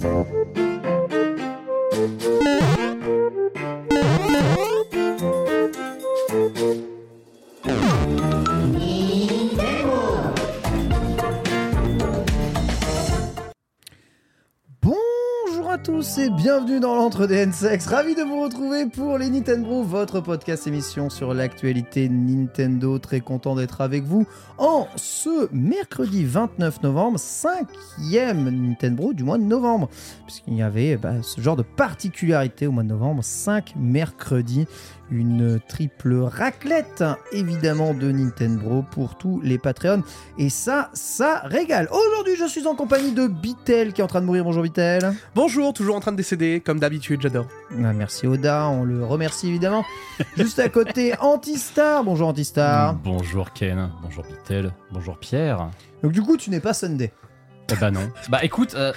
Bonjour tous et bienvenue dans l'entre des N-Sex. Ravi de vous retrouver pour les Nintendo, votre podcast émission sur l'actualité Nintendo. Très content d'être avec vous en ce mercredi 29 novembre, cinquième Nintendo du mois de novembre. Puisqu'il y avait bah, ce genre de particularité au mois de novembre, 5 mercredis une triple raclette évidemment de Nintendo pour tous les Patreons. Et ça ça régale. Aujourd'hui je suis en compagnie de Bitel qui est en train de mourir. Bonjour Bitel. Bonjour, toujours en train de décéder, comme d'habitude, j'adore. Ah, merci Oda. On le remercie évidemment. Juste à côté Antistar. Bonjour Antistar. Bonjour Ken, bonjour Pitel, bonjour Pierre. donc du coup tu n'es pas Sunday. Eh bah non. Bah écoute, euh,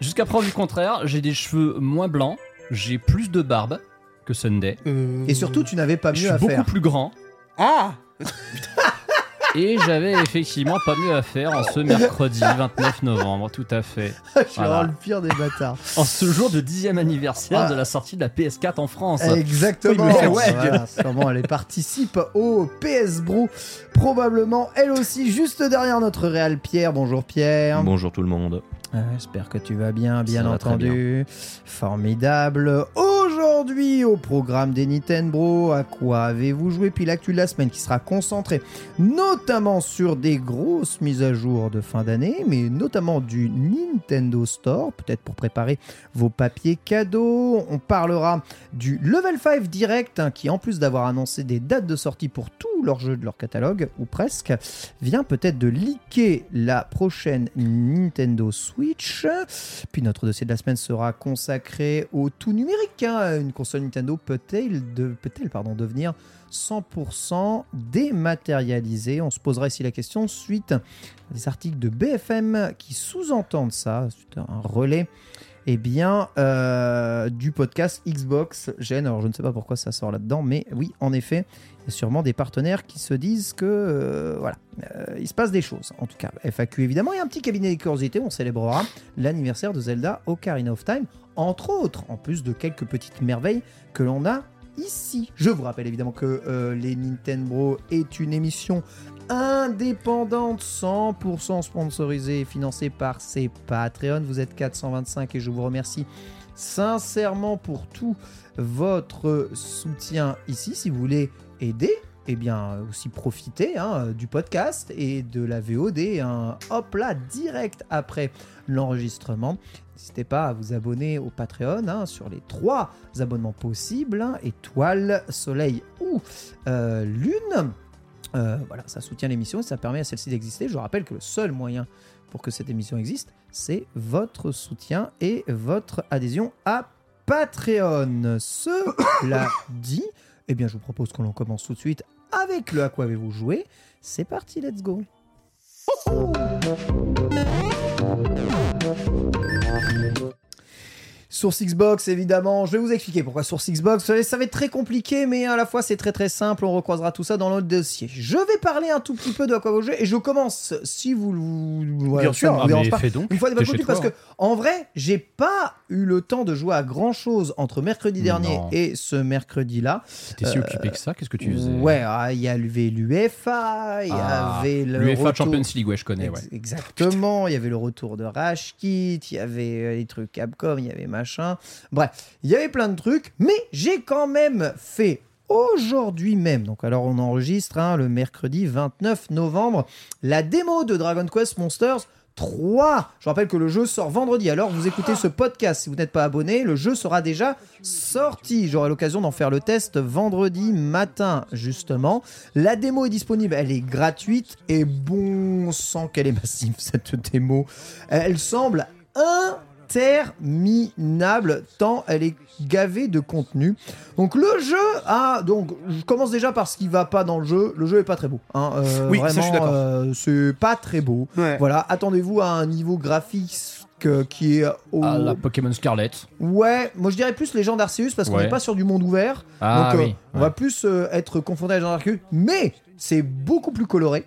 jusqu'à preuve du contraire, j'ai des cheveux moins blancs, j'ai plus de barbe que Sunday, et surtout tu n'avais pas je mieux suis à beaucoup faire plus grand Ah et j'avais effectivement pas mieux à faire en ce mercredi 29 novembre, tout à fait. je suis Voilà. vraiment le pire des bâtards En ce jour de dixième anniversaire de la sortie de la PS4 en France. Exactement. Oui, mais ouais. Voilà, sûrement, elle participe au PS Bro. Probablement, elle aussi, juste derrière notre Réal Pierre. Bonjour Pierre. Bonjour tout le monde. J'espère que tu vas bien, bien Ça entendu. Formidable. Aujourd'hui, au programme des Nintendo, à quoi avez-vous joué? Puis l'actu de la semaine qui sera concentrée notamment sur des grosses mises à jour de fin d'année, mais notamment du Nintendo Store, peut-être pour préparer vos papiers cadeaux. On parlera du Level 5 Direct, hein, qui en plus d'avoir annoncé des dates de sortie pour tous leurs jeux de leur catalogue, ou presque, vient peut-être de leaker la prochaine Nintendo Switch. Puis notre dossier de la semaine sera consacré au tout numérique. hein. Une console Nintendo peut-elle de, peut-elle, pardon, devenir 100% dématérialisée? On se posera ici la question suite à des articles de BFM qui sous-entendent ça, suite à un relais eh bien, euh, du podcast Xbox Gen. Alors, je ne sais pas pourquoi ça sort là-dedans, mais oui, en effet, sûrement des partenaires qui se disent que, euh, voilà, euh, il se passe des choses. En tout cas, FAQ évidemment, a un petit cabinet des curiosités. On célébrera l'anniversaire de Zelda Ocarina of Time, entre autres, en plus de quelques petites merveilles que l'on a ici. Je vous rappelle évidemment que euh, les Nintendo est une émission indépendante, 100% sponsorisée et financée par ses Patreon. Vous êtes 425 et je vous remercie sincèrement pour tout votre soutien ici. Si vous voulez aider, eh bien aussi profiter hein, du podcast et de la VOD. hein. hop là, direct après l'enregistrement. N'hésitez pas à vous abonner au Patreon hein, sur les trois abonnements possibles étoile, soleil ou euh, lune. Euh, voilà, ça soutient l'émission et ça permet à celle-ci d'exister. Je rappelle que le seul moyen pour que cette émission existe, c'est votre soutien et votre adhésion à Patreon. Cela dit, eh bien, je vous propose qu'on en commence tout de suite avec le À quoi avez-vous joué? C'est parti, let's go Source Xbox, évidemment. Je vais vous expliquer pourquoi Source Xbox. Ça va être très compliqué, mais à la fois c'est très très simple. On recroisera tout ça dans notre dossier. Je vais parler un tout petit peu de à quoi vous jouez et je commence, si vous, vous Bien ça sûr. Ah, mais pas, fais donc. une fois de T'es votre chez côté, toi, parce que en vrai, j'ai pas eu le temps de jouer à grand chose entre mercredi dernier Non. et ce mercredi-là. T'es si occupé que ça? Qu'est-ce que tu faisais? Ouais, ah, il y avait l'UEFA, il y Ah, avait le L'UEFA Champions League, ouais, je connais, ouais. Ex- Exactement, il y avait le retour de Rashkit, il y avait euh, les trucs Capcom, il y avait Bref, il y avait plein de trucs, mais j'ai quand même fait aujourd'hui même, donc alors on enregistre hein, le mercredi 29 novembre, la démo de Dragon Quest Monsters 3. Je rappelle que le jeu sort vendredi. Alors vous écoutez ce podcast, si vous n'êtes pas abonné, le jeu sera déjà sorti. J'aurai l'occasion d'en faire le test vendredi matin, justement. La démo est disponible, elle est gratuite et bon sang qu'elle est massive cette démo. Elle semble interminable tant elle est gavée de contenu. Donc le jeu a donc je commence déjà par ce qui va pas dans le jeu. Le jeu est pas très beau. hein. Euh, Oui, ça, je suis d'accord. euh, c'est pas très beau. Ouais. Voilà, attendez-vous à un niveau graphique euh, qui est au... Ah, la Pokémon Scarlet. Ouais, moi je dirais plus Légende Arceus parce qu'on Ouais. n'est pas sur du monde ouvert. Ah donc euh, oui. on ouais. va plus euh, être confronté à Légende Arceus, mais c'est beaucoup plus coloré.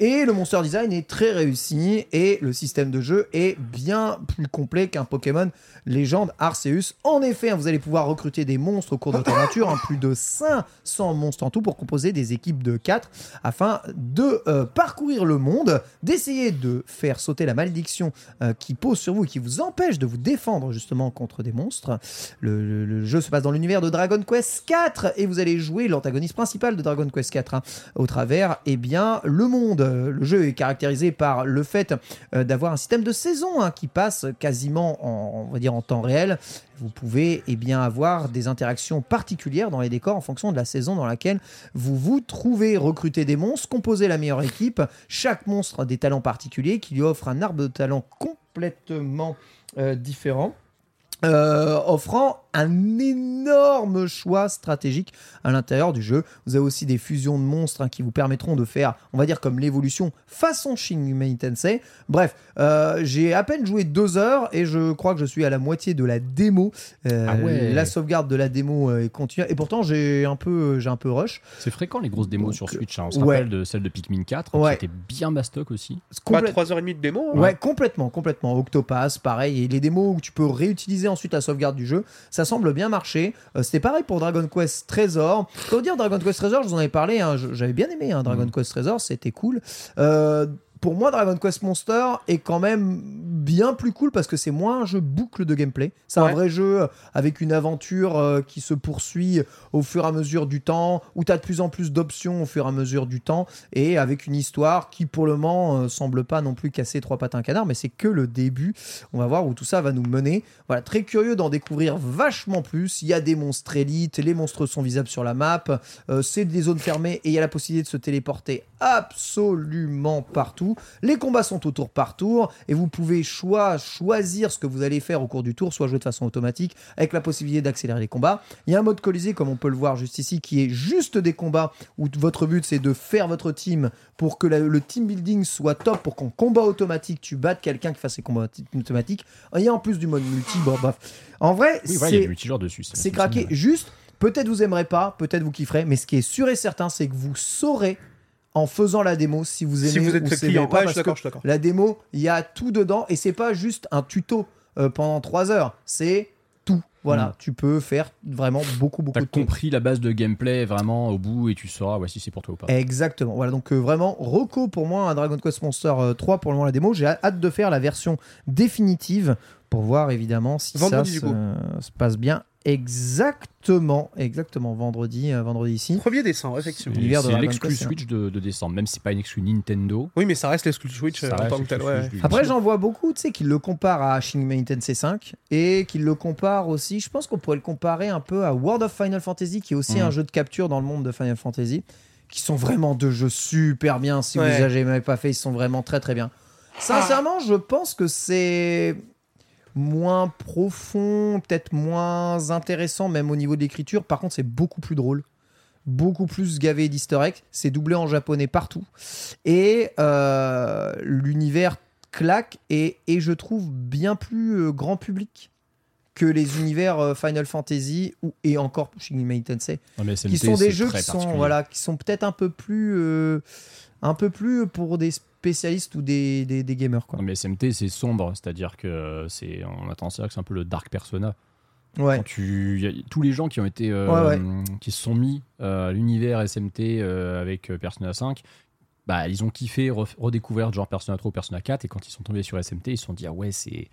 Et le monster design est très réussi et le système de jeu est bien plus complet qu'un Pokémon Légende Arceus. En effet, hein, vous allez pouvoir recruter des monstres au cours de votre aventure, hein, plus de 500 monstres en tout pour composer des équipes de 4 afin de euh, parcourir le monde, d'essayer de faire sauter la malédiction euh, qui pose sur vous et qui vous empêche de vous défendre justement contre des monstres. Le, le- le jeu se passe dans l'univers de Dragon Quest 4 et vous allez jouer l'antagoniste principal de Dragon Quest 4 hein, au travers eh bien le monde. Euh, Le jeu est caractérisé par le fait euh, d'avoir un système de saison hein, qui passe quasiment en, temps réel. Vous pouvez eh bien avoir des interactions particulières dans les décors en fonction de la saison dans laquelle vous vous trouvez. Recruter des monstres, composer la meilleure équipe. Chaque monstre a des talents particuliers qui lui offrent un arbre de talents complètement euh, différent. offrant un énorme choix stratégique à l'intérieur du jeu. Vous avez aussi des fusions de monstres hein, qui vous permettront de faire, on va dire, comme l'évolution façon Shin Megami Tensei. Bref, euh, j'ai à peine joué deux heures et je crois que je suis à la moitié de la démo. Euh, Ah ouais. La sauvegarde de la démo euh, est continue et pourtant j'ai un peu, j'ai un peu rush. C'est fréquent les grosses démos Donc, sur Switch. hein. On se ouais. rappelle de celle de Pikmin 4 Ouais. qui était bien bastock aussi. Pas Complète- 3h30 de démo. hein. Ouais, complètement, complètement. Octopass, pareil. Et les démos où tu peux réutiliser ensuite la sauvegarde du jeu, ça semble bien marcher. Euh, C'était pareil pour Dragon Quest Trésor. Faut dire, Dragon Quest Trésor, je vous en avais parlé, hein, j'avais bien aimé hein, Dragon Quest Trésor, c'était cool. Euh, pour moi, Dragon Quest Monster est quand même bien plus cool parce que c'est moins un jeu boucle de gameplay. C'est un vrai jeu avec une aventure euh, qui se poursuit au fur et à mesure du temps, où tu as de plus en plus d'options au fur et à mesure du temps, et avec une histoire qui, pour le moment, euh, semble pas non plus casser trois pattes à un canard, mais c'est que le début. On va voir où tout ça va nous mener. Voilà, très curieux d'en découvrir vachement plus. Il y a des monstres élites, les monstres sont visibles sur la map, euh, c'est des zones fermées et il y a la possibilité de se téléporter absolument partout. Les combats sont au tour par tour et vous pouvez choi- choisir ce que vous allez faire au cours du tour, soit jouer de façon automatique avec la possibilité d'accélérer les combats. Il y a un mode colisée comme on peut le voir juste ici qui est juste des combats où votre but c'est de faire votre team pour que la- le team building soit top pour qu'en combat automatique tu battes quelqu'un qui fasse ses combats automatiques. Il y a en plus du mode multi, bon, bref. En vrai, Oui, c'est craqué. Juste, peut-être vous aimerez pas, peut-être vous kifferez, mais ce qui est sûr et certain, c'est que vous saurez en faisant la démo si vous aimez Si vous êtes ou client. pas, Ouais, je parce suis d'accord, que je suis d'accord. la démo, il y a tout dedans et c'est pas juste un tuto euh, pendant 3 heures, c'est tout. Voilà, Mm. tu peux faire vraiment beaucoup beaucoup T'as de compris la base de gameplay vraiment au bout et tu sauras ouais, si c'est pour toi ou pas. Exactement. Voilà, donc euh, vraiment, Reco pour moi, un Dragon Quest Monster euh, 3 pour le moment la démo. J'ai hâte de faire la version définitive pour voir évidemment si Vendredi, ça se, passe bien. Exactement, exactement, vendredi, euh, vendredi ici. 1er décembre, effectivement. C'est l'exclu c'est Switch de, de décembre, même si c'est pas une exclu Nintendo. Oui, mais ça reste l'exclu Switch euh, en tant que tel. ouais. Après, j'en vois beaucoup, tu sais, qui le comparent à Shin Megami Tensei 5 et qui le comparent aussi. Je pense qu'on pourrait le comparer un peu à World of Final Fantasy, qui est aussi Mhm. un jeu de capture dans le monde de Final Fantasy, qui sont vraiment deux jeux super bien. Si Ouais. vous les avez pas fait, ils sont vraiment très très bien. Sincèrement, je pense que c'est moins profond, peut-être moins intéressant, même au niveau de l'écriture. Par contre, c'est beaucoup plus drôle. beaucoup plus gavé d'easter eggs. C'est doublé en japonais partout. Et euh, l'univers claque et, et je trouve bien plus euh, grand public que les univers euh, Final Fantasy ou, et encore Shin Megami Tensei mais qui sont des jeux qui sont voilà qui sont peut-être un peu plus un peu plus pour des spécialistes ou des, des, des gamers quoi. Non, mais SMT, c'est sombre, c'est-à-dire que euh, c'est, on a tendance à dire que c'est un peu le Dark Persona. Ouais. Quand tu, y a tous les gens qui ont été, euh, Ouais, ouais. qui se sont mis euh, à l'univers SMT euh, avec Persona 5, bah ils ont kiffé re- redécouvert genre Persona 3 ou Persona 4 et quand ils sont tombés sur SMT, ils se sont dit ah ouais c'est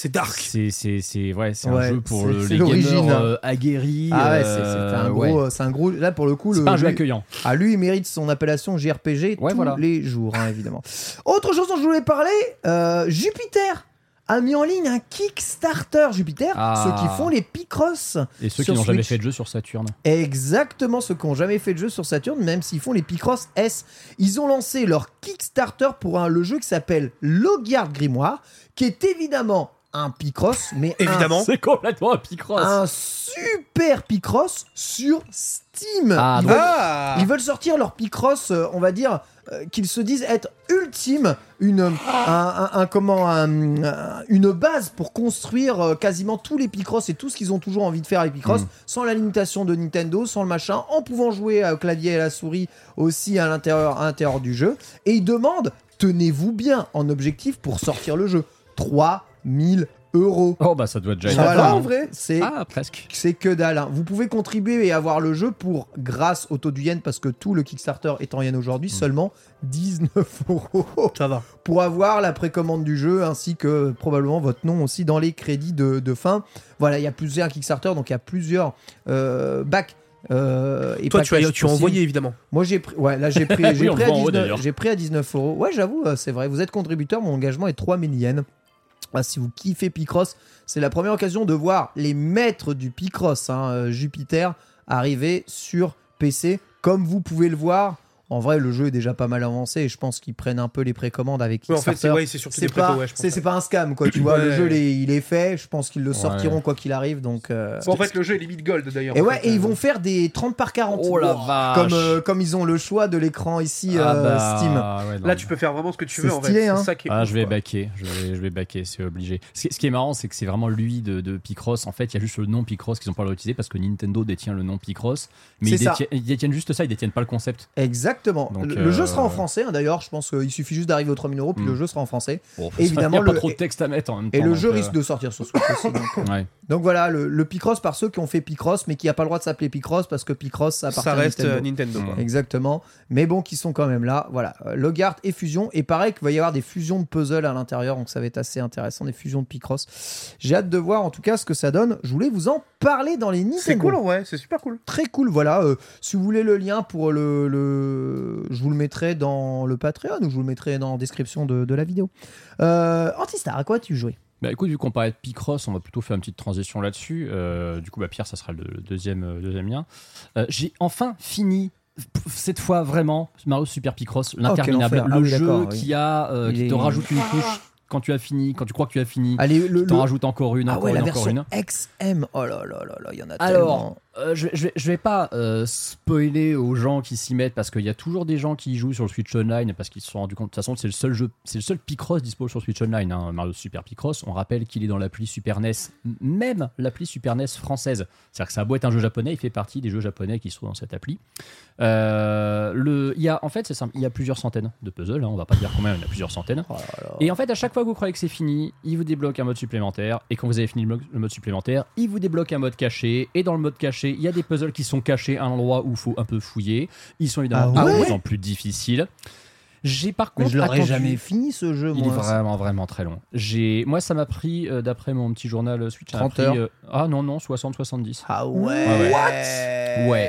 C'est dark. c'est c'est c'est ouais c'est Ouais, un jeu pour les l'origine, gamers euh, aguerris. Ah ouais, c'est euh, c'est un ouais. gros, c'est un gros. Là pour le coup, C'est le, pas un jeu lui- accueillant. Ah, lui, il mérite son appellation JRPG Ouais, tous voilà. les jours, hein, évidemment. Autre chose dont je voulais parler, euh, Jupiter a mis en ligne un Kickstarter Jupiter, Ah. ceux qui font les Picross. Et ceux qui n'ont jamais fait de jeu sur Saturn. Exactement ceux qui n'ont jamais fait de jeu sur Saturn, même s'ils font les Picross S. Ils ont lancé leur Kickstarter pour un, le jeu qui s'appelle Logard Grimoire, qui est évidemment un Picross, mais Évidemment. C'est complètement un Picross. un super Picross sur Steam. Ah, ils, veulent, Ah ils veulent sortir leur Picross, euh, on va dire, euh, qu'ils se disent être ultime, une, un, un- un- comment, un- un- une base pour construire euh, quasiment tous les Picross et tout ce qu'ils ont toujours envie de faire avec Picross, Mm. sans la limitation de Nintendo, sans le machin, en pouvant jouer au clavier et à la souris aussi à l'intérieur, à l'intérieur du jeu. Et ils demandent, tenez-vous bien en objectif pour sortir le jeu. 3000 euros. Oh bah ça doit déjà être. Voilà. hein. vrai C'est Ah presque. c'est que dalle. hein. Vous pouvez contribuer et avoir le jeu pour, grâce au taux du yen, parce que tout le Kickstarter est en yen aujourd'hui, seulement 19 euros Ça va. pour avoir la précommande du jeu ainsi que probablement votre nom aussi dans les crédits de, de fin. Voilà, il y a plusieurs Kickstarter, donc il y a plusieurs euh, bacs. euh, et Toi, tu as, tu as envoyé évidemment. Moi, j'ai pris, ouais, là, j'ai pris, j'ai on pris, le à voit en haut, 19 d'ailleurs. j'ai pris à 19 euros. Ouais, j'avoue, euh, c'est vrai. Vous êtes contributeur, mon engagement est 3000 yens. Ah, si vous kiffez Picross, c'est la première occasion de voir les maîtres du Picross, hein, euh, Jupiter, arriver sur PC. Comme vous pouvez le voir, en vrai, le jeu est déjà pas mal avancé et je pense qu'ils prennent un peu les précommandes avec Ouais, en fait, c'est Kickstarter. ouais, c'est surtout C'est des pas, ouais, c'est, c'est pas un scam, quoi. Tu vois, le jeu, il est, il est fait. Je pense qu'ils le Ouais. sortiront quoi qu'il arrive. Donc, euh, Bon, en fait, le jeu est limite gold d'ailleurs. et en ouais, fait, et ils euh. vont faire des 30 par 40. Oh la vache. Comme, euh, comme ils ont le choix de l'écran ici, Ah euh, bah, Steam. ouais, non, Là, tu peux faire vraiment ce que tu C'est veux en stylé, fait. hein. C'est ça qui est Ah, ouf, je vais backer, je vais, je vais backer, c'est obligé. Ce qui, ce qui est marrant, c'est que c'est vraiment lui de, de Picross. En fait, il y a juste le nom Picross qu'ils n'ont pas le utilisé parce que Nintendo détient le nom Picross, mais ils détiennent, juste ça, ils détiennent pas le concept. Exactement. Donc, le, le jeu euh, sera en français, hein, d'ailleurs. Je pense qu'il suffit juste d'arriver aux 3000 euros, puis le jeu sera en français. Bon, Évidemment, il n'y a pas trop de texte à mettre en même temps. Et le jeu euh, risque de sortir sur Switch aussi. Donc, euh, Ouais. donc voilà, le, le Picross par ceux qui ont fait Picross, mais qui n'a pas le droit de s'appeler Picross parce que Picross, ça appartient Ça reste à Nintendo. euh, Nintendo. quoi. Exactement. Mais bon, qui sont quand même là. Voilà. Euh, Logart et Fusion. Et pareil qu'il va y avoir des fusions de puzzles à l'intérieur. Donc ça va être assez intéressant, des fusions de Picross. J'ai hâte de voir en tout cas ce que ça donne. Je voulais vous en parler dans les Nintendo. C'est cool, ouais, c'est super cool. Très cool. Voilà. euh, si vous voulez le lien pour le, le- Je vous le mettrai dans le Patreon ou je vous le mettrai dans la description de, de la vidéo. Euh, Antistar, à quoi tu jouais Bah écoute, vu qu'on parlait de Picross, on va plutôt faire une petite transition là-dessus. Euh, du coup, bah, Pierre, ça sera le, le deuxième, euh, deuxième lien. Euh, J'ai enfin fini. Cette fois vraiment Mario Super Picross, l'interminable, enfer. Ah le oui, jeu oui. qui a euh, qui te rajoute une couche quand tu as fini, quand tu crois que tu as fini, Allez, le, t'en le- rajoute encore une, Ah encore ouais, une, la encore version une. XM. Oh là là là là, il y en a Alors, tellement. euh, je, vais- je vais, je vais pas euh, spoiler aux gens qui s'y mettent parce qu'il y a toujours des gens qui y jouent sur le Switch Online parce qu'ils se sont rendus compte. De toute façon, c'est le seul jeu, c'est le seul Picross disponible sur Switch Online, hein, Mario Super Picross. On rappelle qu'il est dans l'appli Super NES, même l'appli Super NES française. C'est-à-dire que ça a beau être un jeu japonais, il fait partie des jeux japonais qui sont dans cette appli. Euh, le, il y a, en fait, c'est simple, il y a plusieurs centaines de puzzles. hein, on va pas dire combien, il y en a plusieurs centaines. Oh Et en fait, à chaque fois que vous croyez que c'est fini, il vous débloque un mode supplémentaire. Et quand vous avez fini le mode, le mode supplémentaire, il vous débloque un mode caché. Et dans le mode caché, il y a des puzzles qui sont cachés à un endroit où il faut un peu fouiller. Ils sont évidemment Ah de ouais plus en plus difficiles. J'ai par Mais contre je l'aurais jamais fini ce jeu, Il moi. est vraiment vraiment très long. J'ai moi ça m'a pris euh, d'après mon petit journal euh, Switch ça m'a 30 pris, heures. euh, ah non non 60 70. Ah ouais. Ouais, What Ouais.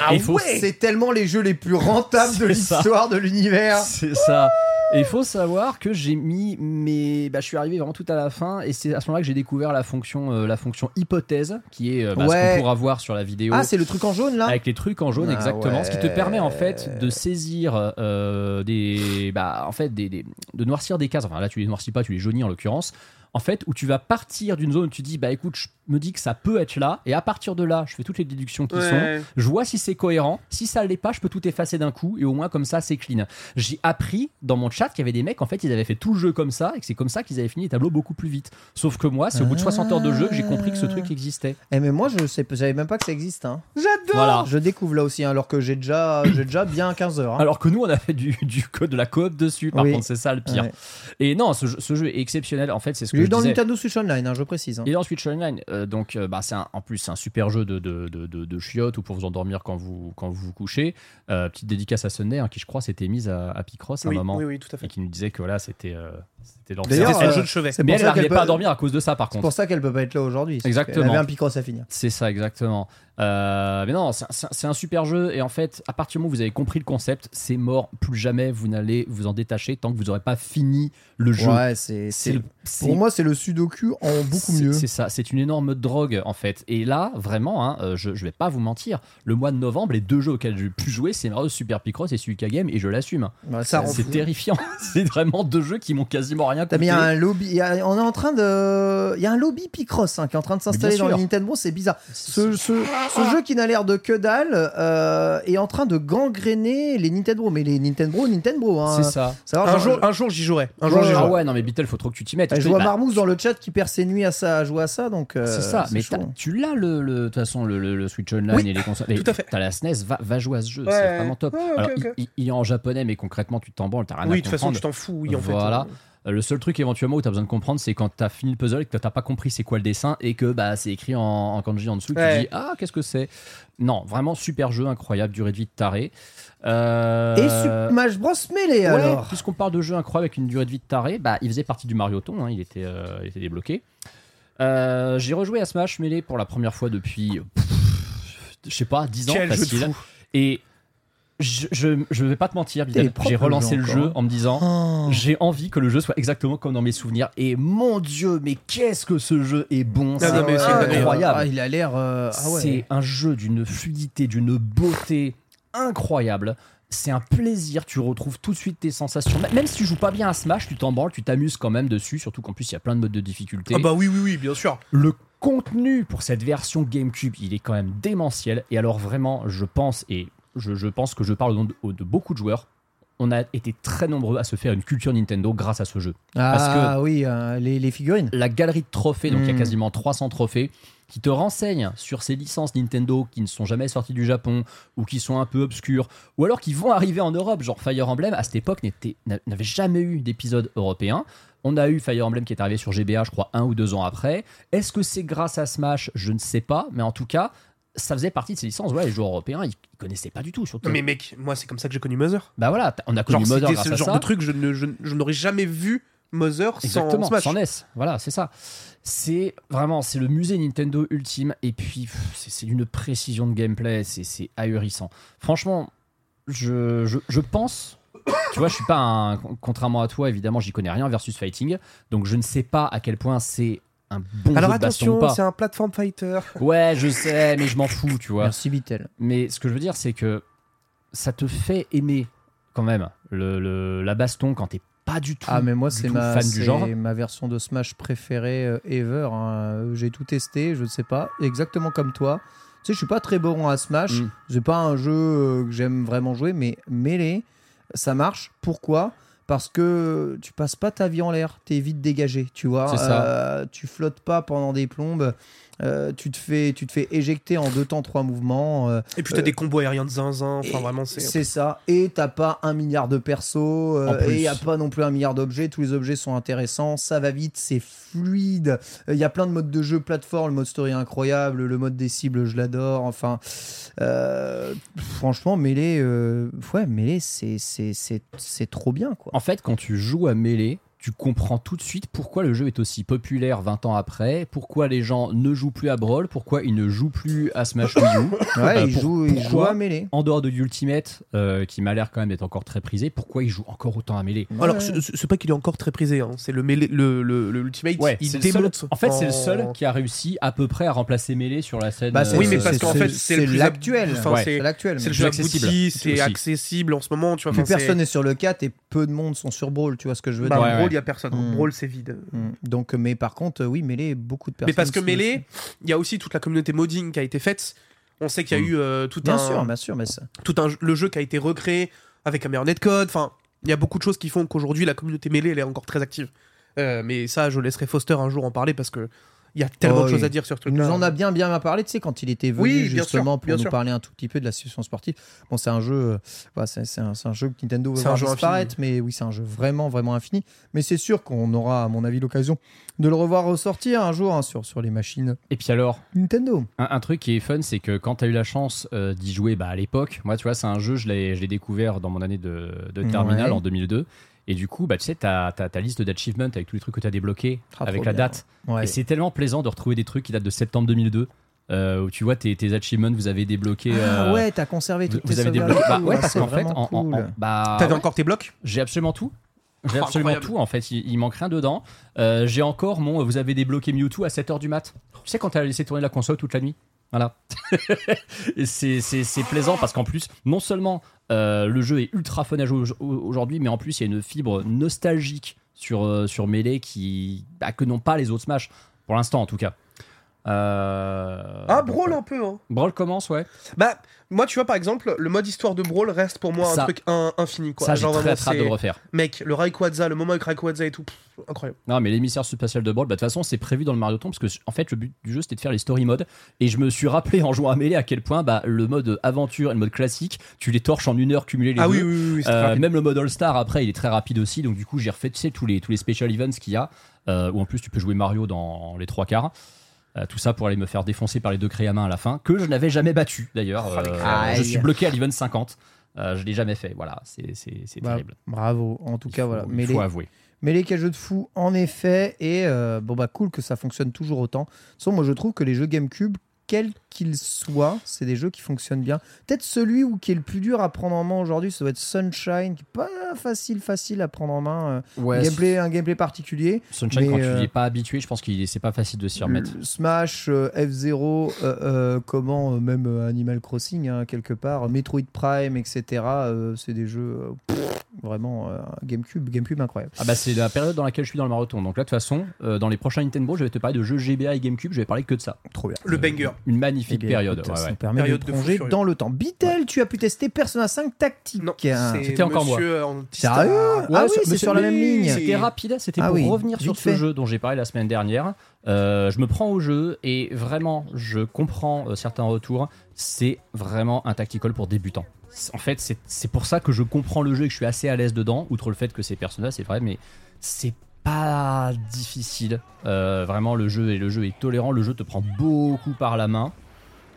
Ah Il faut- ouais. C'est tellement les jeux les plus rentables de l'histoire de l'univers. C'est ça. Et il faut savoir que j'ai mis mes. Bah, je suis arrivé vraiment tout à la fin et c'est à ce moment-là que j'ai découvert la fonction, euh, la fonction hypothèse qui est euh, bah, ce Ouais. qu'on pourra voir sur la vidéo. Ah, c'est le truc en jaune là? Avec les trucs en jaune Ah exactement, ce qui te ouais. permet en fait de saisir euh, des, bah en fait des, des- de noircir des cases. Enfin là tu les noircis pas, tu les jaunis en l'occurrence, en fait, où tu vas partir d'une zone où tu dis, bah écoute, je me dis que ça peut être là, et à partir de là, je fais toutes les déductions qui sont, je vois si c'est cohérent. Si ça l'est pas, je peux tout effacer d'un coup, et au moins comme ça, c'est clean. J'ai appris dans mon chat qu'il y avait des mecs, en fait, ils avaient fait tout le jeu comme ça, et que c'est comme ça qu'ils avaient fini les tableaux beaucoup plus vite. Sauf que moi, c'est au bout de 60 heures de jeu que j'ai compris que ce truc existait. Eh, mais moi, je sais, savais même pas que ça existe. Hein. J'adore Voilà. Je découvre là aussi, hein, alors que j'ai déjà, j'ai déjà bien 15 heures. hein. Alors que nous, on a fait du, du code de la coop dessus. Par Oui. contre, c'est ça le pire. Ouais. Et non, ce jeu, ce jeu est exceptionnel. En fait, c'est ce que Il est dans disais. Nintendo Switch Online, hein, je précise. hein. Il est dans Switch Online, euh, donc euh, bah, c'est un- en plus c'est un super jeu de, de, de, de, de chiottes ou pour vous endormir quand vous, quand vous vous couchez. Euh, petite dédicace à Sunday, hein, qui je crois s'était mise à, à Picross à Oui, un moment oui, oui, tout à et fait. qui nous disait que voilà c'était euh, c'était euh, le jeu de chevet. c'est Mais elle n'arrivait pas à dormir à cause de ça par C'est contre. pour ça qu'elle peut pas être là aujourd'hui. c'est Exactement. qu'elle avait un Picross à finir. C'est ça, exactement. Euh, mais non, c'est un super jeu. Et en fait, à partir du moment où vous avez compris le concept, c'est mort. Plus jamais vous n'allez vous en détacher tant que vous n'aurez pas fini le jeu. Ouais, c'est. Le- Pour moi, c'est le Sudoku en beaucoup mieux. C'est ça, c'est une énorme drogue en fait. Et là, vraiment, hein, euh, je, je vais pas vous mentir, le mois de novembre, les deux jeux auxquels j'ai pu jouer, c'est Mario Super Picross et Suika Game, et je l'assume. Ça c'est- terrifiant. c'est vraiment deux jeux qui m'ont quasiment rien coûté. un lobby. il y a- on est en train de. Il y a un lobby Picross hein, qui est en train de s'installer Mais dans sûr. Nintendo. C'est bizarre. Ce, ce- ce jeu qui n'a l'air de que dalle euh, est en train de gangréner les Nintendo. Mais les Nintendo, Nintendo. Hein. C'est ça. Savoir, Un genre, jour, un jour j'y jouerai. Un jour. Ah ouais, non mais Beatle, faut trop que tu t'y mettes. je vois bah, Marmousse dans le chat qui perd ses nuits à, ça, à jouer à ça. Donc, euh, C'est ça, mais chaud. t'as- tu l'as le, le- de toute façon le, le- le Switch Online Oui, et les consoles. tout à fait. T'as la SNES, va, va jouer à ce jeu, Ouais, c'est vraiment top. ouais, Alors. Il, il- il est en japonais, mais concrètement, tu t'en branles, t'as rien Oui, à de toute façon, comprendre. tu t'en fous, oui, en fait. Voilà. Euh, Le seul truc éventuellement où tu as besoin de comprendre, c'est quand tu as fini le puzzle et que t'as pas compris c'est quoi le dessin et que bah, c'est écrit en, en kanji en dessous. Ouais. Tu dis ah qu'est-ce que c'est? Non, vraiment super jeu, incroyable, durée de vie de taré. Euh, Et Super Smash Bros. Melee ouais, alors puisqu'on parle de jeu incroyable avec une durée de vie de taré, bah, il faisait partie du Marioton, hein, il, était, euh, il était débloqué. Euh, J'ai rejoué à Smash Melee pour la première fois depuis, je sais pas, 10 ans Quel jeu de facile. fou. Et je, je, je vais pas te mentir, j'ai relancé le jeu en me disant Oh. j'ai envie que le jeu soit exactement comme dans mes souvenirs. Et mon dieu, mais qu'est-ce que ce jeu est bon Ah C'est incroyable. Ah, il a l'air. euh, ah ouais. C'est un jeu d'une fluidité, d'une beauté incroyable. C'est un plaisir, tu retrouves tout de suite tes sensations. Même si tu joues pas bien à Smash, tu t'en branles, tu t'amuses quand même dessus, surtout qu'en plus il y a plein de modes de difficulté. Ah bah oui, oui, oui, bien sûr. Le contenu pour cette version GameCube, il est quand même démentiel. Et alors vraiment, je pense, et je, je pense que je parle au nom de, de beaucoup de joueurs, on a été très nombreux à se faire une culture Nintendo grâce à ce jeu. parce Ah oui, euh, les, les figurines. La galerie de trophées, donc il y a Mm. quasiment 300 trophées, qui te renseignent sur ces licences Nintendo qui ne sont jamais sorties du Japon ou qui sont un peu obscures, ou alors qui vont arriver en Europe, genre Fire Emblem, à cette époque n'avait jamais eu d'épisode européen. On a eu Fire Emblem qui est arrivé sur GBA, je crois, un ou deux ans après. Est-ce que c'est grâce à Smash? Je ne sais pas, mais en tout cas, ça faisait partie de ces licences. Ouais, les joueurs européens, ils connaissaient pas du tout. Surtout. Mais mec, moi, c'est comme ça que j'ai connu Mother. Bah voilà, on a connu Genre, Mother c'était grâce ce à genre ça. de truc, je, ne- je, je n'aurais jamais vu Mother sans Exactement, Smash. sans NES. Voilà, c'est ça. C'est vraiment, c'est le musée Nintendo ultime. Et puis, c'est c'est une précision de gameplay, c'est c'est ahurissant. Franchement, je, je, je pense. Tu vois, je suis pas un. Contrairement à toi, évidemment, j'y connais rien versus fighting. Donc, je ne sais pas à quel point c'est un bon Alors jeu de baston ou attention, c'est un platform fighter. Ouais, je sais, mais je m'en fous, tu vois. Merci Bitel. Mais ce que je veux dire, c'est que ça te fait aimer quand même le, le- la baston quand t'es pas du tout, Ah mais moi du c'est ma, fan du c'est genre. ma version de Smash préférée euh, ever. hein. J'ai tout testé, je ne sais pas, exactement comme toi. Tu sais, je suis pas très bon à Smash. Mm. C'est pas un jeu euh, que j'aime vraiment jouer, mais Melee, ça marche. Pourquoi? Parce que tu passes pas ta vie en l'air, t'es vite dégagé, tu vois. Euh, tu flottes pas pendant des plombes. Euh, tu te fais, tu te fais éjecter en deux temps trois mouvements. euh, Et puis t'as Euh, des combos aériens de zinzin. Enfin, et vraiment, c'est. C'est ça. Et t'as pas un milliard de persos. euh, et il y a pas non plus un milliard d'objets. Tous les objets sont intéressants. Ça va vite. C'est fluide. Il y a plein de modes de jeu plateforme. Le mode story est incroyable. Le mode des cibles, je l'adore. Enfin, euh, franchement, Melee, euh, ouais, Melee, c'est, c'est, c'est, c'est trop bien, quoi. En fait, quand tu joues à Melee, tu comprends tout de suite pourquoi le jeu est aussi populaire 20 ans après, pourquoi les gens ne jouent plus à Brawl, pourquoi ils ne jouent plus à Smash Wii U. Ouais, Euh, il pour- joue, il pourquoi joue à Melee. En dehors de Ultimate, euh, qui m'a l'air quand même d'être encore très prisé, pourquoi ils jouent encore autant à Melee? Alors, Ouais. c'est c'est pas qu'il est encore très prisé. hein. C'est le, mêlé- le, le, le Ultimate. il c'est le seul- démonte. En fait, c'est le seul qui a réussi à peu près à remplacer Melee sur la scène. Bah, c'est- Oui, mais euh, parce qu'en fait, c'est l'actuel. Ouais. c'est C'est l'actuel. c'est le jeu accessible c'est accessible en ce moment. Tu vois, Plus personne n'est sur le 4 et peu de monde sont sur Brawl. Tu vois ce que je veux Bah, dire ouais, il y a personne. Mm. Brawl, c'est vide. Mm. Donc, mais par contre, oui, Melee, beaucoup de personnes. Mais parce que Melee, il y a aussi toute la communauté modding qui a été faite. On sait qu'il y a Mm. eu euh, tout Bien un, sûr, bien sûr, mais ça. tout un, le jeu qui a été recréé avec un meilleur netcode. Enfin, il y a beaucoup de choses qui font qu'aujourd'hui la communauté mêlée elle est encore très active. Euh, mais ça, je laisserai Foster un jour en parler parce que il y a tellement Oh, de choses oui. à dire sur ce Il truc. nous en a bien bien parlé, tu sais, quand il était venu Oui, justement sûr, pour nous sûr. parler un tout petit peu de la situation sportive. Bon, c'est un jeu, euh, c'est c'est un, c'est un jeu que Nintendo veut voir disparaître, mais oui, c'est un jeu vraiment vraiment infini. Mais c'est sûr qu'on aura, à mon avis, l'occasion de le revoir ressortir un jour hein, sur sur les machines Et puis alors, Nintendo. un, un truc qui est fun, c'est que quand tu as eu la chance euh, d'y jouer bah, à l'époque, moi, tu vois, c'est un jeu, je l'ai je l'ai découvert dans mon année de, de terminale Ouais. en 2002. Et du coup, bah, tu sais, tu as, ta liste d'achievements avec tous les trucs que tu as débloqués Ah, avec la bien. date. Ouais. Et c'est tellement plaisant de retrouver des trucs qui datent de septembre 2002. euh, où tu vois tes, tes achievements, vous avez débloqué. Ah euh, ouais, t'as conservé vous, toutes vous tes avez débloqué. Bah tout. ouais, parce qu'en fait, en, en- cool. en- bah, T'avais ouais. encore tes blocs? J'ai absolument tout. J'ai Oh, absolument incroyable. tout en fait, il, il manque rien dedans. Euh, j'ai encore mon vous avez débloqué Mewtwo à 7h du mat. Tu sais quand t'as laissé tourner la console toute la nuit? Voilà. C'est, plaisant parce qu'en plus, non seulement euh, le jeu est ultra fun à jouer au- aujourd'hui, mais en plus il y a une fibre nostalgique sur, euh, sur Melee qui, bah, que n'ont pas les autres Smash, pour l'instant en tout cas. Euh, Ah, Brawl un peu. Hein. Brawl commence, ouais. Bah, moi, tu vois, par exemple, le mode histoire de Brawl reste pour moi Ça- un truc in- infini. Quoi. Ça, j'ai très très hâte de le refaire. Mec, le Rayquaza, le moment avec Rayquaza et tout, pff, incroyable. Non, mais l'émissaire spatial de Brawl, bah, de toute façon, c'est prévu dans le Mario Tomb parce que, en fait, le but du jeu, c'était de faire les story modes. Et je me suis rappelé en jouant à Melee à quel point bah, le mode aventure et le mode classique, tu les torches en une heure cumulé les Ah deux. oui, oui, oui, oui, c'est Euh, même le mode All-Star, après, il est très rapide aussi. Donc, du coup, j'ai refait, tu sais, tous les, tous les special events qu'il y a. euh, où en plus, tu peux jouer Mario dans les trois quarts. Euh, tout ça pour aller me faire défoncer par les deux créas main à la fin, que je n'avais jamais battu d'ailleurs. Oh, Euh, je suis bloqué à l'event 50. Euh, je l'ai jamais fait. Voilà, c'est Bah, terrible. Bravo. En tout Il cas, faut- voilà. il Mais faut les, avouer. Mais les jeu de fou, en effet, et euh, bon bah cool que ça fonctionne toujours autant. De toute façon, moi je trouve que les jeux GameCube, quels qu'ils soient, c'est des jeux qui fonctionnent bien. Peut-être celui où qui est le plus dur à prendre en main aujourd'hui, ça doit être Sunshine, qui est pas facile, facile à prendre en main. euh, Ouais, gameplay, un gameplay particulier. Sunshine, mais, quand tu euh, n'y es pas habitué, je pense qu'il est- c'est pas facile de s'y remettre. Smash, euh, F0, euh, euh, comment, euh, même euh, Animal Crossing, hein, quelque part, Metroid Prime, etc. euh, c'est des jeux euh, pff, vraiment euh, GameCube, GameCube incroyable. Ah bah c'est la période dans laquelle je suis dans le marathon. Donc là de toute façon, euh, dans les prochains Nintendo, je vais te parler de jeux GBA et GameCube, je vais parler que de ça. Trop bien. Le banger. Une Eh magnifique bien, période. ouais, permet Période de plonger dans le temps. Beatle, tu as pu tester Persona 5 Tactique. C'était encore moi. Sérieux. Ah oui, sur- c'est mais sur la mais même ligne. C'était rapide, c'était Ah pour oui, revenir sur ce fait. jeu dont j'ai parlé la semaine dernière. Euh, je me prends au jeu et vraiment, je comprends euh, certains retours. C'est vraiment un tactical pour débutants. En fait, c'est c'est pour ça que je comprends le jeu et que je suis assez à l'aise dedans, outre le fait que c'est Persona, c'est vrai, mais c'est pas difficile. Euh, vraiment, le jeu, et le jeu est tolérant, le jeu te prend beaucoup par la main.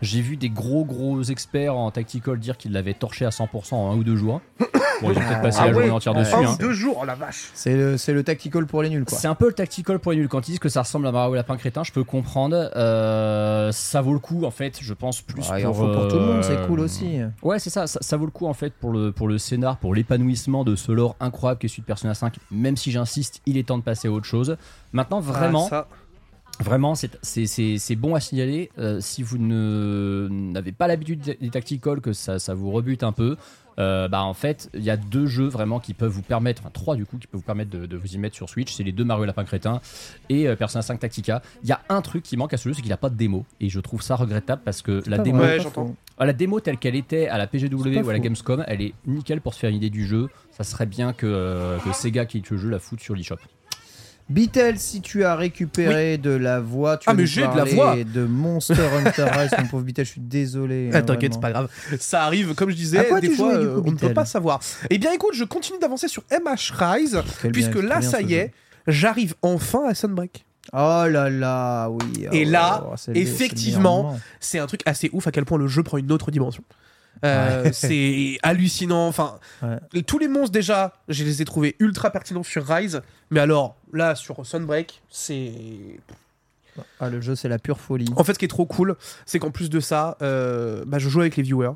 J'ai vu des gros gros experts en tactical dire qu'ils l'avaient torché à 100% en un ou deux jours. Bon, ils ont peut-être passé Ah la journée ouais. entière Ah, dessus. Un hein. ou deux jours, oh la vache. C'est le, c'est le tactical pour les nuls, quoi. C'est un peu le tactical pour les nuls. Quand ils disent que ça ressemble à Mario Lapin Crétin, je peux comprendre. Euh, ça vaut le coup, en fait, je pense plus Ah, pour, pour tout le monde, c'est euh, cool aussi. Ouais, c'est ça, ça. ça vaut le coup, en fait, pour le, pour le scénar, pour l'épanouissement de ce lore incroyable qui est celui de Persona 5. Même si j'insiste, il est temps de passer à autre chose. Maintenant, vraiment, Ah, ça. Vraiment, c'est- bon à signaler. euh, si vous n'avez pas l'habitude des tacticals, que ça, ça vous rebute un peu, euh, bah en fait, il y a deux jeux vraiment qui peuvent vous permettre, enfin trois du coup, qui peuvent vous permettre de, de vous y mettre sur Switch. C'est les deux Mario Lapin Crétin et euh, Persona 5 Tactica. Il y a un truc qui manque à ce jeu, c'est qu'il n'a pas de démo. Et je trouve ça regrettable parce que la démo, Ouais, ah, la démo telle qu'elle était à la PGW ou à la. Gamescom, elle est nickel pour se faire une idée du jeu. Ça serait bien que, que Sega qui le jeu la foute sur l'eShop. Beatle, si tu as récupéré de la voix, tu Ah, mais j'ai de la voix. de Monster Hunter Rise, mon pauvre Beatle, je suis désolé. Ah, hein, T'inquiète, vraiment. c'est pas grave. Ça arrive, comme je disais, quoi des fois, jouais, euh, coup, on ne peut pas savoir. Eh bien, écoute, je continue d'avancer sur MH Rise, bien- puisque là, ça y est, j'arrive enfin à Sunbreak. Oh là là, oui. Et là, oh, effectivement. C'est un truc assez ouf à quel point le jeu prend une autre dimension. Euh, c'est hallucinant. Enfin, Ouais. tous les monstres déjà, je les ai trouvés ultra pertinents sur Rise, mais alors là sur Sunbreak, c'est Ah, le jeu, c'est la pure folie. En fait, ce qui est trop cool, c'est qu'en plus de ça, euh, bah, je joue avec les viewers.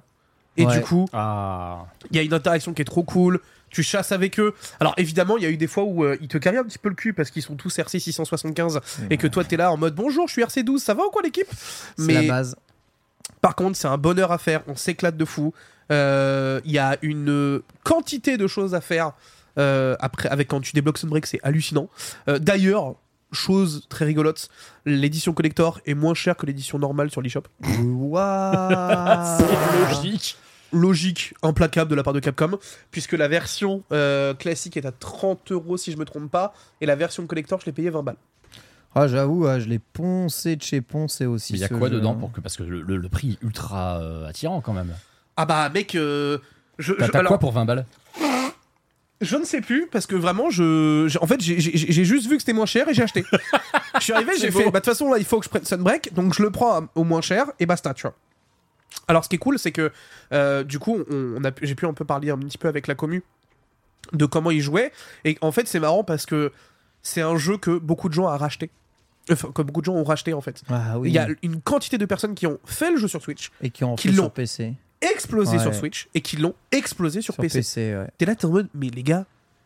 Et Ouais. du coup, Ah. il y a une interaction qui est trop cool. Tu chasses avec eux. Alors évidemment, il y a eu des fois où euh, ils te carrient un petit peu le cul parce qu'ils sont tous RC 675 et que toi t'es là en mode bonjour, je suis RC 12, ça va ou quoi l'équipe? C'est la base. Par contre, c'est un bonheur à faire. On s'éclate de fou. Euh, Il y a une quantité de choses à faire. Euh, après, avec quand tu débloques Sunbreak, c'est hallucinant. Euh, D'ailleurs, chose très rigolote, l'édition collector est moins chère que l'édition normale sur l'eShop. Waouh Logique. Logique, implacable de la part de Capcom, puisque la version euh, classique est à 30 euros si je me trompe pas, et la version collector, je l'ai payé 20 balles. Ah, j'avoue, ah, je l'ai poncé de chez poncé aussi. Mais il y a quoi jeu. dedans pour que parce que le, le- le prix est ultra euh, attirant quand même. Ah bah mec, euh, je, T'as je- t'as alors, quoi pour 20 balles? Je ne sais plus parce que vraiment je, en fait j'ai- juste vu que c'était moins cher et j'ai acheté. je suis arrivé, j'ai fait bah de toute façon là il faut que je prenne Sunbreak donc je le prends à- au moins cher et basta tu vois. Alors ce qui est cool c'est que euh, du coup on, on a pu- j'ai pu un peu parler un petit peu avec la commu de comment il jouait et en fait c'est marrant parce que c'est un jeu que beaucoup de gens ont racheté. Enfin, que beaucoup de gens ont racheté en fait. Ah oui. Il y a une quantité de personnes qui ont fait le jeu sur Switch, Et qui ont qui l'ont. sur PC. explosé Ouais. sur Switch et qui l'ont explosé sur, Sur PC. PC, ouais. T'es là, t'es en mode, mais les gars,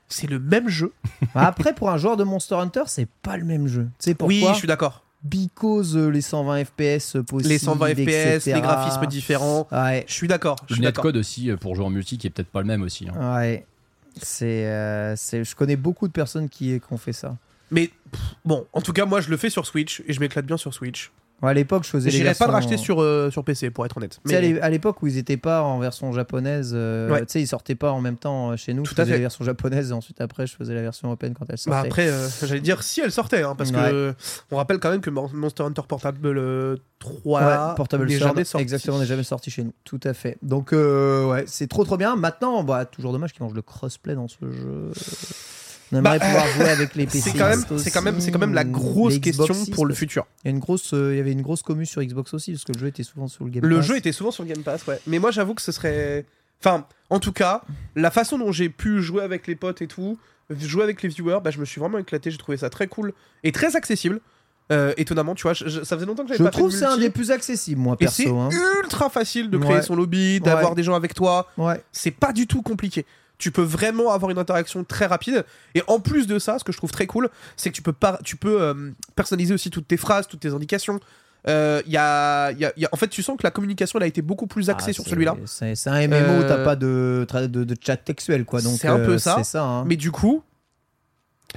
c'est le même jeu. Bah, Après, pour un joueur de Monster Hunter, c'est pas le même jeu. Tu sais pourquoi oui, je suis d'accord. Because euh, les 120 FPS possibles. Les 120 FPS, etc. les graphismes différents. Ouais. Je suis d'accord. Le netcode aussi euh, pour jouer en multi qui est peut-être pas le même aussi. hein. Ouais. C'est, euh, c'est, je connais beaucoup de personnes qui, qui ont fait ça. Mais pff, bon, en tout cas, moi, je le fais sur Switch et je m'éclate bien sur Switch. À l'époque, je faisais les J'irais pas le racheter sur, euh, sur PC, pour être honnête. Tu sais, à Mais à l'époque où ils étaient pas en version japonaise, euh, Ouais. tu sais, ils sortaient pas en même temps euh, chez nous. Tout je à faisais fait. la version japonaise et ensuite après, je faisais la version européenne quand elle bah, sortait. après, euh, j'allais dire si elle sortait, hein, parce que Ouais. euh, on rappelle quand même que Mon- Monster Hunter Portable euh, 3 Ouais, Portable n'est jamais sorti. exactement, n'est jamais sorti chez nous. Tout à fait. Donc, ouais, c'est trop trop bien. Maintenant, bah, toujours dommage qu'ils mangent le crossplay dans ce jeu. On aimerait Bah, pouvoir jouer avec les PC. C'est quand même, c'est quand même, c'est quand même la grosse question pour le futur. Il y, a une grosse, euh, il y avait une grosse commu sur Xbox aussi, parce que le jeu était souvent sur le Game Le Pass. jeu était souvent sur le Game Pass, ouais. Mais moi, j'avoue que ce serait. Enfin, en tout cas, la façon dont j'ai pu jouer avec les potes et tout, jouer avec les viewers, bah, je me suis vraiment éclaté. J'ai trouvé ça très cool et très accessible. Euh, étonnamment, tu vois, je- je- ça faisait longtemps que j'avais Je pas trouve fait que de c'est un des plus accessibles, moi, Et c'est perso. hein. ultra facile de créer Ouais. son lobby, d'avoir Ouais. des gens avec toi. Ouais. C'est pas du tout compliqué. Tu peux vraiment avoir une interaction très rapide. Et en plus de ça, ce que je trouve très cool, c'est que tu peux, par- tu peux euh, personnaliser aussi toutes tes phrases, toutes tes indications. Euh, y a, y a- y a- En fait, tu sens que la communication elle a été beaucoup plus axée Ah, sur celui-là. C'est un MMO, Euh, t'as pas de, tra- de, de chat textuel, quoi. Donc, C'est un peu euh, ça. hein. Mais du coup,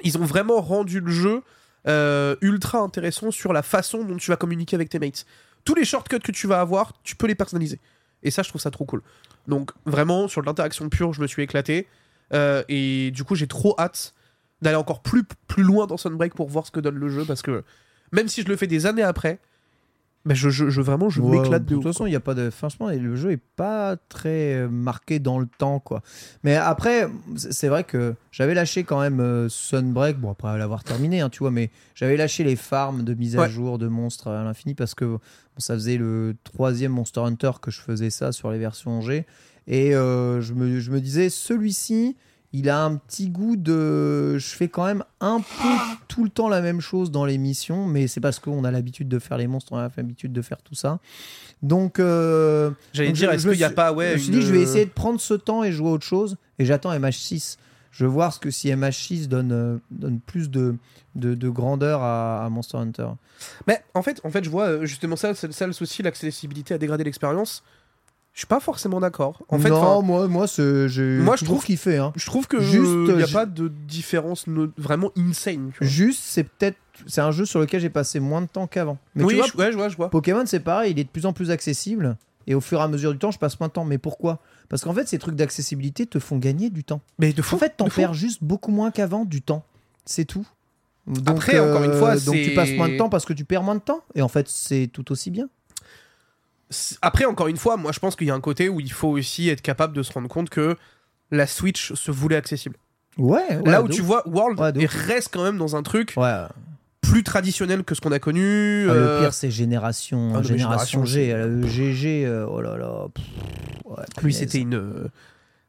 ils ont vraiment rendu le jeu euh, ultra intéressant sur la façon dont tu vas communiquer avec tes mates. Tous les shortcuts que tu vas avoir, tu peux les personnaliser. Et ça, je trouve ça trop cool. Donc, vraiment, sur l'interaction pure, je me suis éclaté. Euh, et du coup, j'ai trop hâte d'aller encore plus, plus loin dans Sunbreak pour voir ce que donne le jeu. Parce que même si je le fais des années après, bah, je, je- je- vraiment, je Ouais, m'éclate de De toute façon, il y a pas de. Franchement, le jeu est pas très euh, marqué dans le temps, quoi. Mais après, c'est vrai que j'avais lâché quand même euh, Sunbreak. Bon, après l'avoir terminé, hein, tu vois, mais j'avais lâché les farms de mise à Ouais. jour de monstres à l'infini parce que bon, ça faisait le troisième Monster Hunter que je faisais ça sur les versions G. Et euh, je, me, je me disais, celui-ci, il a un petit goût de. Je fais quand même un peu tout le temps la même chose dans les missions, mais c'est parce qu'on a l'habitude de faire les monstres, on a l'habitude de faire tout ça. Donc. euh, J'allais dire, est-ce qu'il n'y a pas. Ouais, je me suis dit, je vais essayer de prendre ce temps et jouer à autre chose. Et j'attends MH6. Je veux voir ce que si MH6 donne, euh, donne plus de, de, de grandeur à, à Monster Hunter. Mais en fait, en fait, je vois euh, justement ça, c'est ça le souci, l'accessibilité a dégradé l'expérience. Je suis pas forcément d'accord. En fait, non, moi, moi, j'ai Moi, je trouve- kiffé. Hein. je trouve que Juste, il n'y a je- pas de différence no- vraiment insane. tu vois. Juste, c'est peut-être. C'est un jeu sur lequel j'ai passé moins de temps qu'avant. Mais oui, tu vois, je, ouais, je vois, je vois. Pokémon, c'est pareil, il est de plus en plus accessible. Et au fur et à mesure du temps, je passe moins de temps. Mais pourquoi? Parce qu'en fait, ces trucs d'accessibilité te font gagner du temps. Mais de fou. En fait, t'en perds juste beaucoup moins qu'avant du temps. C'est tout. Donc, Après, encore une fois, donc tu passes moins de temps parce que tu perds moins de temps. Et en fait, c'est tout aussi bien. Après, encore une fois, moi, je pense qu'il y a un côté où il faut aussi être capable de se rendre compte que la Switch se voulait accessible. Ouais. Là où tu vois, World Ouais, reste quand même dans un truc Ouais. Ah, plus traditionnel que ce qu'on a connu. Le euh, pire, c'est génération, ah, génération G. GG, euh, oh là là. pff, ouais, lui, c'était une. euh,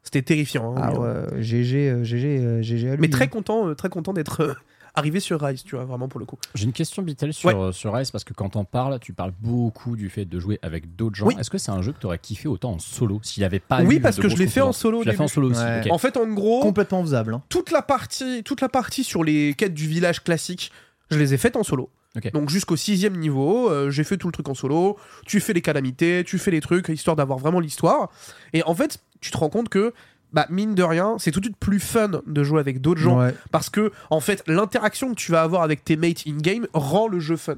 C'était terrifiant. hein, Ah hein. ouais, GG, euh, GG, euh, GG. Mais très hein. content, euh, très content d'être arrivé sur Rise, tu vois, vraiment pour le coup. J'ai une question, Bitel, sur, Ouais. euh, sur Rise, parce que quand t'en parles, tu parles beaucoup du fait de jouer avec d'autres gens. Oui. Est-ce que c'est un jeu que t'aurais kiffé autant en solo s'il avait pas Oui, eu parce de que je l'ai fait en solo Tu l'as fait en solo aussi. Ouais. En fait, en gros, Complètement faisable. hein. toute la partie, toute la partie sur les quêtes du village classique, je les ai faites en solo. Donc jusqu'au sixième niveau, euh, j'ai fait tout le truc en solo. Tu fais les calamités, tu fais les trucs, histoire d'avoir vraiment l'histoire. Et en fait, tu te rends compte que bah mine de rien, c'est tout de suite plus fun de jouer avec d'autres gens Ouais. parce que en fait l'interaction que tu vas avoir avec tes mates in game rend le jeu fun.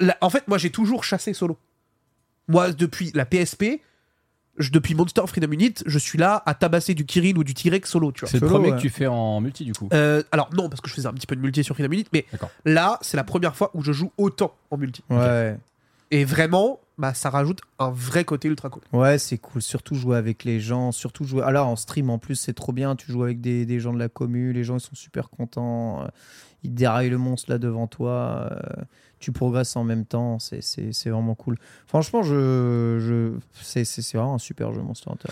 La- en fait, moi j'ai toujours chassé solo. Moi depuis la PSP, je- depuis Monster Freedom Unit, je suis là à tabasser du Kirin ou du T-Rex solo, tu vois. C'est le premier ouais. que tu fais en multi du coup. Euh, alors non, parce que je faisais un petit peu de multi sur Freedom Unit, mais D'accord. là c'est la première fois où je joue autant en multi. Ouais. Et vraiment, bah ça rajoute un vrai côté ultra cool. Ouais, c'est cool. Surtout jouer avec les gens. Surtout jouer. Alors, en stream, en plus, c'est trop bien. Tu joues avec des, des gens de la commu. Les gens, ils sont super contents. Euh, Ils déraillent le monstre là devant toi. Euh, Tu progresses en même temps. C'est- C'est c'est vraiment cool. Franchement, je, je... c'est c'est- c'est vraiment un super jeu, Monster Hunter.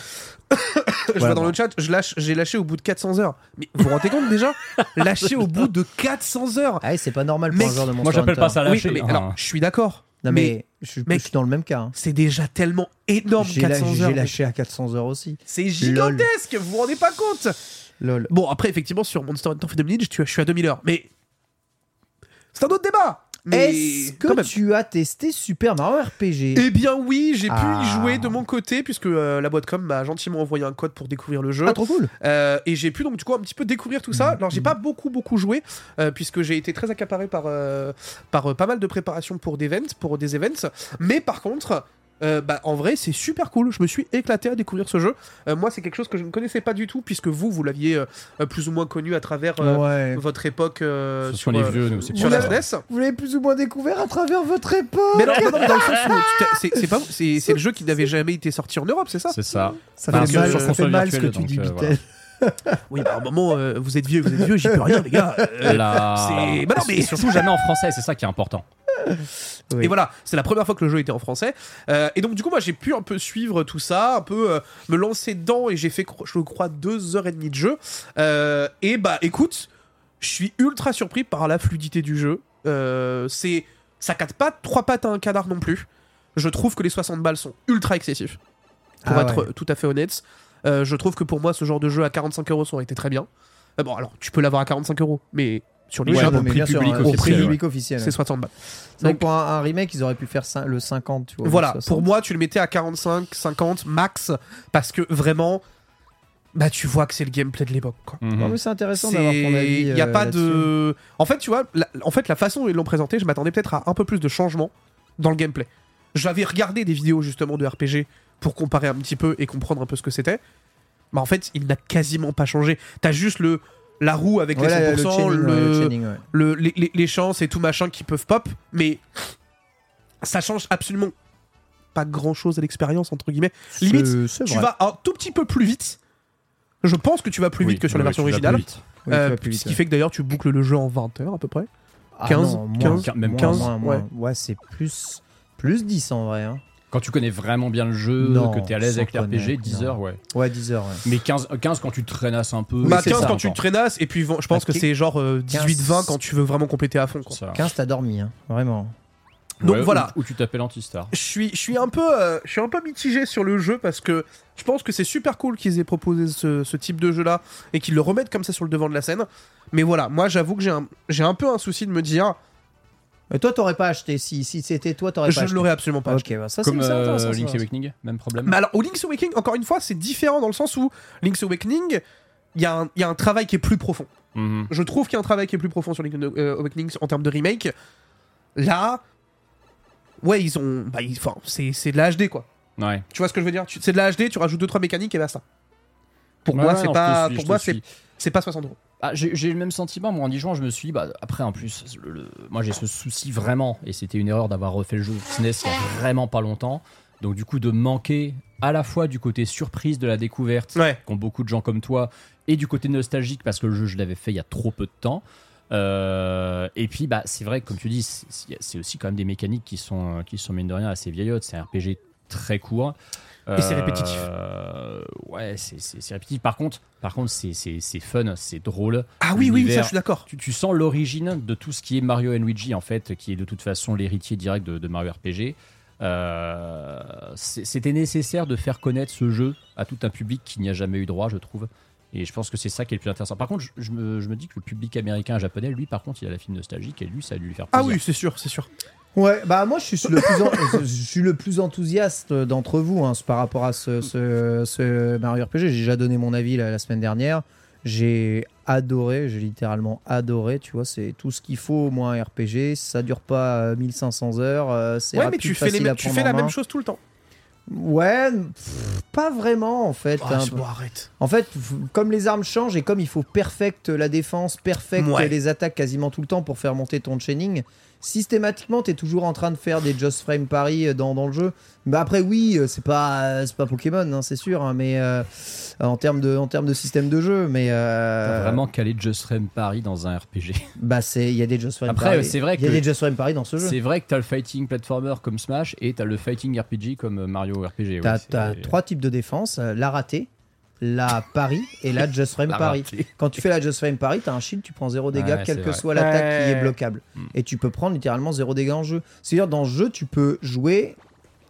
je Voilà, vois dans bon. le chat, je lâche, j'ai lâché au bout de 400 heures. Mais vous vous rendez compte déjà Lâcher au bout de 400 heures Ah, ouais, c'est pas normal pour Mec, un joueur de Monster Moi j'appelle pas ça Oui, lâcher. mais hein. alors, je suis d'accord. Non, mais, je, mec, je suis dans le même cas. hein. C'est déjà tellement énorme, J'ai la- 400 j'ai heures. lâché à 400 heures aussi. C'est gigantesque, vous vous rendez pas compte Lol. Bon, après, effectivement, sur Monster Hunter Unit, je suis à 2000 heures. Mais c'est un autre débat. Mais Est-ce que tu as testé Super Mario RPG Eh bien oui, j'ai pu Ah. y jouer de mon côté puisque euh, la boîte com m'a gentiment envoyé un code pour découvrir le jeu. Ah, trop cool. Euh, et j'ai pu donc du coup un petit peu découvrir tout ça. Mhm. Alors j'ai pas beaucoup beaucoup joué euh, puisque j'ai été très accaparé par par pas mal de préparations pour des events, pour des events. Mais par contre, euh, bah, en vrai c'est super cool. Je me suis éclaté à découvrir ce jeu. Euh, moi c'est quelque chose que je ne connaissais pas du tout puisque vous vous l'aviez euh, plus ou moins connu à travers euh, ouais. votre époque euh, sur, euh, vieux, nous, sur la. SNES. Vous l'avez plus ou moins découvert à travers votre époque. Mais non, non, dans le sens où c'est le jeu qui n'avait jamais été sorti en Europe, c'est ça? C'est ça. Ça fait mal, sur ça console fait mal ce que tu dis, euh, Bitel. Oui, bah, à un moment, euh, vous êtes vieux, vous êtes vieux, j'y peux rien, les gars. Euh, La- c'est- bah non, mais- Et surtout jamais en français, c'est ça qui est important. Oui. Et voilà, c'est la première fois que le jeu était en français. Euh, et donc, du coup, moi, j'ai pu un peu suivre tout ça, un peu euh, me lancer dedans, et j'ai fait, je crois, deux heures et demie de jeu. Euh, et bah, écoute, je suis ultra surpris par la fluidité du jeu. Euh, c'est, ça capte pas trois pattes à un canard non plus. Je trouve que les 60 balles sont ultra excessifs, pour Ah être ouais. tout à fait honnête. Euh, je trouve que pour moi, ce genre de jeu à 45 euros ça aurait été très bien. Euh, bon, alors, tu peux l'avoir à 45 euros, mais sur les Ouais, jeux, prix public hein, au prix officiel, public officiel. c'est 60 balles. Donc- pour un, un remake, ils auraient pu faire le 50, tu vois. Voilà, le 60. pour moi, tu le mettais à 45, 50 max, parce que vraiment, bah tu vois que c'est le gameplay de l'époque. quoi. Non, mais c'est intéressant d'avoir ton avis. Il n'y a euh, pas de. En fait, tu vois, la, en fait, la façon dont ils l'ont présenté, je m'attendais peut-être à un peu plus de changement dans le gameplay. J'avais regardé des vidéos justement de RPG pour comparer un petit peu et comprendre un peu ce que c'était. Mais en fait, il n'a quasiment pas changé. T'as juste le la roue avec les le 100%, chaining, le, ouais, le chaining, ouais. le- les, les- les chances et tout machin qui peuvent pop, mais ça change absolument pas grand chose à l'expérience, entre guillemets. Limite, Tu vas un tout petit peu plus vite. Je pense que tu vas plus Oui, vite que sur la version originale. Oui, Euh, vite, ce qui fait que d'ailleurs tu boucles le jeu en 20 heures à peu près. Ah 15, non, moins, 15, même moins, 15, moins, ouais. moins. Ouais, c'est plus, plus 10 en vrai. Hein. Quand tu connais vraiment bien le jeu, Non, que t'es à l'aise avec l'RPG, connaître, 10 non. heures, ouais. Ouais, 10 heures. Ouais. Mais 15, 15 quand tu te traînasses un peu. bah c'est 15 ça, quand tu te traînasses et puis je pense Ah, que c'est genre 18-20 quand tu veux vraiment compléter à fond. quoi. Ça. 15, t'as dormi, hein. vraiment. Donc Ouais, voilà. Ou, ou tu t'appelles Antistar. Je suis, je suis un peu, euh, je suis un peu mitigé sur le jeu parce que je pense que c'est super cool qu'ils aient proposé ce, ce type de jeu là et qu'ils le remettent comme ça sur le devant de la scène. Mais voilà, moi j'avoue que j'ai un, j'ai un peu un souci de me dire, Mais toi, t'aurais pas acheté. Si, si c'était toi, t'aurais je pas ne acheté. l'aurais absolument pas. acheté. Ok, bah, ça c'est Comme euh, Link's. Awakening, même problème. Mais alors, au Link's Awakening, encore une fois, c'est différent dans le sens où Link's Awakening, il y, a un- il y a un travail qui est plus profond. Mhm. Je trouve qu'il y a un travail qui est plus profond sur Link's euh, Awakening en termes de remake. Là, ouais, ils ont. Bah, ils- enfin, c'est c'est de la HD, quoi. Ouais. Tu vois ce que je veux dire? Tu- C'est de la HD, tu rajoutes 2-3 mécaniques et basta. Pour Ouais, moi, ouais, c'est non, je pas, suis, pour je moi, te c'est suis. C'est pas 60 euros. Ah, j'ai eu le même sentiment, moi en y jouant, je me suis dit, bah, après en plus, le- le- moi j'ai ce souci vraiment, et c'était une erreur d'avoir refait le jeu SNES il y a vraiment pas longtemps, donc du coup de manquer à la fois du côté surprise de la découverte, Ouais. qu'ont beaucoup de gens comme toi, et du côté nostalgique parce que le jeu je l'avais fait il y a trop peu de temps. Euh, et puis bah c'est vrai que comme tu dis, c'est c'est aussi quand même des mécaniques qui sont qui sont mine de rien assez vieillottes. C'est un RPG très court. Et c'est répétitif. Euh, ouais, c'est- répétitif. Par contre, par contre, c'est c'est c'est fun, c'est drôle. Ah oui, oui, ça, je suis d'accord. tu, tu sens l'origine de tout ce qui est Mario Luigi en fait, qui est de toute façon l'héritier direct de, de Mario RPG. Euh, C'était nécessaire de faire connaître ce jeu à tout un public qui n'y a jamais eu droit, je trouve. Et je pense que c'est ça qui est le plus intéressant. Par contre, je, je me, je me dis que le public américain et japonais, lui, par contre, il a la fine nostalgique et lui, ça a dû lui faire Ah plaisir. oui, c'est sûr, c'est sûr. Ouais, bah moi je suis le plus, en- je suis le plus enthousiaste d'entre vous hein, par rapport à ce, ce, ce Mario RPG. J'ai déjà donné mon avis la, la semaine dernière. J'ai adoré, j'ai littéralement adoré. Tu vois, c'est tout ce qu'il faut au moins un RPG. Ça dure pas euh, 1500 heures. euh, c'est Ouais, rapide, mais tu fais, les tu la même chose tout le temps. Ouais, pff, pas vraiment en fait. Ah, hein. bon, arrête. En fait, comme les armes changent et comme il faut perfect la défense, perfect Ouais. les attaques quasiment tout le temps pour faire monter ton chaining, systématiquement, tu es toujours en train de faire des just frame paris dans, dans le jeu. Mais après, oui, euh, c'est pas, euh, c'est pas Pokémon, hein, c'est sûr, hein, mais euh, en termes de, en termes de système de jeu, mais euh, vraiment calé Just Frame Paris dans un RPG. bah il y a des just frame Après, paris. c'est vrai il y a des just frame paris dans ce jeu. C'est vrai que t'as le fighting platformer comme Smash et t'as le fighting RPG comme Mario RPG. Ouais, c'est- t'as trois types de défense euh, la ratée, la pari et la just frame La pari. ratée. Quand tu fais la Just Frame Paris, t'as un shield, tu prends zéro dégâts, Ouais, quelle que vrai. soit l'attaque qui est bloquable. Mm. Et tu peux prendre littéralement zéro dégâts en jeu. C'est-à-dire, dans ce jeu, tu peux jouer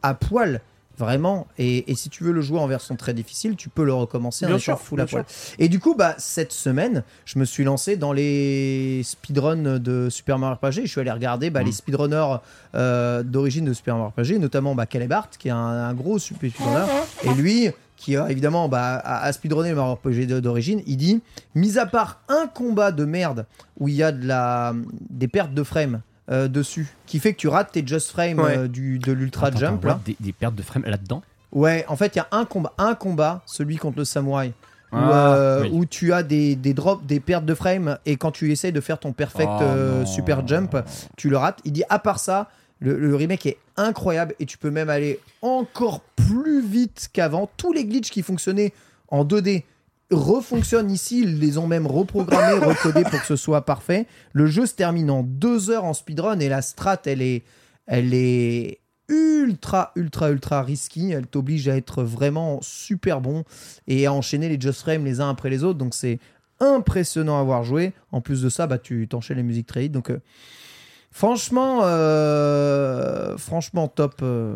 à poil. Vraiment, et, et si tu veux le jouer en version très difficile, tu peux le recommencer en Bien étant full à poil. Et du coup, bah, cette semaine, je me suis lancé dans les speedruns de Super Mario RPG. Je suis allé regarder bah, Mm. les speedrunners euh, d'origine de Super Mario RPG, notamment bah, Caleb Hart, qui est un, un gros super speedrunner. Et lui, qui a évidemment bah, a, a speedrunné le Mario RPG d'origine, il dit mis à part un combat de merde où il y a de la, des pertes de frame euh, dessus, qui fait que tu rates tes just frame Ouais. euh, du, de l'ultra jump là. des, des pertes de frame là-dedans? Ouais, en fait, il y a un combat, un combat, celui contre le samouraï, où, Ah, euh, oui. où tu as des, des drops, des pertes de frame, et quand tu essayes de faire ton perfect Oh, euh, super jump, tu le rates. Il dit à part ça, le, le remake est incroyable et tu peux même aller encore plus vite qu'avant. Tous les glitches qui fonctionnaient en 2D refonctionnent ici. Ils les ont même reprogrammés, recodés pour que ce soit parfait. Le jeu se termine en deux heures en speedrun et la strat, elle est, elle est ultra, ultra, ultra risky. Elle t'oblige à être vraiment super bon et à enchaîner les just frames les uns après les autres. Donc c'est impressionnant à voir jouer. En plus de ça, bah, tu t'enchaînes les musiques très vite. Donc euh, franchement, euh, franchement top. euh,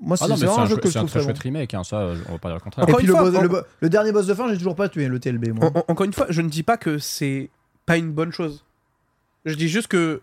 Moi, c'est Ah non, mais c'est vraiment un, un jeu que je c'est un trouve très très bon. chouette remake, hein, ça, euh, on va pas dire le contraire. Et Encore puis une le, fois, boss- en- le bo- le dernier boss de fin, j'ai toujours pas tué le TLB. Moi. En- en- encore une fois, je ne dis pas que c'est pas une bonne chose. Je dis juste que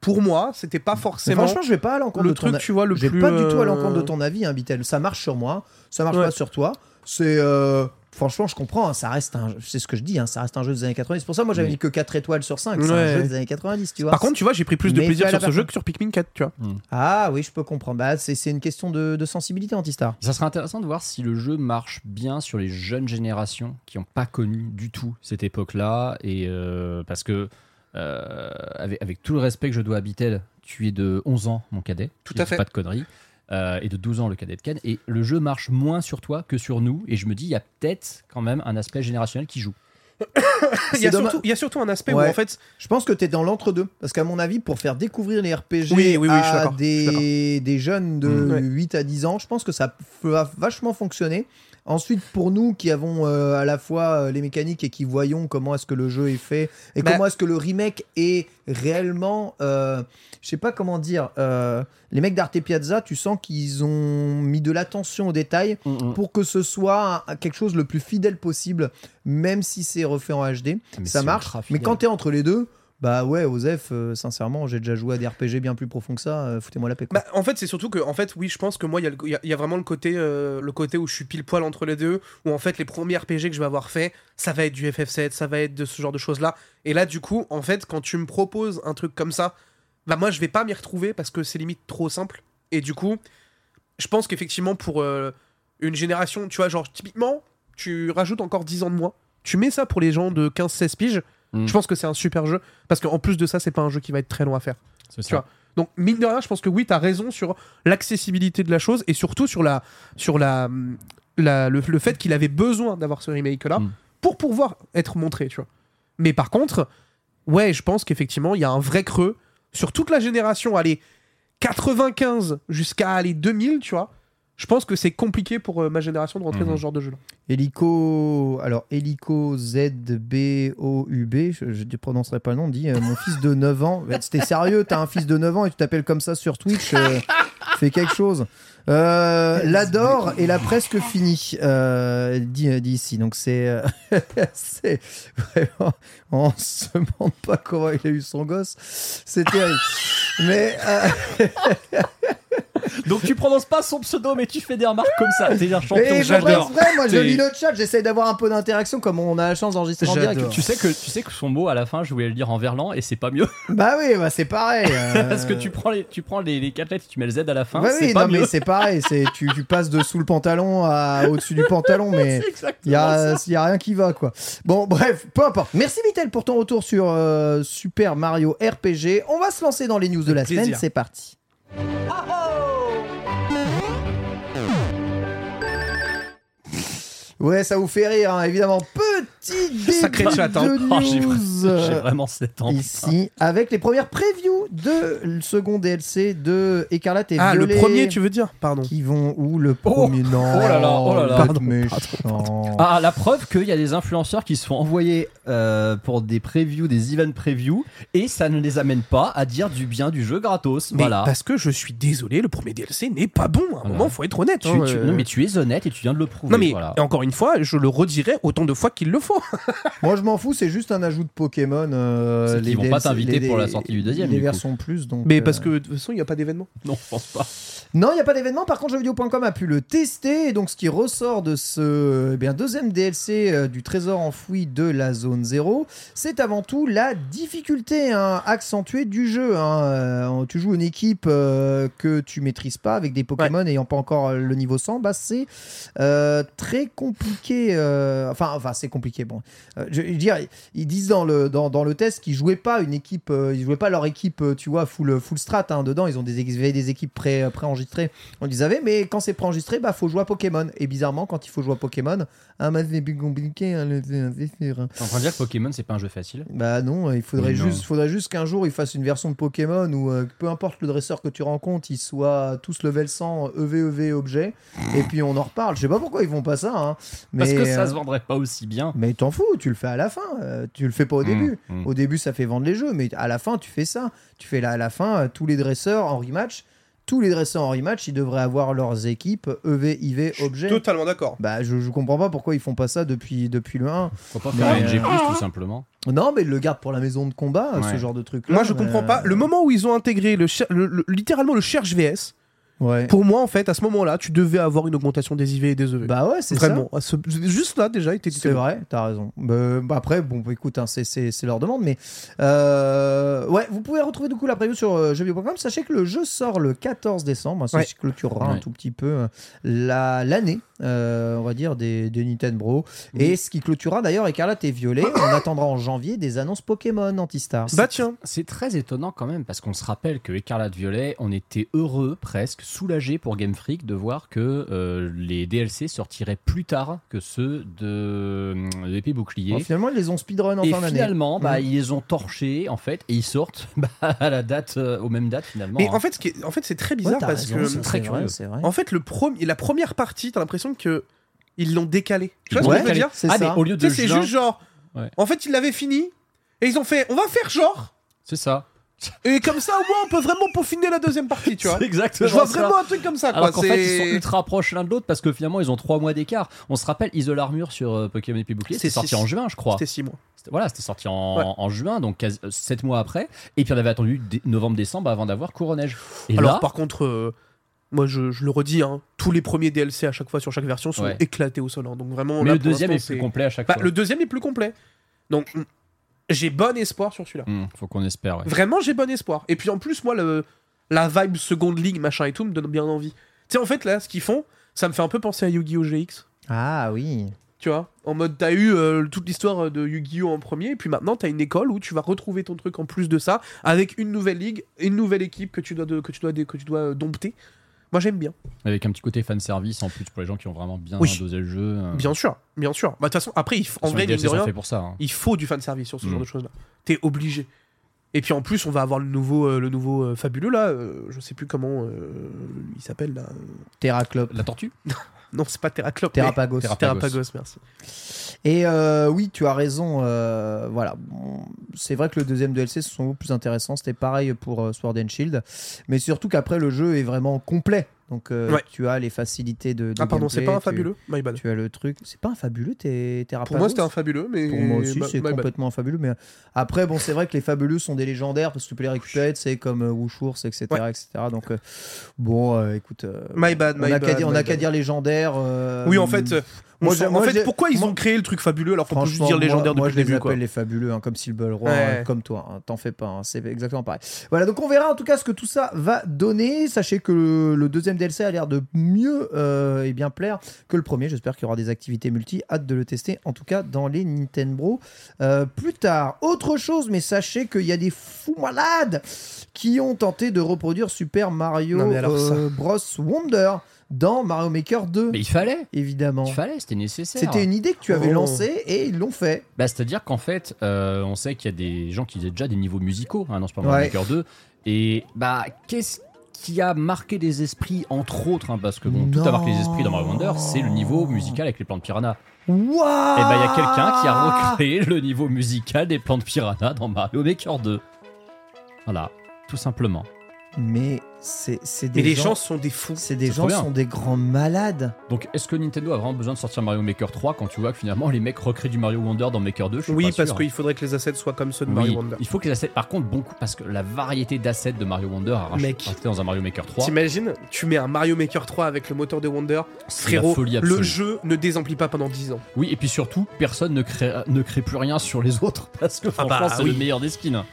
pour moi, c'était pas Mais forcément franchement, je vais pas à l'encontre le de ton truc, tu vois, le Je vais plus. pas du tout à euh, l'encontre de ton avis, hein, Bitel. Ça marche sur moi, ça marche Ouais. pas sur toi. C'est euh, franchement, je comprends. hein, ça reste un, c'est ce que je dis, hein, ça reste un jeu des années 90. C'est pour ça, moi, j'avais Oui. dit que 4 étoiles sur 5 C'est un jeu des années 90, tu vois. Par contre, tu vois, j'ai pris plus de Mais plaisir sur ce jeu que sur Pikmin 4, tu vois. ah oui, je peux comprendre. Bah, c'est, c'est une question de, de sensibilité anti-star. Ça serait intéressant de voir si le jeu marche bien sur les jeunes générations qui n'ont pas connu du tout cette époque-là. Et euh, parce que, euh, avec, avec tout le respect que je dois à Bitel, tu es de 11 ans, mon cadet. Tout Je à dis fait. Pas de conneries. Euh, et de 12 ans, le cadet de Ken. Et le jeu marche moins sur toi que sur nous. Et je me dis, il y a peut-être quand même un aspect générationnel qui joue. Il y, a surtout, il y a surtout un aspect Ouais. où en fait, Je pense que tu es dans l'entre-deux. Parce qu'à mon avis, pour faire découvrir les RPG Oui, oui, oui, je suis à je des, des jeunes de Mm. Ouais. 8 à 10 ans, je pense que ça va vachement fonctionner. Ensuite, pour nous qui avons euh, à la fois euh, les mécaniques et qui voyons comment est-ce que le jeu est fait et Bah- comment est-ce que le remake est réellement, euh, je sais pas comment dire, euh, les mecs d'Arte Piazza, tu sens qu'ils ont mis de l'attention aux détails pour que ce soit quelque chose le plus fidèle possible, même si c'est refait en HD. Mais ça marche. Mais quand t'es entre les deux, bah ouais, Osef, euh, sincèrement, j'ai déjà joué à des RPG bien plus profonds que ça. euh, Foutez-moi la paix. Bah, en fait, c'est surtout que, en fait, oui, je pense que moi, il y a y, vraiment le côté, euh, le côté où je suis pile poil entre les deux, où en fait, les premiers RPG que je vais avoir fait, ça va être du FF7, ça va être de ce genre de choses-là. Et là, du coup, en fait, quand tu me proposes un truc comme ça, bah moi, je vais pas m'y retrouver parce que c'est limite trop simple. Et du coup, je pense qu'effectivement, pour euh, une génération, tu vois, genre, typiquement, tu rajoutes encore 10 ans de moins, tu mets ça pour les gens de 15-16 piges, Mm. je pense que c'est un super jeu, parce qu'en plus de ça, c'est pas un jeu qui va être très long à faire. C'est ça. vois. Donc mine de rien, je pense que oui, tu as raison sur l'accessibilité de la chose et surtout sur la sur la, la- le, le fait qu'il avait besoin d'avoir ce remake là Mm. pour pouvoir être montré, tu vois. Mais par contre, ouais, je pense qu'effectivement, il y a un vrai creux sur toute la génération, allez 95 jusqu'à aller 2000, tu vois. Je pense que c'est compliqué pour euh, ma génération de rentrer Mhm. dans ce genre de jeu. Helico, alors Helico ZBOUB, je, je ne prononcerai pas le nom, dit euh, mon fils de 9 ans. C'était sérieux, t'as un fils de 9 ans et tu t'appelles comme ça sur Twitch. euh, Fais quelque chose. Euh, L'adore et l'a presque fini. Euh, dit, dit ici. Donc c'est, euh, c'est vraiment, on se demande pas comment il a eu son gosse. C'est terrible. Mais euh, Donc tu prononces pas son pseudo, mais tu fais des remarques comme ça. T'es un champion. et J'adore. vrai, moi je lis le chat, j'essaie d'avoir un peu d'interaction comme on a la chance d'enregistrer en direct. J'adore. Tu sais que tu sais que son mot à la fin, je voulais le dire en verlan et c'est pas mieux Bah oui, bah c'est pareil. euh, parce que tu prends les tu prends les, les quatre lettres et tu mets le Z à la fin. C'est oui, pas non, mieux. mais c'est pareil. C'est tu, tu passes de sous le pantalon à au-dessus du pantalon, mais il y a, ça. y a rien qui va quoi. Bon, bref, peu importe. Merci Vitel pour ton retour sur euh, Super Mario RPG. On va se lancer dans les news de la Avec semaine. plaisir. C'est parti. Ouais, ça vous fait rire, hein, évidemment. Petit début Sacré chat, hein. de Oh, j'ai news. J'ai vraiment 7 ans. Ici, avec les premières previews de le second DLC de Écarlate et Ah, le Violet. premier, tu veux dire? Pardon. qui vont où? Le Oh premier non Oh là là, oh là là. Pardon, méchant. Ah, la preuve qu'il y a des influenceurs qui se font envoyer euh, pour des previews, des event previews, et ça ne les amène pas à dire du bien du jeu gratos. Mais voilà. parce que je suis désolé, le premier DLC n'est pas bon. À un Voilà. moment, faut être honnête. Tu- hein, tu- euh. non, mais tu es honnête et tu viens de le prouver. Non, mais voilà. et encore une fois, je le redirai autant de fois qu'il le faut. Moi, je m'en fous, c'est juste un ajout de Pokémon. euh, les vont pas t'inviter les- pour la sortie du deuxième, Les du coup. versions plus, donc. Mais euh, parce que de toute façon, il n'y a pas d'événement. Non, je pense pas. Non, il n'y a pas d'événement. Par contre, jeuxvideo.com a pu le tester. Et donc, ce qui ressort de ce eh bien, deuxième DLC euh, du trésor enfoui de la zone 0, c'est avant tout la difficulté hein, accentuée du jeu. hein. Euh, tu joues une équipe euh, que tu maîtrises pas avec des Pokémon n'ayant pas encore le niveau 100. Bah, c'est euh, très compliqué. euh, enfin, enfin c'est compliqué. Bon, je, je veux dire, ils disent dans le, dans, dans le test qu'ils jouaient pas une équipe, ils jouaient pas leur équipe, tu vois, full, full strat. hein. dedans, ils ont des, des équipes pré, euh, On les avait, mais quand c'est préenregistré, bah faut jouer à Pokémon. Et bizarrement, quand il faut jouer à Pokémon, ah mais c'est plus compliqué, hein, c'est sûr. hein. T'es en train de dire que Pokémon, c'est pas un jeu facile Bah non, il faudrait non. juste, faudrait juste qu'un jour ils fassent une version de Pokémon où euh, peu importe le dresseur que tu rencontres, ils soient tous level 100 EV EV objet. Et puis on en reparle. Je sais pas pourquoi ils font pas ça. hein. Mais, Parce que ça euh, se vendrait pas aussi bien. mais t'en fous, tu le fais à la fin. euh, tu le fais pas au Mmh, début. mmh. Au début, ça fait vendre les jeux, mais à la fin, tu fais ça. Tu fais là à la fin euh, tous les dresseurs en rematch. Tous les dresseurs en rematch, ils devraient avoir leurs équipes EV, IV, objet. Totalement d'accord. Bah, je, je comprends pas pourquoi ils font pas ça depuis, depuis le 1. Pourquoi pas faire Mais, un NG+, euh, tout simplement Non, mais ils le gardent pour la maison de combat, ce genre de truc. Moi, je comprends pas. Le moment où ils ont intégré le, cher- le- le- littéralement le cherche VS, Ouais. pour moi, en fait, à ce moment-là, tu devais avoir une augmentation des IV et des EV. Bah ouais, c'est ça. Vraiment. Ce- Juste là, déjà, il était C'est vrai, t'as raison. Bah, bah après, bon, bah, écoute, hein, c'est- leur demande, mais euh, ouais, vous pouvez retrouver du coup la preview sur euh, jeuxvideo.com. Sachez que le jeu sort le 14 décembre, hein, ce Ouais. qui clôturera un tout petit peu euh, la- l'année, euh, on va dire, des, des Nintendo Bro. Et ce qui clôturera d'ailleurs Écarlate et Violet. on attendra en janvier des annonces Pokémon Antistar. Bah tiens. C'est très étonnant quand même parce qu'on se rappelle que Écarlate Violet, on était heureux, presque soulagé pour Game Freak de voir que euh, les DLC sortiraient plus tard que ceux de, l'épée bouclier. Bon, finalement, ils les ont speedrun en et fin d'année. finalement, bah, Mhm. ils les ont torchés en fait et ils sortent bah, à la date, euh, aux mêmes dates finalement. Mais hein. en fait, ce qui est- en fait, c'est très bizarre parce raison, que c'est très vrai, curieux. c'est vrai. en fait, le premier, la première partie, t'as l'impression que ils l'ont décalé. Tu vois ce que je veux dire c'est ah, ça. au lieu de c'est juste genre. Ouais. En fait, ils l'avaient fini et ils ont fait. On va faire genre. c'est ça. Et comme ça, au moins, on peut vraiment peaufiner la deuxième partie, tu vois. C'est exactement Je vois ça. vraiment un truc comme ça, quoi. Alors qu'en fait, C'est- ils sont ultra proches l'un de l'autre parce que finalement, ils ont trois mois d'écart. On se rappelle, Isole Armure sur euh, Pokémon Épée Bouclier, C'était c'était sorti six. en juin, je crois. C'était 6 mois. C'était- Voilà, c'était sorti en, Ouais. en juin, donc 7 mois après. Et puis on avait attendu dé- novembre-décembre avant d'avoir Couronneige. Et Alors, là, par contre, euh, moi, je, je le redis, hein, tous les premiers DLC à chaque fois sur chaque version sont Ouais. éclatés au sol. hein. donc vraiment. mais là, le deuxième est plus complet à chaque Bah, fois. le deuxième est plus complet. Donc, mm, j'ai bon espoir sur celui-là. Hmm, faut qu'on espère, ouais. Vraiment, j'ai bon espoir. Et puis en plus, moi, le, la vibe seconde ligue, machin et tout, me donne bien envie. Tu sais, en fait, là, ce qu'ils font, ça me fait un peu penser à Yu-Gi-Oh! GX. Ah oui. Tu vois En mode, t'as eu euh, toute l'histoire de Yu-Gi-Oh! en premier, et puis maintenant, t'as une école où tu vas retrouver ton truc en plus de ça, avec une nouvelle ligue, une nouvelle équipe que tu dois, de- que tu dois, que tu dois dompter. Moi, j'aime bien. Avec un petit côté fan service en plus pour les gens qui ont vraiment bien Oui. dosé le jeu. euh, Bien sûr, bien sûr. Bah, De toute façon, après, il en vrai, DLC rien, pour ça. hein. il faut du fanservice sur ce Mm. genre de choses-là. T'es obligé. Et puis en plus, on va avoir le nouveau, euh, le nouveau euh, fabuleux là. je sais plus comment il s'appelle là. Terra Club. La tortue? Non, c'est pas Terraclop. Terrapagos. Terrapagos. Terrapagos, merci. Et euh, oui, tu as raison. euh, voilà, Bon, c'est vrai que le deuxième DLC se sont plus intéressants. C'était pareil pour euh, Sword and Shield, mais surtout qu'après le jeu est vraiment complet. Donc euh, Ouais. tu as les facilités de. de Ah, pardon, c'est pas un tu- fabuleux My bad. Tu as le truc. C'est pas un fabuleux, t'es Pour moi, c'était un fabuleux, mais. Pour moi aussi, c'est bad. complètement un fabuleux. Mais après, bon, c'est vrai que les fabuleux sont des légendaires parce que tu peux les récupérer, c'est comme euh, Wushours, etc., Ouais. etc. Donc, euh, bon, euh, écoute, My bad, on my n'a bad, qu'à dire, on n'a qu'à dire légendaire. Oui, en fait, moi, moi, en fait, pourquoi ils moi- ont créé le truc fabuleux alors qu'on peut juste dire légendaire moi, moi, depuis je le les début, quoi. les fabuleux, hein, comme Roi, Ouais. hein, comme toi. hein, T'en fais pas, c'est exactement pareil. Voilà, donc on verra en tout cas ce que tout ça va donner. Sachez que le, le deuxième DLC a l'air de mieux euh, et bien plaire que le premier. J'espère qu'il y aura des activités multi. Hâte de le tester, en tout cas dans les Nintendo euh, plus tard. Autre chose, mais sachez qu'il y a des fous malades qui ont tenté de reproduire Super Mario Non, alors euh, Bros Wonder dans Mario Maker 2, Mais il fallait. évidemment. Il fallait, c'était nécessaire. C'était une idée que tu avais Oh. lancée et ils l'ont fait. Bah, C'est-à-dire qu'en fait, euh, on sait qu'il y a des gens qui faisaient déjà des niveaux musicaux hein, dans Super Mario Ouais. Maker 2. Et bah, qu'est-ce qui a marqué les esprits, entre autres, hein, parce que bon, tout a marqué les esprits dans Mario Wonder, c'est le niveau musical avec les plantes piranha. Waouh Et bah, il y a quelqu'un qui a recréé le niveau musical des plantes piranha dans Mario Maker 2. Voilà, tout simplement. Mais c'est c'est des Mais les gens, gens sont des fous. c'est des gens sont des grands malades. Donc, est-ce que Nintendo a vraiment besoin de sortir Mario Maker 3 quand tu vois que finalement les mecs recréent du Mario Wonder dans Maker 2 Je suis Oui, pas parce qu'il faudrait que les assets soient comme ceux de Oui, Mario Wonder. il faut que les assets. Par contre, bon coup, parce que la variété d'assets de Mario Wonder a racheté Mec. dans un Mario Maker 3. T'imagines, tu mets un Mario Maker 3 avec le moteur de Wonder, frérot, folie absolue. le jeu ne désemplit pas pendant 10 ans. Oui, et puis surtout, personne ne crée, ne crée plus rien sur les autres parce que franchement, bah, c'est oui. le meilleur des skins.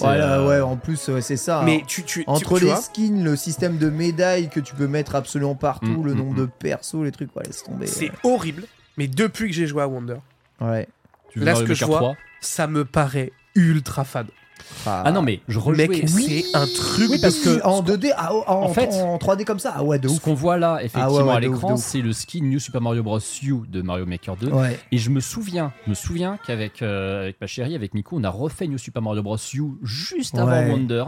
Voilà, euh, ouais, en plus ouais, c'est ça. Mais hein. tu, tu, entre tu les vois, skins, le système de médailles que tu peux mettre absolument partout, Mm, le mm, nombre mm. de persos, les trucs, ouais, laisse tomber. c'est horrible. Mais depuis que j'ai joué à Wonder, Ouais. là, ce que je vois, 3 ça me paraît ultra fade. Ah non, mais je rejouais. Mec, c'est un truc Oui, parce que en 2D, ah, oh, en, En fait- en 3D comme ça, ah ouais, de Ce qu'on voit là, effectivement, Ah ouais, ouais, à l'écran, c'est le skin New Super Mario Bros. U de Mario Maker 2. Ouais. Et je me souviens, me souviens qu'avec euh, avec ma chérie, avec Miku, on a refait New Super Mario Bros. U juste avant. Wonder.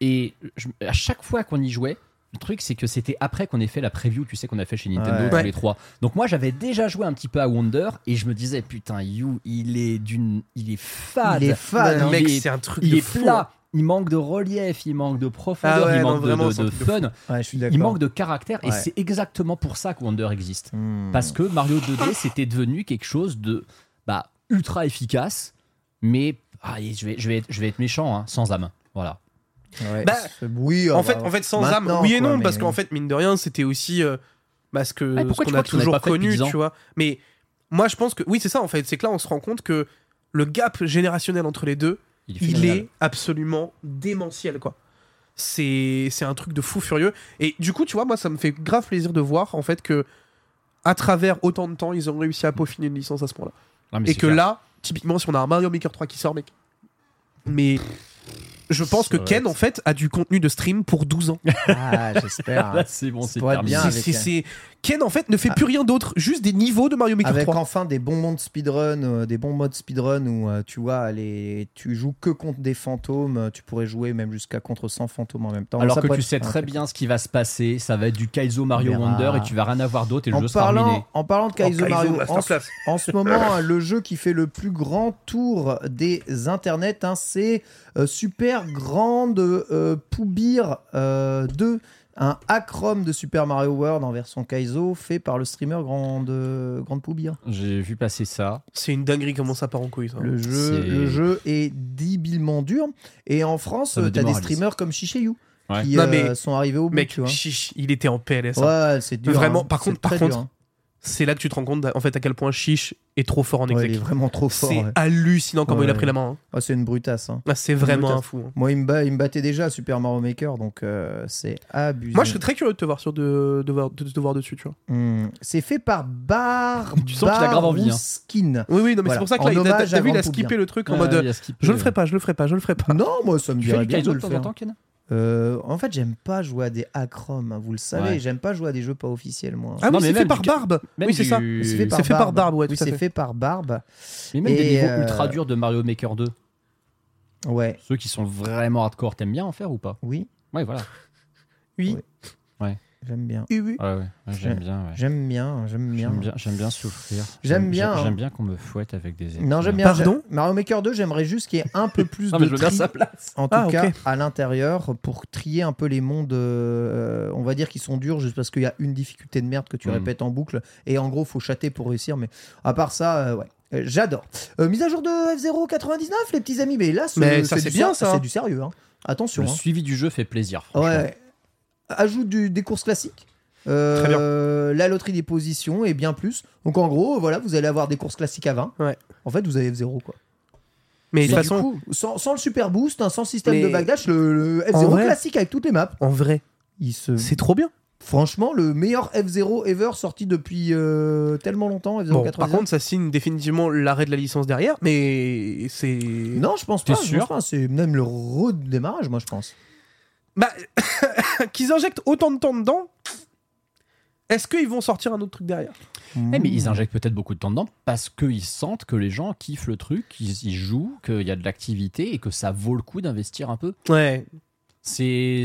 Et je- à chaque fois qu'on y jouait, le truc c'est que c'était après qu'on ait fait la preview, tu sais, qu'on a fait chez Nintendo Ouais. tous Ouais. les trois. Donc moi j'avais déjà joué un petit peu à Wonder et je me disais putain You, il est d'une, il est fade. Il est fade, Non, hein. mec, c'est un truc il de est fou. plat. Il manque de relief, il manque de profondeur, Ah ouais, il non, manque de- vraiment, de, de de fun, Ouais, je suis d'accord. il manque de caractère et c'est exactement pour ça que Wonder existe. Hmm. Parce que Mario 2D, c'était devenu quelque chose de bah, ultra efficace, mais ah, je, vais, je, vais être, je vais être méchant, hein, sans âme. Voilà. Ouais, Bah, oui, En oh, fait, en fait, sans âme, oui et quoi, non, mais- parce qu'en fait, mine de rien, c'était aussi euh, bah, ce que pourquoi ce tu qu'on a tu n'avais toujours connu, 10 ans tu vois. Mais moi, je pense que oui, c'est ça en fait. C'est que là, on se rend compte que le gap générationnel entre les deux, Il est il phénoménal. est absolument démentiel, quoi. C'est c'est un truc de fou furieux. Et du coup, tu vois, moi, ça me fait grave plaisir de voir en fait que à travers autant de temps, ils ont réussi à peaufiner une licence à ce point-là. Et que clair. là, typiquement, si on a un Mario Maker 3 qui sort, mec. Mais je pense que Ken, en fait, a du contenu de stream pour 12 ans. Ah, j'espère. C'est bon, c'est bien c'est- Ken, en fait, ne fait plus rien d'autre, juste des niveaux de Mario Maker Avec 3. enfin des bons modes speedrun, euh, des bons modes speedrun où euh, tu vois, les... tu joues que contre des fantômes, euh, tu pourrais jouer même jusqu'à contre 100 fantômes en même temps. Alors Ça que tu être sais très bien ce qui va se passer, ça va être du Kaizo Mario verra. Wonder et tu vas rien avoir d'autre et le En jeu sera terminé. parlant, en parlant de Kaizo, Kaizo Mario, en, ce moment, hein, le jeu qui fait le plus grand tour des internets, hein, c'est euh, Super Grande euh, Poubir euh, 2, un hack-ROM de Super Mario World en version Kaizo, fait par le streamer Grande, Grande Poubir. J'ai vu passer ça. C'est une dinguerie comment ça part en couille, ça. Le jeu, C'est- le jeu est débilement dur. Et en France, Ça me tu as des streamers comme Shishayu Ouais. qui Non, euh, sont arrivés au bout. Mec, tu vois. chiche, il était en PLS. hein. Ouais, c'est dur. Vraiment, hein. par contre- par contre, dur, hein. C'est là que tu te rends compte, en fait, à quel point Chiche est trop fort en Ouais, exec. il est vraiment trop fort. c'est ouais. hallucinant comment il a pris la main. hein. Ah, c'est une brutasse. hein. Ah, c'est vraiment Brutasse. un fou. hein. Moi, il me, bat- il me battait déjà à Super Mario Maker, donc euh, c'est abusé. Moi, je serais très curieux de te voir, sur de, de, voir, de, de te voir dessus, tu vois. Hmm. C'est fait par Bar. Tu sens qu'il a grave envie, hein. Skin. Oui, oui, non, mais Voilà. c'est pour ça que En là, il- à vu, il a skippé le truc en mode a je le ferai pas, je le ferai pas, je le ferai pas. Non, moi, ça me Tu fais dirait du bien de le de temps en faire. Euh, en fait, j'aime pas jouer à des hackroms, hein, vous le savez. Ouais. J'aime pas jouer à des jeux pas officiels, moi. Ah Non, oui, mais c'est fait par du- Barbe. Oui, c'est ça. C'est fait par C'est fait par Barbe. Barbe, ouais, oui, c'est fait. fait par Barbe. Mais même Et, des niveaux euh, ultra durs de Mario Maker 2. Ouais, Ceux qui sont vraiment hardcore, t'aimes bien en faire ou pas? Oui. Ouais, voilà. Oui. Ouais. J'aime bien. Oui, oui. Ouais, ouais, j'aime bien. ouais. J'aime bien, j'aime bien. J'aime bien, j'aime bien souffrir. J'aime bien, hein. J'aime bien qu'on me fouette avec des épines. Non, j'aime bien. Pardon Mario Maker 2, j'aimerais juste qu'il y ait un peu plus Non, mais de je veux bien tri, sa place. en tout Ah, cas, à l'intérieur, pour trier un peu les mondes, euh, on va dire, qui sont durs, juste parce qu'il y a une difficulté de merde que tu Mhm. répètes en boucle. Et en gros, faut chatter pour réussir. Mais à part ça, euh, ouais. Euh, J'adore. Euh, mise à jour de F099, les petits amis. Mais là, Mais c'est bien, ça. C'est du sérieux. hein. Attention. Le hein. suivi du jeu fait plaisir. franchement. Ouais. Ajoute du- des courses classiques. Euh, La loterie des positions et bien plus. Donc en gros, voilà, vous allez avoir des courses classiques à 20. Ouais. En fait, vous avez F0 quoi. Mais de toute façon, coup, sans, sans le super boost, hein, sans système Mais- de backdash, le, le En F0 vrai- classique avec toutes les maps, en vrai, il se... c'est trop bien. franchement le meilleur F0 ever sorti depuis euh, tellement longtemps. F0 Bon, 99. par contre, ça signe définitivement l'arrêt de la licence derrière, mais c'est. non, je pense pas. je pense pas. C'est même le redémarrage, moi je pense. Bah, qu'ils injectent autant de temps dedans, est-ce qu'ils vont sortir un autre truc derrière? Eh, mais ils injectent peut-être beaucoup de temps dedans parce qu'ils sentent que les gens kiffent le truc, qu'ils y jouent, qu'il y a de l'activité et que ça vaut le coup d'investir un peu. Ouais. C'est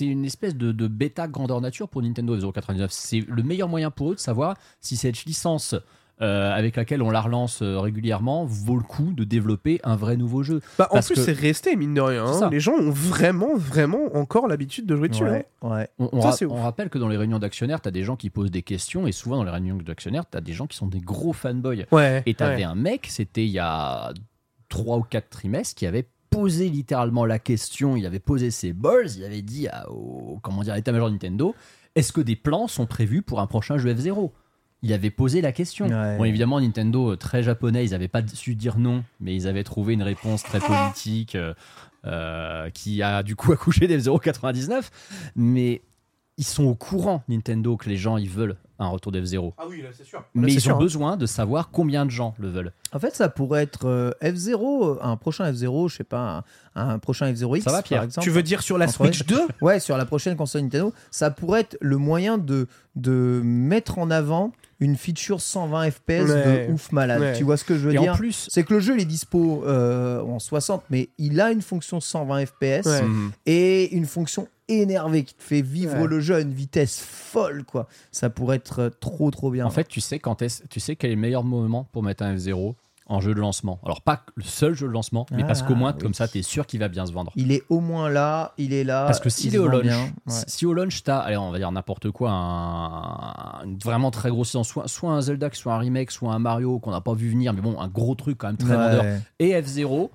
une espèce de, de bêta grandeur nature pour Nintendo F099. C'est le meilleur moyen pour eux de savoir si cette licence euh, avec laquelle on la relance euh, régulièrement vaut le coup de développer un vrai nouveau jeu. Bah, en Parce plus, que- c'est resté, mine de rien. Hein. Les gens ont vraiment, vraiment encore l'habitude de jouer dessus. ouais, hein. ouais. On, ra- rappelle que dans les réunions d'actionnaires, tu as des gens qui posent des questions et souvent dans les réunions d'actionnaires, tu as des gens qui sont des gros fanboys. Ouais. Et t'avais ouais. un mec, c'était il y a trois ou quatre trimestres, qui avait posé littéralement la question, il avait posé ses balls, il avait dit à, au, comment dire, à l'état-major de Nintendo, est-ce que des plans sont prévus pour un prochain jeu F0 Il avait posé la question. Ouais. Bon, évidemment, Nintendo, euh, très japonais, ils n'avaient pas su dire non, mais ils avaient trouvé une réponse très politique euh, euh, qui a du coup accouché des F099. Mais ils sont au courant, Nintendo, que les gens, ils veulent un retour d'F0. Ah oui, là, c'est sûr. Mais ils sûr, ont hein. besoin de savoir combien de gens le veulent. En fait, ça pourrait être euh, F0, un prochain F0, je sais pas, un, un prochain F0X Ça va, Pierre par exemple. Tu veux dire sur la Switch 2 Ouais, sur la prochaine console Nintendo, ça pourrait être le moyen de, de mettre en avant une feature 120 FPS Ouais. de ouf malade. Ouais. Tu vois ce que je veux Et dire en plus, C'est que le jeu il est dispo euh, en 60, mais il a une fonction 120 FPS Ouais. Mhm. et une fonction énervée qui te fait vivre Ouais. le jeu à une vitesse folle, quoi. Ça pourrait être euh, trop trop bien. En fait, tu sais quand est tu sais quel est le meilleur moment pour mettre un F0 en jeu de lancement. Alors pas le seul jeu de lancement, mais Ah, parce qu'au moins oui. comme ça, t'es sûr qu'il va bien se vendre. il est au moins là, il est là. Parce que il s'il se est au launch, bien. Ouais. si- si au launch t'as, allez, on va dire n'importe quoi, un, une vraiment très grosse licence, soit, soit un Zelda, soit un remake, soit un Mario qu'on n'a pas vu venir, mais bon, un gros truc quand même très Ouais. vendeur, et F0,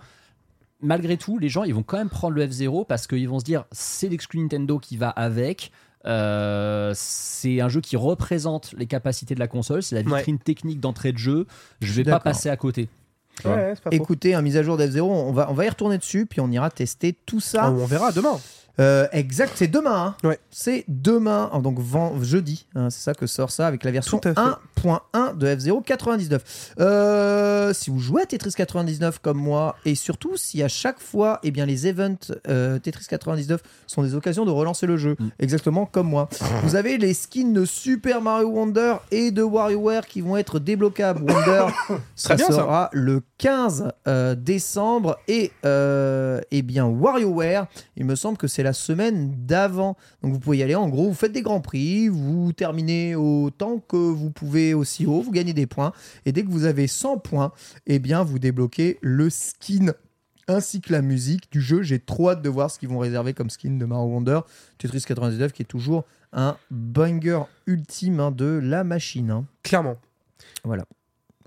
malgré tout, les gens ils vont quand même prendre le F0 parce qu'ils vont se dire c'est l'exclu Nintendo qui va avec. Euh, c'est un jeu qui représente les capacités de la console, c'est la vitrine technique d'entrée de jeu. Je vais pas passer à côté. Ouais. Écoutez, un mise à jour d'F0, on va, on va y retourner dessus, puis on ira tester tout ça. Ah, on verra demain. Euh, exact, c'est demain. hein. Ouais. C'est demain, donc vend- jeudi. hein, c'est ça que sort ça avec la version Tout à fait. 1.1 de F0 99. Euh, si vous jouez à Tetris 99 comme moi, et surtout si à chaque fois, eh bien, les events euh, Tetris 99 sont des occasions de relancer le jeu, Mm. exactement comme moi. vous avez les skins de Super Mario Wonder et de WarioWare qui vont être débloquables. Wonder, ça bien, ça. sera le 15 euh, décembre et eh bien WarioWare, il me semble que c'est la semaine d'avant. Donc vous pouvez y aller. En gros, vous faites des grands prix, vous terminez autant que vous pouvez aussi haut, vous gagnez des points. Et dès que vous avez 100 points, eh bien vous débloquez le skin ainsi que la musique du jeu. J'ai trop hâte de voir ce qu'ils vont réserver comme skin de Mario Wonder. Tetris 99 qui est toujours un banger ultime hein, de la machine. hein. Clairement. Voilà.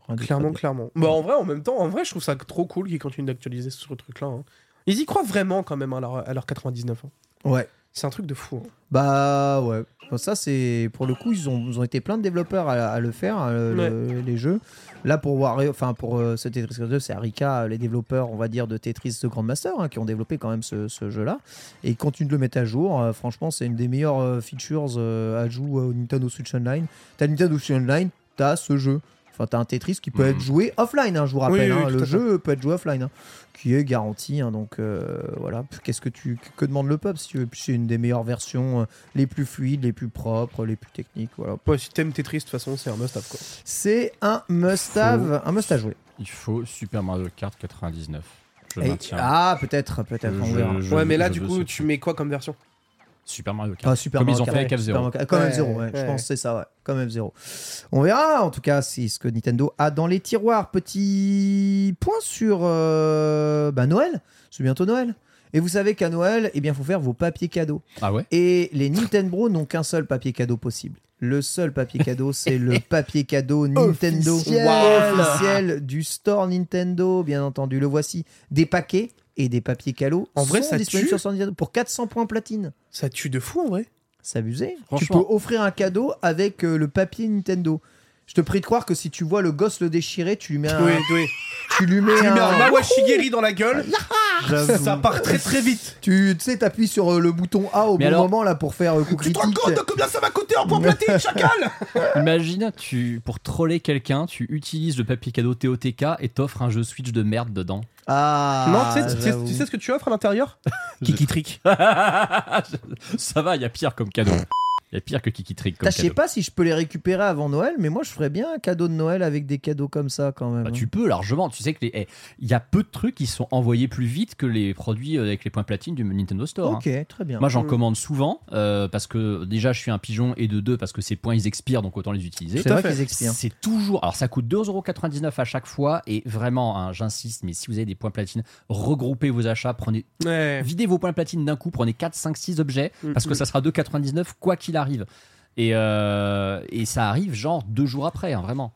Rien Clairement, clairement. Bah, en vrai, en même temps, en vrai, je trouve ça trop cool qu'ils continuent d'actualiser ce truc-là. hein. Ils y croient vraiment quand même hein, à leur, à leur 99. hein. bien. Ouais. C'est un truc de fou. hein. Bah ouais. Bon, ça c'est pour le coup ils ont, ils ont été plein de développeurs à, à le faire hein, le- le- les jeux. Là pour Wario, enfin pour euh, ce Tetris 99 c'est Arika les développeurs on va dire de Tetris de Grandmaster hein, qui ont développé quand même ce, ce jeu là et ils continuent de le mettre à jour. Euh, franchement c'est une des meilleures euh, features euh, ajout au Nintendo Switch Online. T'as Nintendo Switch Online, t'as ce jeu. Enfin t'as un Tetris qui peut Mhm. être joué offline hein, je vous rappelle. Oui, oui, hein, le jeu peut être joué offline. hein, qui est garanti hein, donc euh, voilà. Qu'est-ce que tu que demande le peuple si tu veux? Puis C'est une des meilleures versions. euh, les plus fluides, les plus propres, les plus techniques. Voilà. Ouais, si t'aimes Tetris, de toute façon, c'est un must-have. quoi. C'est un must-have, un must à jouer. Il faut Super Mario Kart 99. Je Et- ah, peut-être, peut-être, ouais, mais là, du coup, tu mets quoi comme version? Super Mario Kart. Ah, Super Comme ils Mario ont Kart, fait avec F-Zero. Super. Comme Ouais, F0, ouais. je pense que c'est ça, ouais. Comme F0. On verra en tout cas si ce que Nintendo a dans les tiroirs. Petit point sur euh, bah, Noël. C'est bientôt Noël. Et vous savez qu'à Noël, eh bien, faut faire vos papiers cadeaux. Ah ouais? Et les Nintendo n'ont qu'un seul papier cadeau possible. Le seul papier cadeau, c'est le papier cadeau Nintendo Officiel. officiel du store Nintendo, bien entendu. Le voici. Des paquets et des papiers cadeaux En vrai, sont ça disponibles tue. sur pour 400 points platine. Ça tue de fou en vrai. C'est abusé. Tu peux offrir un cadeau avec euh, le papier Nintendo. Je te prie de croire que si tu vois le gosse le déchirer, tu lui mets un, Oui, oui. tu lui mets Tu un, mets un Mawashigiri dans la gueule, ça part très très vite. Tu tu sais, t'appuies sur euh, le bouton A au Mais bon alors- moment là pour faire euh, coup Tu te rends critique. compte de combien ça va coûter en point platine, chacal Imagine, tu, pour troller quelqu'un, tu utilises le papier cadeau TOTK et t'offres un jeu Switch de merde dedans. Ah, Non, tu sais, tu sais- j'avoue. tu sais ce que tu offres à l'intérieur Kiki Trick. Ça va, il y a pire comme cadeau. Il y a pire que Kiki Trick Je sais pas si je peux les récupérer avant Noël, mais moi je ferais bien un cadeau de Noël avec des cadeaux comme ça quand même. Bah, tu peux largement. Tu sais que les- eh, il y a peu de trucs qui sont envoyés plus vite que les produits euh, avec les points platine du Nintendo Store. hein. Ok, très bien. Moi, j'en Mm. commande souvent euh, parce que déjà, je suis un pigeon et de deux parce que ces points ils expirent donc autant les utiliser. C'est vrai qu'ils expirent. C'est toujours. Alors, ça coûte 2,99€ à chaque fois. Et vraiment, hein, j'insiste, mais si vous avez des points platine, regroupez vos achats. Prenez, Ouais. videz vos points platine d'un coup. Prenez 4, 5, 6 objets. Mm, Parce que mm. ça sera 2,99€ quoi qu'il arrive. Et, euh, et ça arrive genre deux jours après, hein, vraiment.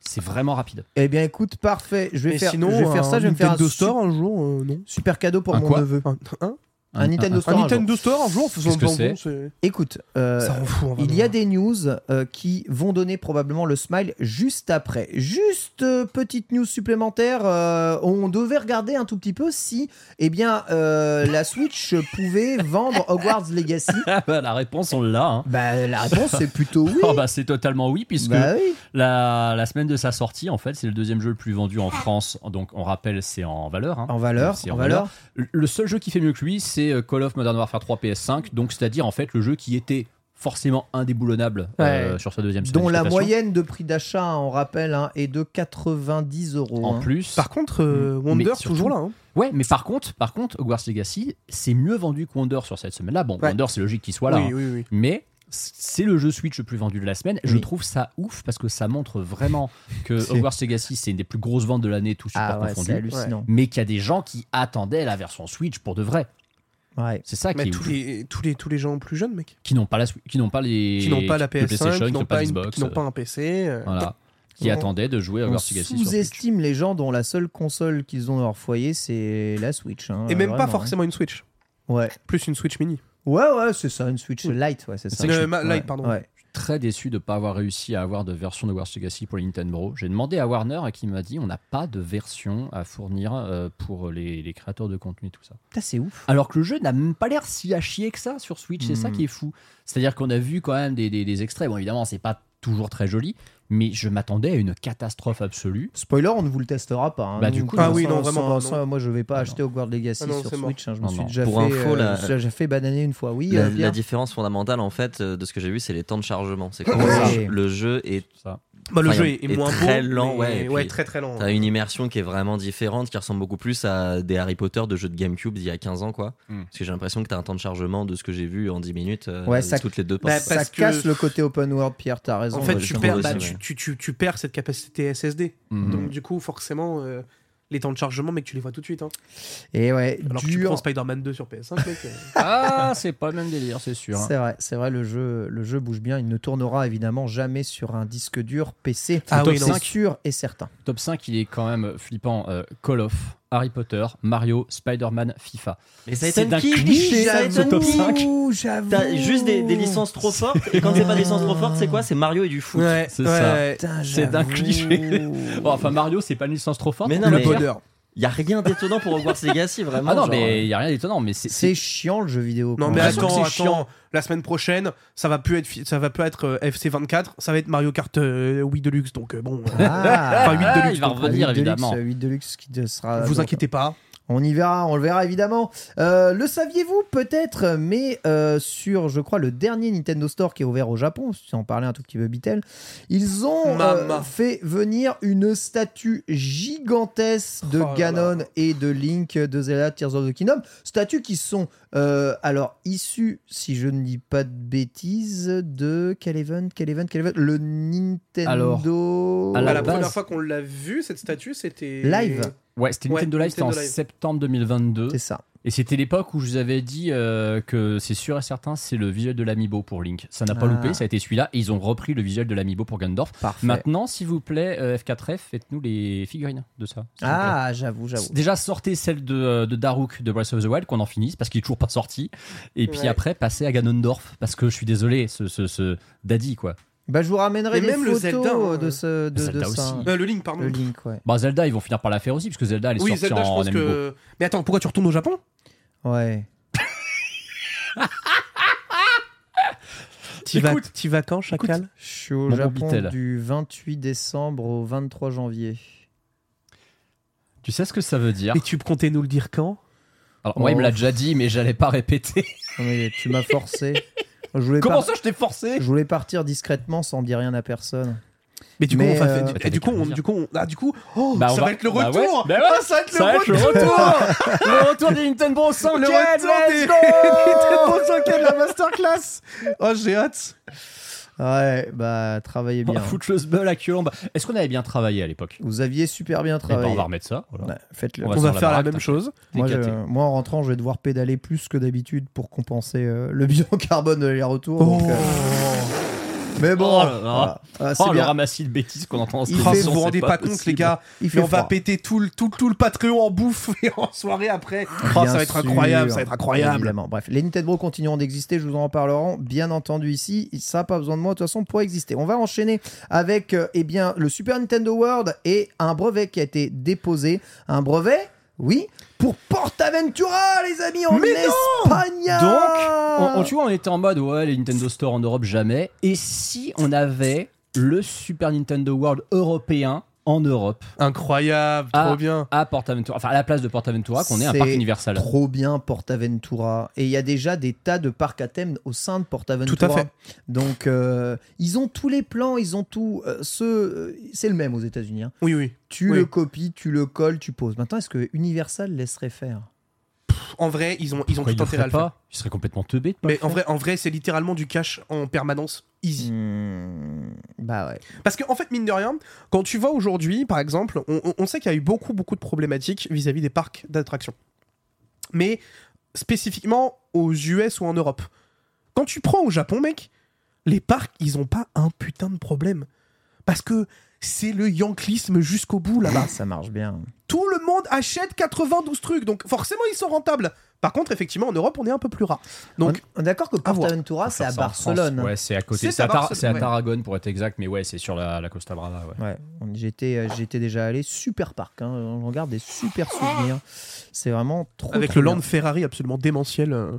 C'est vraiment rapide. Eh bien écoute, parfait. Je vais faire, sinon, je vais faire ça. Je vais me faire un Nintendo su- Store un jour, euh, non? super cadeau pour Un mon quoi? neveu. Un, un- Un Nintendo un Store. un jour. Nintendo Store un jour, faisons Qu'est-ce que c'est. Écoute, euh, Ça rend fou, en vrai, il y a des news euh, qui vont donner probablement le smile juste après. Juste euh, petite news supplémentaire. euh, on devait regarder un tout petit peu si, eh bien, euh, la Switch pouvait vendre Hogwarts Legacy. Bah, la réponse, on l'a. hein. Bah, la réponse c'est plutôt oui. Oh, bah, c'est totalement oui, puisque Bah oui. la, la semaine de sa sortie, en fait, c'est le deuxième jeu le plus vendu en France. Donc, on rappelle, c'est en valeur. hein. En valeur, C'est en valeur. Le seul jeu qui fait mieux que lui, c'est euh, Call of Modern Warfare 3 PS5. Donc, c'est-à-dire, en fait, le jeu qui était forcément indéboulonnable euh, sur sa deuxième semaine Dont la moyenne de prix d'achat, hein, on rappelle, hein, est de 90 euros. En hein. plus. Par contre, euh, Mais Wonder, surtout- toujours là. hein. Ouais, mais par contre, par contre, Hogwarts Legacy, c'est mieux vendu que Wonder sur cette semaine-là. Bon, Ouais. Wonder, c'est logique qu'il soit là. oui, hein. oui, oui. Mais c'est le jeu Switch le plus vendu de la semaine. Je trouve ça ouf parce que ça montre vraiment que C'est- Hogwarts Legacy, c'est une des plus grosses ventes de l'année, tout support Ah ouais, confondu. c'est hallucinant. Mais qu'il y a des gens qui attendaient la version Switch pour de vrai. Ouais. C'est ça qui Mais est tous ouf. les, tous, les, tous les gens plus jeunes, mec. Qui n'ont pas, la, qui n'ont pas les. Qui n'ont pas la le PS5, PlayStation, qui n'ont pas, une- Xbox, qui n'ont pas un PC. euh, Voilà. Qui On- attendaient de jouer à On Hogwarts Legacy sur Switch. sous-estime les gens dont la seule console qu'ils ont dans leur foyer, c'est la Switch. hein, Et même pas vraiment, forcément une Switch. hein. Ouais. Plus une Switch mini. Ouais, ouais, c'est ça, une Switch Lite, ouais, c'est ça. Euh, Ouais, Lite, pardon. ouais. Très déçu de ne pas avoir réussi à avoir de version de Hogwarts Legacy pour les Nintendo. J'ai demandé à Warner et qui m'a dit on n'a pas de version à fournir euh, pour les, les créateurs de contenu et tout ça. C'est ouf. Alors que le jeu n'a même pas l'air si à chier que ça sur Switch, c'est ça Hmm. qui est fou. C'est-à-dire qu'on a vu quand même des, des- des extraits. Bon, évidemment, c'est pas toujours très joli, mais je m'attendais à une catastrophe absolue. Spoiler, on ne vous le testera pas. hein. Bah, du coup, Ah oui, non, vraiment sans- moi, je vais pas Ah, acheter Hogwarts Legacy Ah non, sur. Switch. hein, Je me Non, suis déjà Pour fait, info, euh, la- déjà fait bananer une fois. Oui, La, euh, la différence fondamentale, en fait, euh, de ce que j'ai vu, c'est les temps de chargement. C'est que Ouais. le jeu est. Ça. Bah, le Enfin, jeu est, est moins très beau, lent, ouais, puis très très lent. T'as une immersion qui est vraiment différente, qui ressemble beaucoup plus à des Harry Potter de jeux de GameCube d'il y a 15 ans, quoi. Hmm. Parce que j'ai l'impression que t'as un temps de chargement de ce que j'ai vu en 10 minutes, euh, Ouais, ça- toutes les deux Bah, ça que- casse le côté open world, Pierre, t'as raison. En fait, ouais, tu perds, bah, tu, ouais. tu, tu, tu perds cette capacité SSD. Mhm. Donc, du coup, forcément, euh, les temps de chargement, mec, tu les vois tout de suite. hein. Et ouais, Alors que tu prends Spider-Man 2 sur PS5, mec. euh, Ah, c'est pas le même délire, c'est sûr. hein. C'est vrai, c'est vrai, le jeu, le jeu bouge bien. Il ne tournera évidemment jamais sur un disque dur PC. Ah oui, c'est sûr et certain. Top 5, il est quand même flippant. Euh, Call of, Harry Potter, Mario, Spider-Man, FIFA. Mais ça étonne d'un qui cliché, Ça ce top qui 5. j'avoue. T'as juste des, des licences trop fortes, et quand c'est pas des licences trop fortes, c'est quoi? C'est Mario et du foot. Ouais, C'est ouais, ça. C'est d'un cliché. Bon, enfin, Mario, c'est pas une licence trop forte. Mais non, Le mais- bonheur. Y a rien d'étonnant pour Hogwarts Legacy, vraiment. Ah non, genre, mais il y a rien d'étonnant. Mais c'est. C'est chiant le jeu vidéo. Non mais attends, c'est chiant. attends, la semaine prochaine, ça va plus être, ça va plus être euh, FC 24, ça va être Mario Kart euh, Wii Deluxe, donc euh, bon, euh, Ah, Enfin, 8 Deluxe, il va revenir, Ah, 8 évidemment. Deluxe, 8 Deluxe qui sera. vous donc, inquiétez pas. On y verra, on le verra évidemment. Euh, le saviez-vous peut-être, mais euh, sur, je crois, le dernier Nintendo Store qui est ouvert au Japon, si on parlait un tout petit peu Bitel, ils ont euh, fait venir une statue gigantesque de Oh Ganon là. et de Link de Zelda Tears of the Kingdom. Statues qui sont, euh, alors, issues, si je ne dis pas de bêtises, de quel event, quel event, quel event Le Nintendo... à À la la base- première fois qu'on l'a vu, cette statue, c'était. Live. Ouais, c'était Ouais, Nintendo Live, c'était en Live. septembre 2022. C'est ça. Et c'était l'époque où je vous avais dit euh, que c'est sûr et certain, c'est le visuel de l'amiibo pour Link. Ça n'a pas Ah. loupé, ça a été celui-là. Et ils ont repris le visuel de l'amiibo pour Gandorf. Parfait. Maintenant, s'il vous plaît, euh, F4F, faites-nous les figurines de ça. Ah, j'avoue, j'avoue. Déjà, sortez celle de, euh, de Daruk de Breath of the Wild, qu'on en finisse, parce qu'il est toujours pas sorti. Et puis Ouais. après, passez à Ganondorf, parce que je suis désolé, ce, ce, ce Daddy, quoi. Bah, je vous ramènerai Et des même le photos Zelda, hein. de ce de, Zelda de ça. aussi. Euh, le Link, pardon. Le Link, ouais. Bah, Zelda, ils vont finir par la faire aussi, parce que Zelda, elle est Oui, sortie Zelda, je en pense amiibo. que. Mais attends, pourquoi tu retournes au Japon? Ouais. T'y vas, Écoute, t'y vas quand, Chacal? Je suis au Mon Japon du 28 décembre au 23 janvier. Tu sais ce que ça veut dire? Et tu comptais nous le dire quand? Alors, moi, il me l'a Oh. déjà dit, mais j'allais pas répéter. Non, mais tu m'as forcé. Je voulais, Comment par- ça, je t'ai forcé je voulais partir discrètement sans dire rien à personne. Mais du coup, Mais, on va euh, faire. Bah, t'as et du des coup, on, carrières. du coup, on- ah, du coup, oh, Bah, on ça va- va être le bah retour. bah ouais. Ah, ça va être le Ça va être le retour. retour Le retour des Nintendo 100 Le retour des Nintendo 100 de la masterclass. Oh, j'ai hâte. Ouais, bah, travaillez bien. Footless Bull à Colombe. Est-ce qu'on avait bien travaillé à l'époque? Vous aviez super bien travaillé. On va remettre ça. voilà. Faites-le. On va On faire la baraque, même chose. Moi, je- moi, en rentrant, je vais devoir pédaler plus que d'habitude pour compenser euh, le bilan carbone de l'aller-retour. Oh. donc, euh, Mais bon, Oh là là. voilà. Ah, c'est Oh, le bien. ramassis de bêtises qu'on entend dans cette Il fait- vous vous rendez pas, compte, les gars. Il fait on va péter tout le, tout, tout le Patreon en bouffe et en soirée après. Oh, ça va être sûr. incroyable, ça va être incroyable. Évidemment. Bref, les Nintendo continueront d'exister, je vous en reparlerai bien entendu ici. Ça n'a pas besoin de moi de toute façon pour exister. On va enchaîner avec euh, eh bien, le Super Nintendo World et un brevet qui a été déposé. Un brevet, oui, pour PortAventura, les amis, en Mais Espagne Donc, on, on- tu vois, on était en mode, ouais, les Nintendo Store en Europe, jamais. Et si on avait le Super Nintendo World européen en Europe Incroyable, Ah. trop bien. à PortAventura, enfin à la place de PortAventura, qu'on ait un parc universal. Trop bien PortAventura. Et il y a déjà des tas de parcs à thème au sein de PortAventura. Tout à fait. Donc, euh, ils ont tous les plans, ils ont tout. euh, ce, euh, c'est le même aux États-Unis. hein. Oui, oui. Tu Oui. le copies, tu le colles, tu poses. Maintenant, est-ce que Universal laisserait faire? En vrai, ils ont, ils ont Pourquoi tout intérêt à le faire. pas? Ils seraient complètement teubés de pas Mais en vrai, en vrai c'est littéralement du cash en permanence. Easy. Hmm, Bah ouais. Parce qu'en fait, mine de rien, quand tu vois aujourd'hui, par exemple, on, sait qu'il y a eu beaucoup, beaucoup de problématiques vis-à-vis des parcs d'attractions. Mais spécifiquement aux US ou en Europe. Quand tu prends au Japon, mec, les parcs, ils ont pas un putain de problème. Parce que c'est le yanklisme jusqu'au bout là-bas. Ça marche bien. Tout le monde achète 92 trucs, donc forcément ils sont rentables. Par contre, effectivement, en Europe, on est un peu plus rare. Donc, on, on est d'accord que. PortAventura, c'est à Barcelone. Ouais, c'est à côté. C'est à Tar- à. Tarragone pour être exact, mais ouais, c'est sur la, la Costa Brava. Ouais. Ouais, on- j'étais, euh, j'étais déjà allé, super parc, hein, on garde des super souvenirs. C'est vraiment trop. avec trop le bien. Land Ferrari absolument démentiel, euh,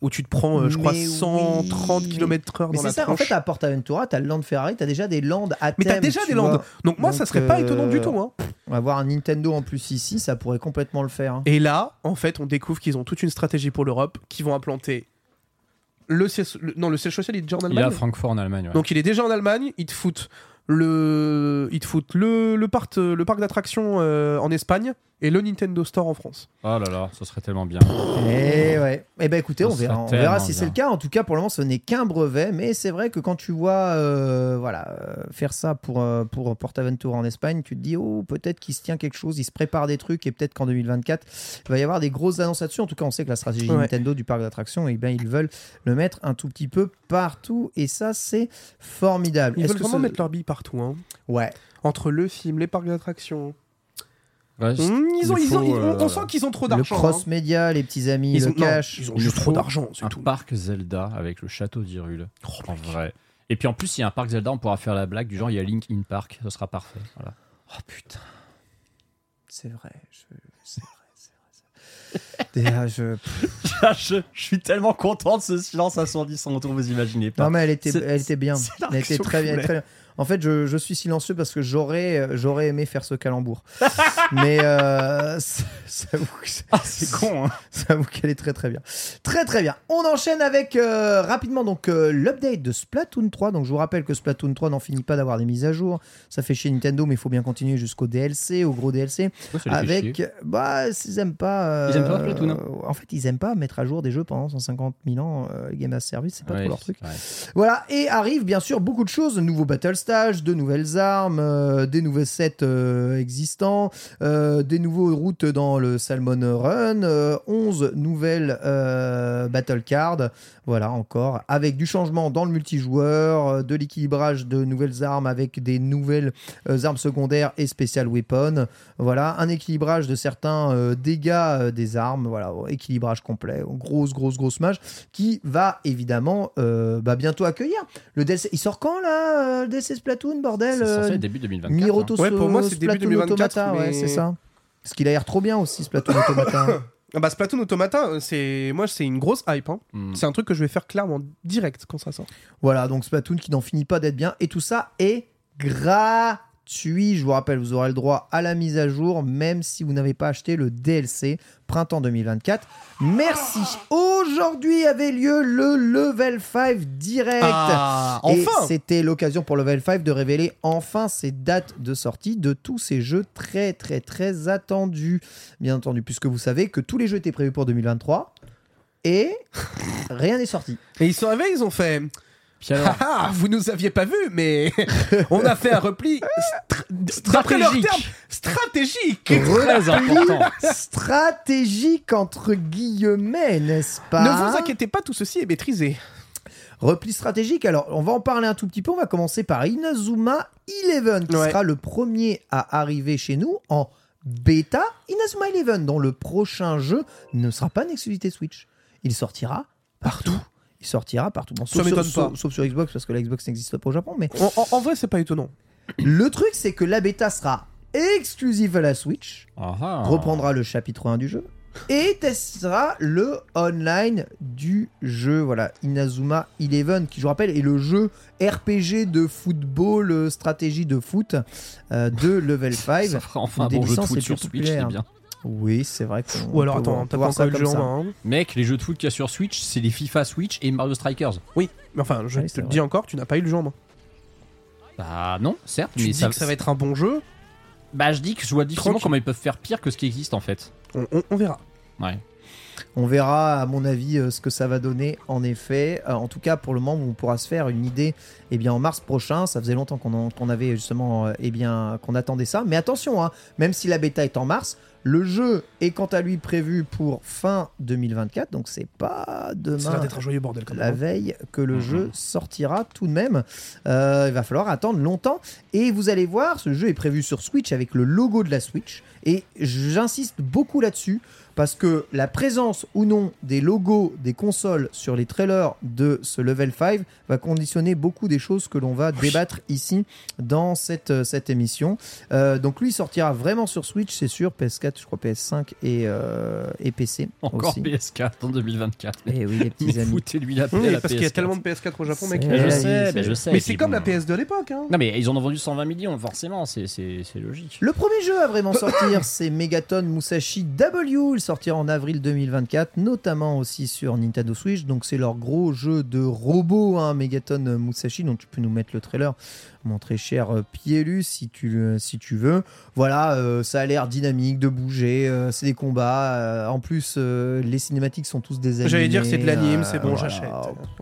où tu te prends, euh, je crois, Mais 130 oui. km/h Mais dans c'est la ça, en tronche. fait, à PortAventura, t'as le Land Ferrari, t'as déjà des landes à Mais t'as thème, déjà tu des landes. Donc moi, Donc, ça serait pas euh, étonnant du tout. hein. Avoir un Nintendo en plus ici, ça pourrait complètement le faire. hein. Et là, en fait, on découvre qu'ils ont toute une stratégie pour l'Europe, qui vont implanter le siège, le- non, le siège social, il est déjà en Il est à Allemagne. Francfort en Allemagne. ouais. Donc il est déjà en Allemagne, ils te foutent le, ils te foutent le, le parc, le parc d'attractions euh, en Espagne et le Nintendo Store en France. Oh là là, ça serait tellement bien. Et ouais. Eh ben écoutez, Ça on verra, on verra si c'est bien. le cas. En tout cas, pour le moment, ce n'est qu'un brevet, mais c'est vrai que quand tu vois, euh, voilà, euh, faire ça pour euh, pour PortAventura en Espagne, tu te dis oh peut-être qu'il se tient quelque chose, il se prépare des trucs et peut-être qu'en 2024 il va y avoir des grosses annonces là-dessus. En tout cas, on sait que la stratégie Ouais. Nintendo du parc d'attractions, eh ben ils veulent le mettre un tout petit peu partout et ça c'est formidable. Ils veulent que vraiment ce- mettre leur bille partout. hein. Ouais. Entre le film, les parcs d'attractions. Ouais, Mmh, ils ont, il ils ont- ils- on- euh, on sent qu'ils ont trop Le d'argent. hein. cross-média, les petits amis, Ils le ont, non, cash. ils ont juste trop d'argent, c'est un tout. parc Zelda avec le château d'Hyrule. Oh, en vrai. Et puis en plus, s'il y a un parc Zelda, on pourra faire la blague du genre il y a Link in Park, ce sera parfait. Voilà. Oh putain. C'est vrai. Je... C'est vrai, c'est vrai. c'est vrai. Déjà, je... je, je suis tellement content de ce silence assourdissant autour, vous imaginez pas. Non mais elle était, elle était bien. Elle était bien, très bien. En fait, je, je suis silencieux parce que j'aurais, euh, j'aurais aimé faire ce calembour. Mais euh, ça, ça vous- Ah, c'est con, hein. ça vous qu'elle est très très bien. Très très bien. On enchaîne avec euh, rapidement donc euh, l'update de Splatoon 3. Donc je vous rappelle que Splatoon 3 n'en finit pas d'avoir des mises à jour. Ça fait chez Nintendo, mais il faut bien continuer jusqu'au DLC, au gros DLC. Pourquoi Avec, bah, ils aiment pas. Ils aiment pas Splatoon, hein En fait, ils aiment pas mettre à jour des jeux pendant 150 000 ans. Game as Service, c'est pas Ouais, trop leur truc. ouais. Voilà, et arrive bien sûr beaucoup de choses, de nouveaux battle de nouvelles armes, euh, des nouveaux sets euh, existants, euh, des nouveaux routes dans le Salmon Run, euh, 11 nouvelles battle cards, voilà encore, avec du changement dans le multijoueur, de l'équilibrage de nouvelles armes avec des nouvelles armes secondaires et special weapons, voilà, un équilibrage de certains dégâts des armes, voilà, équilibrage complet, grosse grosse grosse mage qui va évidemment bah, bientôt accueillir. Le DLC. Il sort quand là, le DLC Splatoon, bordel C'est censé euh, être début 2024. Miroto hein. Ouais, pour moi, c'est début Splatoon 2024, Automata, ouais, c'est ça. Parce qu'il a l'air trop bien aussi, Splatoon Automata. Ah bah Splatoon Automata, euh, c'est moi c'est une grosse hype. hein. Hmm. C'est un truc que je vais faire clairement direct quand ça sort. voilà, donc Splatoon qui n'en finit pas d'être bien. Et tout ça est gratuit. Je vous rappelle, vous aurez le droit à la mise à jour, même si vous n'avez pas acheté le DLC printemps 2024. Merci. Aujourd'hui avait lieu le Level 5 Direct. Ah, Et enfin c'était l'occasion pour Level 5 de révéler enfin ses dates de sortie de tous ces jeux très très très attendus. Bien entendu, puisque vous savez que tous les jeux étaient prévus pour 2023 et rien n'est sorti. Et ils sont arrivés, ils ont fait. Puis alors, Ah, ah, vous nous aviez pas vu, mais on a fait un repli stra- Stratégique. terme, stratégique. très important. Stratégique entre guillemets, n'est-ce pas Ne vous inquiétez pas, tout ceci est maîtrisé. Repli stratégique, alors on va en parler un tout petit peu. On va commencer par Inazuma Eleven, qui Ouais. sera le premier à arriver chez nous en bêta. Inazuma Eleven, dont le prochain jeu ne sera pas une exclusivité Switch. Il sortira partout. Il sortira partout. Bon, sauf, sur, m'étonne pas. sauf- sauf sur Xbox, parce que la Xbox n'existe pas au Japon. Mais En, en- en vrai, c'est pas étonnant. le truc, c'est que la bêta sera exclusive à la Switch Ah ah. reprendra le chapitre 1 du jeu et testera le online du jeu. Voilà, Inazuma Eleven, qui je vous rappelle est le jeu RPG de football, euh, stratégie de foot euh, de Level 5. Ça fera enfin un Des bon jeu de foot sur Switch, c'est bien. Oui, c'est vrai que. Ou alors, attends, t'as pas encore eu le jeu en main. hein. Mec, les jeux de foot qu'il y a sur Switch, c'est les FIFA Switch et Mario Strikers. Oui, mais enfin, je Oui, te c'est le vrai. dis encore, tu n'as pas eu le jeu en main. Bah non, certes, Tu mais dis que ça va être un bon jeu, Bah je dis que je vois difficilement Tranquille. comment ils peuvent faire pire que ce qui existe en fait. on, on- on verra. Ouais. On verra, à mon avis, euh, ce que ça va donner. En effet, Euh, en tout cas, pour le moment, on pourra se faire une idée. Eh bien, en mars prochain, ça faisait longtemps qu'on en- qu'on avait justement, euh, eh bien, qu'on attendait ça. Mais attention, hein, même si la bêta est en mars, le jeu est quant à lui prévu pour fin 2024. Donc, c'est pas Ça va demain être un joyeux bordel quand la même. hein. veille que le Mhm. jeu sortira tout de même. Euh, il va falloir attendre longtemps. Et vous allez voir, ce jeu est prévu sur Switch avec le logo de la Switch. Et j'insiste beaucoup là-dessus parce que la présence ou non des logos des consoles sur les trailers de ce Level 5 va conditionner beaucoup des choses que l'on va débattre ici dans cette, euh, cette émission. Euh, donc lui il sortira vraiment sur Switch, c'est sûr, PS4, je crois PS5 et, euh, et PC. Encore aussi. PS4 en 2024. Et oui, les Mais petits amis. foutez-lui la Oui, la parce qu'il y a PS4. tellement de PS4 au Japon, mec. Mais je sais, c'est- mais je sais. Mais c'est comme bon. la PS2 à l'époque. Hein. Non mais ils en ont vendu 120 millions, forcément, c'est logique. Le premier jeu à vraiment sortir, c'est Megaton Musashi W. Sortira en avril 2024, notamment aussi sur Nintendo Switch. Donc c'est leur gros jeu de robot, hein, Megaton Musashi. Donc tu peux nous mettre le trailer, mon très cher euh, Pielu, si tu, si tu veux. Voilà, euh, ça a l'air dynamique de bouger. euh, c'est des combats. euh, en plus, euh, les cinématiques sont tous des animés. J'allais dire, c'est de l'anime, euh, c'est bon, voilà. j'achète.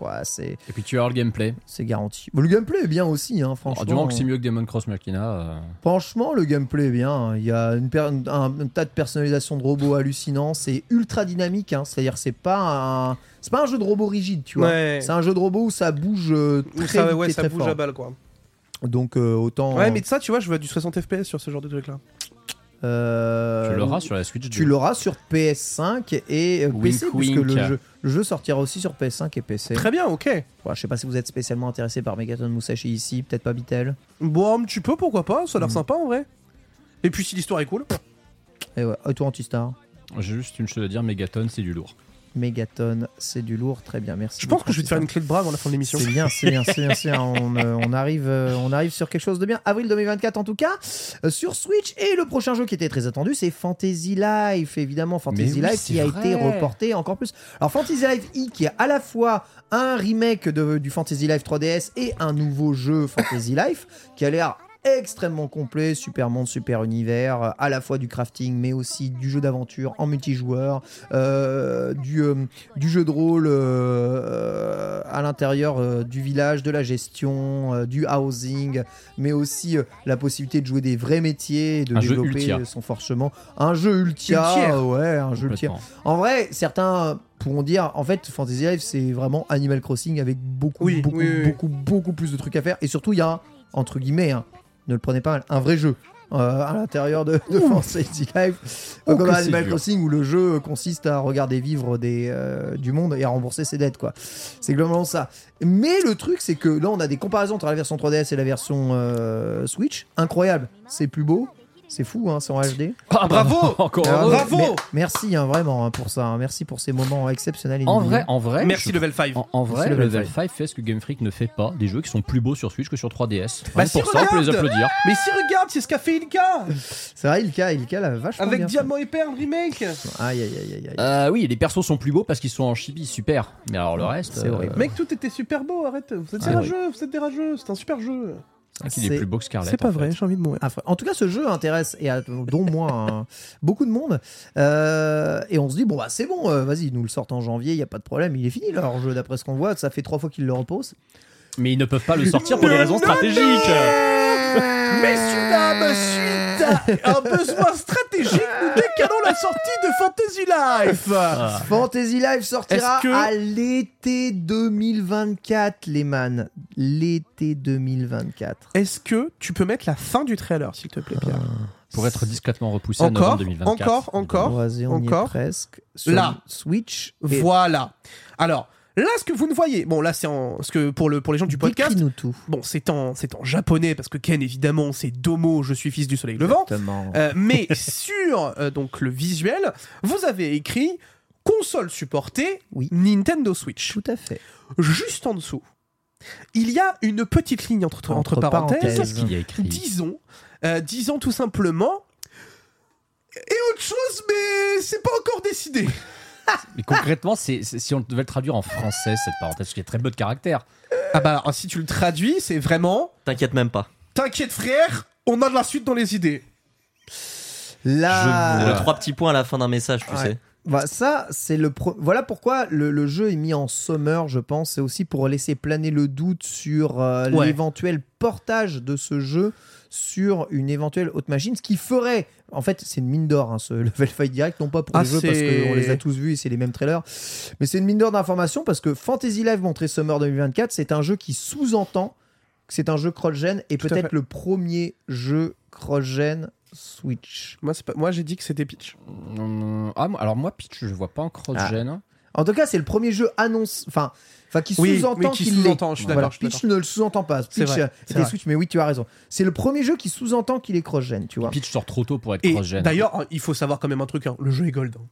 Ouais, c'est, Et puis tu as le gameplay. c'est garanti. Bon, le gameplay est bien aussi, hein, franchement. Alors, du moment que c'est mieux que Demon Cross Machina. euh, Franchement, le gameplay est bien. Il y a une per- un, un tas de personnalisation de robots hallucinants. C'est ultra dynamique. hein. C'est-à-dire, c'est pas un, c'est pas un jeu de robot rigide, tu vois. Ouais. C'est un jeu de robot où ça bouge euh, très ça, vite ouais, et ça très bouge fort. à balle quoi. Donc euh, autant. Ouais, mais ça, tu vois, je veux du 60 FPS sur ce genre de truc là. euh, tu l'auras sur la Switch. Tu l'auras sur PS5 et Wink, PC, puisque wink. le jeu, le jeu sortira aussi sur PS5 et PC. Très bien, ok. Voilà, je sais pas si vous êtes spécialement intéressé par Megaton Musashi ici, peut-être pas Bitel. Bon, un petit peu, pourquoi pas, ça a l'air Mm. sympa en vrai. Et puis si l'histoire est cool. Et ouais, et toi Antistar? J'ai juste une chose à dire, Megaton, c'est du lourd. mégatonnes. C'est du lourd, très bien, merci. Je pense que je vais te faire une clé de bras avant la fin de l'émission. C'est bien, c'est bien, c'est bien, c'est bien. On, euh, on arrive, euh, on arrive sur quelque chose de bien. Avril 2024 en tout cas, euh, sur Switch. Et le prochain jeu qui était très attendu, c'est Fantasy Life. Évidemment, Fantasy oui, Life qui a vrai. été reporté encore plus. Alors Fantasy Life E qui est à la fois un remake de- du Fantasy Life 3DS et un nouveau jeu Fantasy Life qui a l'air extrêmement complet, super monde, super univers, euh, à la fois du crafting mais aussi du jeu d'aventure en multijoueur, euh, du, euh, du jeu de rôle euh, à l'intérieur euh, du village, de la gestion, euh, du housing, mais aussi euh, la possibilité de jouer des vrais métiers et de Un jeu développer Ultia. son forcement. Un jeu Ultia, ouais, un jeu Ultia. En vrai, certains pourront dire, en fait, Fantasy Life, c'est vraiment Animal Crossing avec beaucoup, Oui, beaucoup, oui, oui. beaucoup, beaucoup plus de trucs à faire. Et surtout, il y a, entre guillemets, hein, ne le prenez pas mal, un vrai jeu. euh, à l'intérieur de, de Fantasy Life, Oh, comme Animal. Crossing où le jeu consiste à regarder vivre des, euh, du monde et à rembourser ses dettes quoi. C'est globalement ça. Mais le truc c'est que là on a des comparaisons entre la version 3DS et la version euh, Switch. Incroyable, c'est plus beau, c'est fou, hein, c'est en HD. Ah, Bravo Encore Ah, heureux. bravo mer- Merci hein, vraiment hein, pour ça, hein. merci pour ces moments exceptionnels. En inoubliables. vrai, en vrai. Merci Level 5. En, en vrai, Level Level 5. 5 fait ce que Game Freak ne fait pas, des jeux qui sont plus beaux sur Switch que sur 3DS. Bah Rien si, pour ça, on peut les regarde applaudir. Mais si, regarde, c'est ce qu'a fait Ilka C'est vrai, Ilka, Ilka l'a vachement Avec bien fait. Diamant et Perle remake. Aïe aïe aïe aïe. aïe. Euh, oui, les persos sont plus beaux parce qu'ils sont en chibi, super. Mais alors le reste, C'est horrible. Mec, tout était super beau, arrête. Vous êtes Ah, des rageux, vous êtes des rageux. C'est un super jeu. C'est qu'il est plus beau que Scarlet. C'est pas vrai, j'ai envie de mourir. Ah, En tout cas, ce jeu intéresse, et à- dont moi, hein, beaucoup de monde. Euh, et on se dit, bon, bah c'est bon, euh, vas-y, ils nous le sortent en janvier, il n'y a pas de problème, il est fini leur jeu, d'après ce qu'on voit. Ça fait trois fois qu'ils le reposent. Mais ils ne peuvent pas le sortir pour des raisons stratégiques. Messieurs, dames, suite à un besoin stratégique, nous décalons la sortie de Fantasy Life. Ah. Fantasy Life sortira que- à l'été 2024, les man. L'été 2024. Est-ce que tu peux mettre la fin du trailer, s'il te plaît, Pierre Pour être discrètement repoussé à Encore, novembre 2024. encore, encore. Vas-y, on y est encore. presque. Sur Là. Switch. Et Voilà. Alors, là, ce que vous ne voyez, bon, là, c'est en. Ce que pour, le, pour les gens du podcast, tout. bon, c'est en, c'est en japonais, parce que Ken, évidemment, c'est Domo, je suis fils du soleil levant. Exactement. Euh, mais sur euh, donc le visuel, vous avez écrit console supportée Oui. Nintendo Switch. Tout à fait. Juste en dessous, il y a une petite ligne entre, entre, Entre parenthèses. parenthèses. Qu'est-ce qu'il y a écrit Disons, euh, disons tout simplement. Et autre chose, mais c'est pas encore décidé. Mais concrètement, c'est c'est- si on devait le traduire en français, cette parenthèse, y a très peu de caractères. Ah bah, si tu le traduis, c'est vraiment. T'inquiète même pas. T'inquiète, frère, on a de la suite dans les idées. Là. Euh, Trois petits points à la fin d'un message, tu Ouais. sais. Bah, ça, c'est le pro- voilà pourquoi le, le jeu est mis en summer, je pense. C'est aussi pour laisser planer le doute sur euh, Ouais. l'éventuel portage de ce jeu sur une éventuelle haute machine. Ce qui ferait, en fait, c'est une mine d'or, hein, ce Level Fight Direct, non pas pour Ah, les jeux parce qu'on les a tous vus et c'est les mêmes trailers, mais c'est une mine d'or d'informations parce que Fantasy Live montré Summer 2024, c'est un jeu qui sous-entend que c'est un jeu cross-gen et peut-être le premier jeu cross-gen Switch. Moi, c'est pas... Moi j'ai dit que c'était Peach. Hum, ah, alors moi, Peach, je vois pas en cross-gen. En tout cas, c'est le premier jeu annonce, enfin, enfin qui Oui, sous-entend oui, qui qu'il l'est. sous-entend, je suis d'accord, Voilà, je suis Peach ne le sous-entend pas. C'est vrai, euh, c'est était vrai. Switch, mais oui, tu as raison. C'est le premier jeu qui sous-entend qu'il est cross-gen, tu vois. Peach sort trop tôt pour être Et cross-gen. d'ailleurs, il faut savoir quand même un truc, hein, le jeu est gold. hein.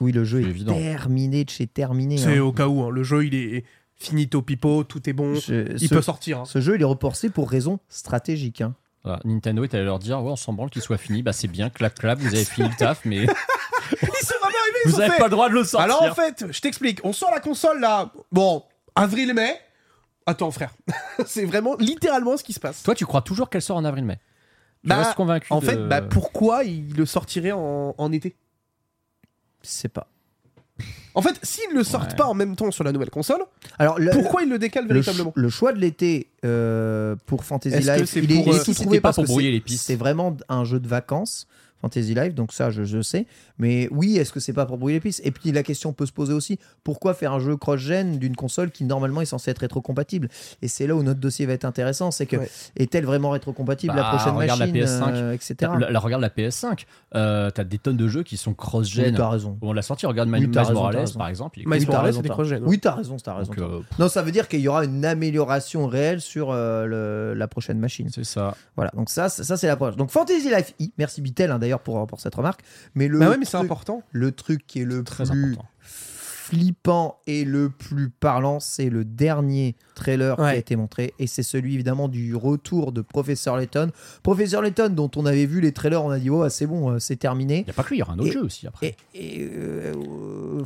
Oui, le jeu C'est est évident. terminé de chez terminé. C'est hein. au cas où, hein, le jeu il est finito pipo, tout est bon, Je- il ce, peut sortir. hein. ce jeu, il est reporté pour raisons stratégiques. hein. Voilà, Nintendo est allé leur dire Ouais, on s'en branle qu'il soit fini. Bah, c'est bien, clap, clap, vous avez fini le taf, mais Ils ils vous ont avez fait- pas le droit de le sortir. Alors en fait, je t'explique, on sort la console là, bon, avril-mai. Attends frère, c'est vraiment littéralement ce qui se passe. Toi, tu crois toujours qu'elle sort en avril-mai Tu Bah, restes convaincu En de- fait, bah, pourquoi il le sortirait en, en été? Je sais pas. En fait, s'ils le sortent Ouais. pas en même temps sur la nouvelle console, Alors, le, pourquoi ils le décalent le, véritablement ch- le choix de l'été euh, pour Fantasy Est-ce que Life, c'est il est, pour, il est euh, tout c'était trouvé pas parce pour que brouiller c'est- les pistes C'est vraiment un jeu de vacances. Fantasy Life, donc ça je, je sais. Mais oui, est-ce que c'est pas pour brouiller les pistes? Et puis la question peut se poser aussi pourquoi faire un jeu cross-gen d'une console qui normalement est censée être rétrocompatible? Et c'est là où notre dossier va être intéressant c'est que Ouais. est-elle vraiment rétrocompatible la Bah, prochaine regarde la machine, PS5. euh, etc. Là, là, regarde la PS5. Euh, T'as des tonnes de jeux qui sont Oui, cross-gen. t'as raison. on l'a sorti, regarde Oui, Miles t'as Morales, par exemple. Miles Oui, Morales, t'as- cross-gen. Oui, t'as raison, t'as raison. Donc, euh. Non, ça veut dire qu'il y aura une amélioration réelle sur euh, le- la prochaine machine. c'est ça. Voilà, donc ça, ça, ça, c'est l'approche. Donc Fantasy Life I, merci Bitel hein, d'ailleurs pour, pour cette remarque. Mais le, Bah ouais, mais c'est truc, important. le truc qui est le Très plus important. Flippant et le plus parlant, c'est le dernier trailer qui a Ouais. été montré. Et c'est celui évidemment du retour de Professeur Layton. Professeur Layton, dont on avait vu les trailers, on a dit, oh, c'est bon, euh, c'est terminé. Il n'y a pas que lui, il y aura un autre Et- jeu aussi après. Et, et, euh,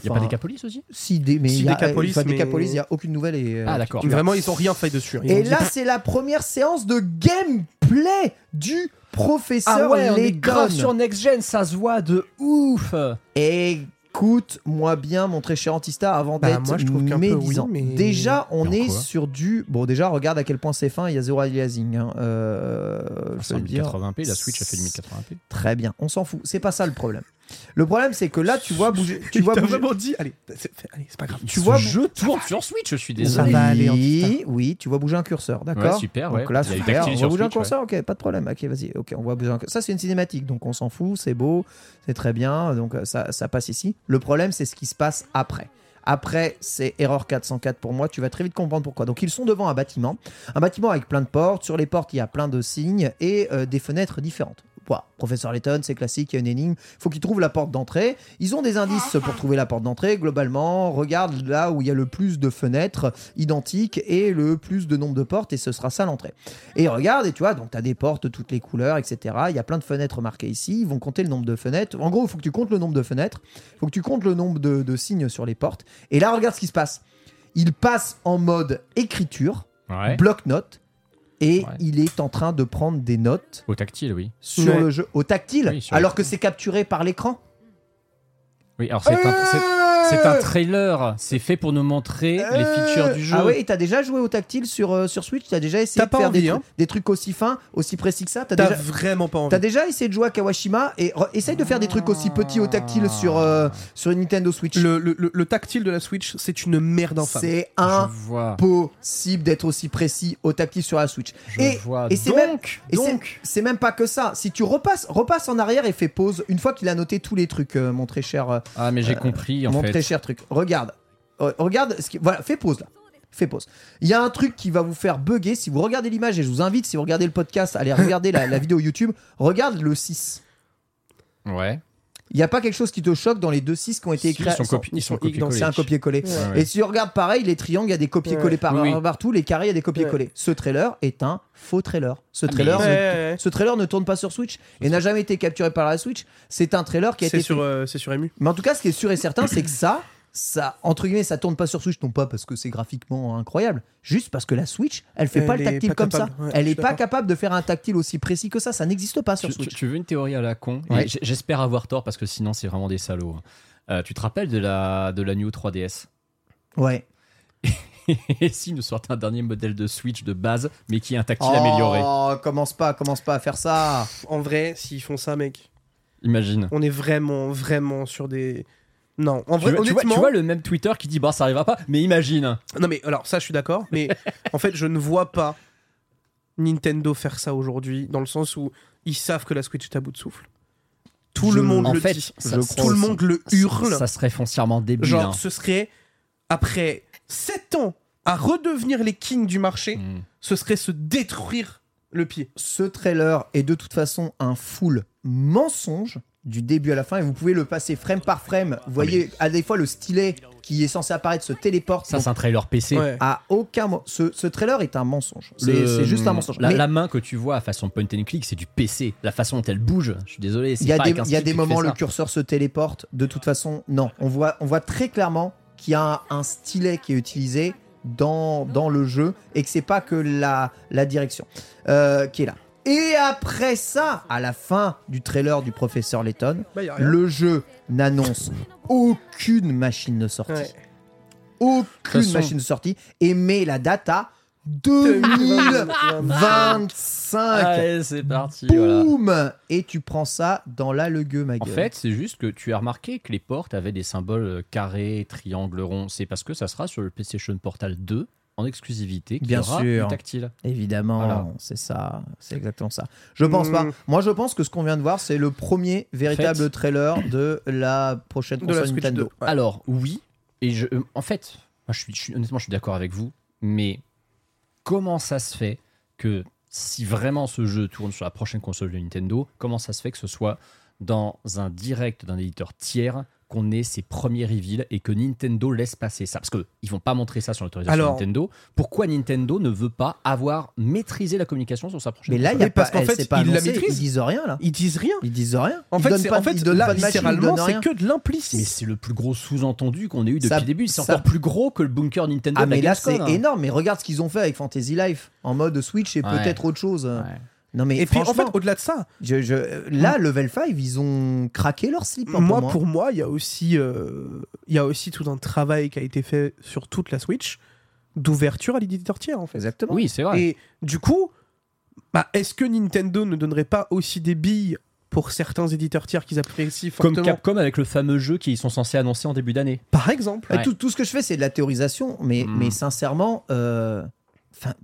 Il n'y a pas Decapolis aussi Si, des, mais Si, il y a, mais- il n'y a aucune nouvelle. Et, euh, Ah, d'accord. Vraiment, ils ont rien fait dessus. Ils Et dit, là, c'est la première séance de gameplay du professeur Layton. sur Next Gen, ça se voit de ouf Écoute-moi bien, mon très cher Antista, avant Bah, d'être moi, je trouve qu'un peu médisant. oui, mais- Déjà, on Mais en est quoi sur du. Bon, déjà, regarde à quel point c'est fin, il y a zéro aliasing. hein. Euh, je C'est veux en dire. 1080p, la Switch a fait du 1080p. Très bien, on s'en fout. C'est pas ça le problème. Le problème, c'est que là, tu vois bouger. Tu vois bouger. vraiment dit, allez, c'est allez, c'est pas grave. Tu vois, jeu tourne sur Switch, je suis Ça désolé. va aller, Oui, oui, tu vois bouger un curseur, d'accord Ouais, super, ouais. Donc là, Il y a eu super. tactile On sur voit bouger un Switch, curseur, ok, pas de problème. Ok, vas-y, ok, on voit bouger un curseur. Ça, c'est une cinématique, donc on s'en fout, c'est beau, c'est très bien, donc euh, ça, ça passe ici. Le problème, c'est ce qui se passe après. Après, c'est erreur 404 pour moi. Tu vas très vite comprendre pourquoi. Donc, ils sont devant un bâtiment. Un bâtiment avec plein de portes. Sur les portes, il y a plein de signes et euh, des fenêtres différentes. Professeur Layton, c'est classique, il y a une énigme. Il faut qu'ils trouvent la porte d'entrée. Ils ont des indices pour trouver la porte d'entrée. Globalement, regarde là où il y a le plus de fenêtres identiques et le plus de nombre de portes, et ce sera ça l'entrée. Et regarde, et tu vois, donc tu as des portes de toutes les couleurs, etc. Il y a plein de fenêtres marquées ici. Ils vont compter le nombre de fenêtres. En gros, il faut que tu comptes le nombre de fenêtres. Il faut que tu comptes le nombre de, de signes sur les portes. Et là, regarde ce qui se passe. Il passe en mode écriture, Ouais. bloc-notes, et Ouais. il est en train de prendre des notes Au tactile, oui. sur Ouais. le jeu au tactile, Oui, sur alors que c'est capturé par l'écran. Oui, alors c'est un, un trailer. C'est fait pour nous montrer les features du jeu. Ah oui, et t'as déjà joué au tactile sur, euh, sur Switch? T'as déjà essayé de faire des, envie, hein des trucs aussi fins, aussi précis que ça? T'as déjà, vraiment pas envie. t'as déjà essayé de jouer à Kawashima et essaye de faire des trucs aussi petits au tactile sur, euh, sur une Nintendo Switch. Le, le- le- le tactile de la Switch, c'est une merde infâme. C'est impossible d'être aussi précis au tactile sur la Switch. Je et et c'est même- c'est- même pas que ça. Si tu repasses, repasse en arrière et fais pause, une fois qu'il a noté tous les trucs, euh, mon très cher, euh, ah mais j'ai compris en mon fait. très cher truc. Regarde, Euh, regarde, ce qui... voilà, fais pause là. Fais pause. Il y a un truc qui va vous faire bugger. Si vous regardez l'image, et je vous invite, si vous regardez le podcast, allez regarder la, la vidéo YouTube, regarde le 6. Ouais. Il n'y a pas quelque chose qui te choque dans les deux 6 qui ont été Si, écrits. ils sont ils. C'est un copier-coller. Ouais. Et si tu regardes pareil, les triangles, il y a des copier-coller Ouais. par, Oui, partout, les carrés, il y a des copier-coller. Ce trailer est un faux trailer. Ce Ah, mais- trailer, Ouais, ne, ouais, ouais. ce trailer ne tourne pas sur Switch et n'a jamais été capturé par la Switch. C'est un trailer qui a C'est été sur, euh, c'est sur Emu. mais en tout cas, ce qui est sûr et certain, c'est que ça, ça, entre guillemets, ça tourne pas sur Switch, non pas parce que c'est graphiquement incroyable, juste parce que la Switch, elle fait Elle pas le tactile pas comme capable, ça. ouais, elle est pas capable de faire un tactile aussi précis que ça. Ça n'existe pas sur Tu, Switch. tu veux une théorie à la con Ouais. J'espère avoir tort parce que sinon c'est vraiment des salauds. hein. Euh, tu te rappelles de la, de la New 3DS Ouais. Et si nous sortait un dernier modèle de Switch de base, mais qui est un tactile amélioré Oh, commence pas, commence pas à faire ça. En vrai, s'ils font ça, mec, Imagine. on est vraiment, vraiment sur des. Non, en vrai, tu vois- honnêtement. tu vois le même Twitter qui dit bah ça arrivera pas, mais imagine. Non, mais alors, ça, je suis d'accord. Mais en fait, je ne vois pas Nintendo faire ça aujourd'hui, dans le sens où ils savent que la Switch est à bout de souffle. Tout Je- le monde en le fait, dit. ça- Tout le monde le hurle. Ça serait foncièrement débile. Genre, hein. ce serait, après 7 ans à redevenir les kings du marché, Mm. ce serait se détruire le pied. Ce trailer est de toute façon un full mensonge du début à la fin et vous pouvez le passer frame par frame. Vous voyez, à des fois, le stylet qui est censé apparaître se téléporte. Ça, c'est un trailer PC. Ouais. à aucun moment. Ce, ce trailer est un mensonge. C'est juste un mensonge. La, Mais- la main que tu vois à façon point and click, c'est du PC. La façon dont elle bouge, je suis désolé. c'est Il y a pas des, y a des moments, le curseur se téléporte. De toute façon, non. On voit, on voit très clairement qu'il y a un, un stylet qui est utilisé dans, dans le jeu et que c'est pas que la, la direction euh, qui est là. Et après ça, à la fin du trailer du professeur Layton, Bah, le jeu n'annonce aucune machine de sortie. Ouais. Aucune façon- machine de sortie et met la data 2025. Allez, c'est parti. voilà. Boum Et tu prends ça dans la legueux, ma En gueule. fait, c'est juste que tu as remarqué que les portes avaient des symboles euh, carrés, triangles, ronds. C'est parce que ça sera sur le PlayStation Portal 2 en exclusivité qui Bien aura sûr. du tactile. Évidemment, Voilà. c'est ça, c'est exactement ça. Je pense pas. Moi, je pense que ce qu'on vient de voir, c'est le premier véritable fait- trailer de la prochaine De console Nintendo. 2. Ouais. Alors, oui. Et je, euh, en fait, moi, je suis, je suis- honnêtement, je suis d'accord avec vous. Mais comment ça se fait que si vraiment ce jeu tourne sur la prochaine console de Nintendo, comment ça se fait que ce soit dans un direct d'un éditeur tiers qu'on ait ces premiers reveals et que Nintendo laisse passer ça Parce qu'ils vont pas montrer ça sur l'autorisation Alors- Nintendo. Pourquoi Nintendo ne veut pas avoir maîtrisé la communication sur sa prochaine Mais là, il y a parce pas, qu'en fait, pas ils la maîtrisent. Ils disent rien là. Ils disent rien. Ils disent rien. En Ils fait, pas en de- fait là, littéralement, c'est que de l'implicite. Mais c'est le plus gros sous-entendu qu'on ait eu depuis Ça- le début. C'est ça- encore plus gros que le bunker Nintendo Ah de la mais là Gamescom, c'est hein. énorme. Mais regarde ce qu'ils ont fait avec Fantasy Life en mode Switch et Ouais. peut-être autre chose. Ouais. Non mais Et puis en fait, au-delà de ça, je- je- là Level 5 ils ont craqué leur slip. hein, moi, pour pour moi, il y a aussi, euh, il y a aussi tout un travail qui a été fait sur toute la Switch d'ouverture à l'éditeur tiers en fait. Exactement. Oui, c'est vrai. Et du coup, bah, est-ce que Nintendo ne donnerait pas aussi des billes pour certains éditeurs tiers qu'ils apprécient Comme fortement Capcom avec le fameux jeu qu'ils sont censés annoncer en début d'année. Par exemple. Et Ouais. Tout, tout ce que je fais, c'est de la théorisation, mais, Mm. mais sincèrement, euh,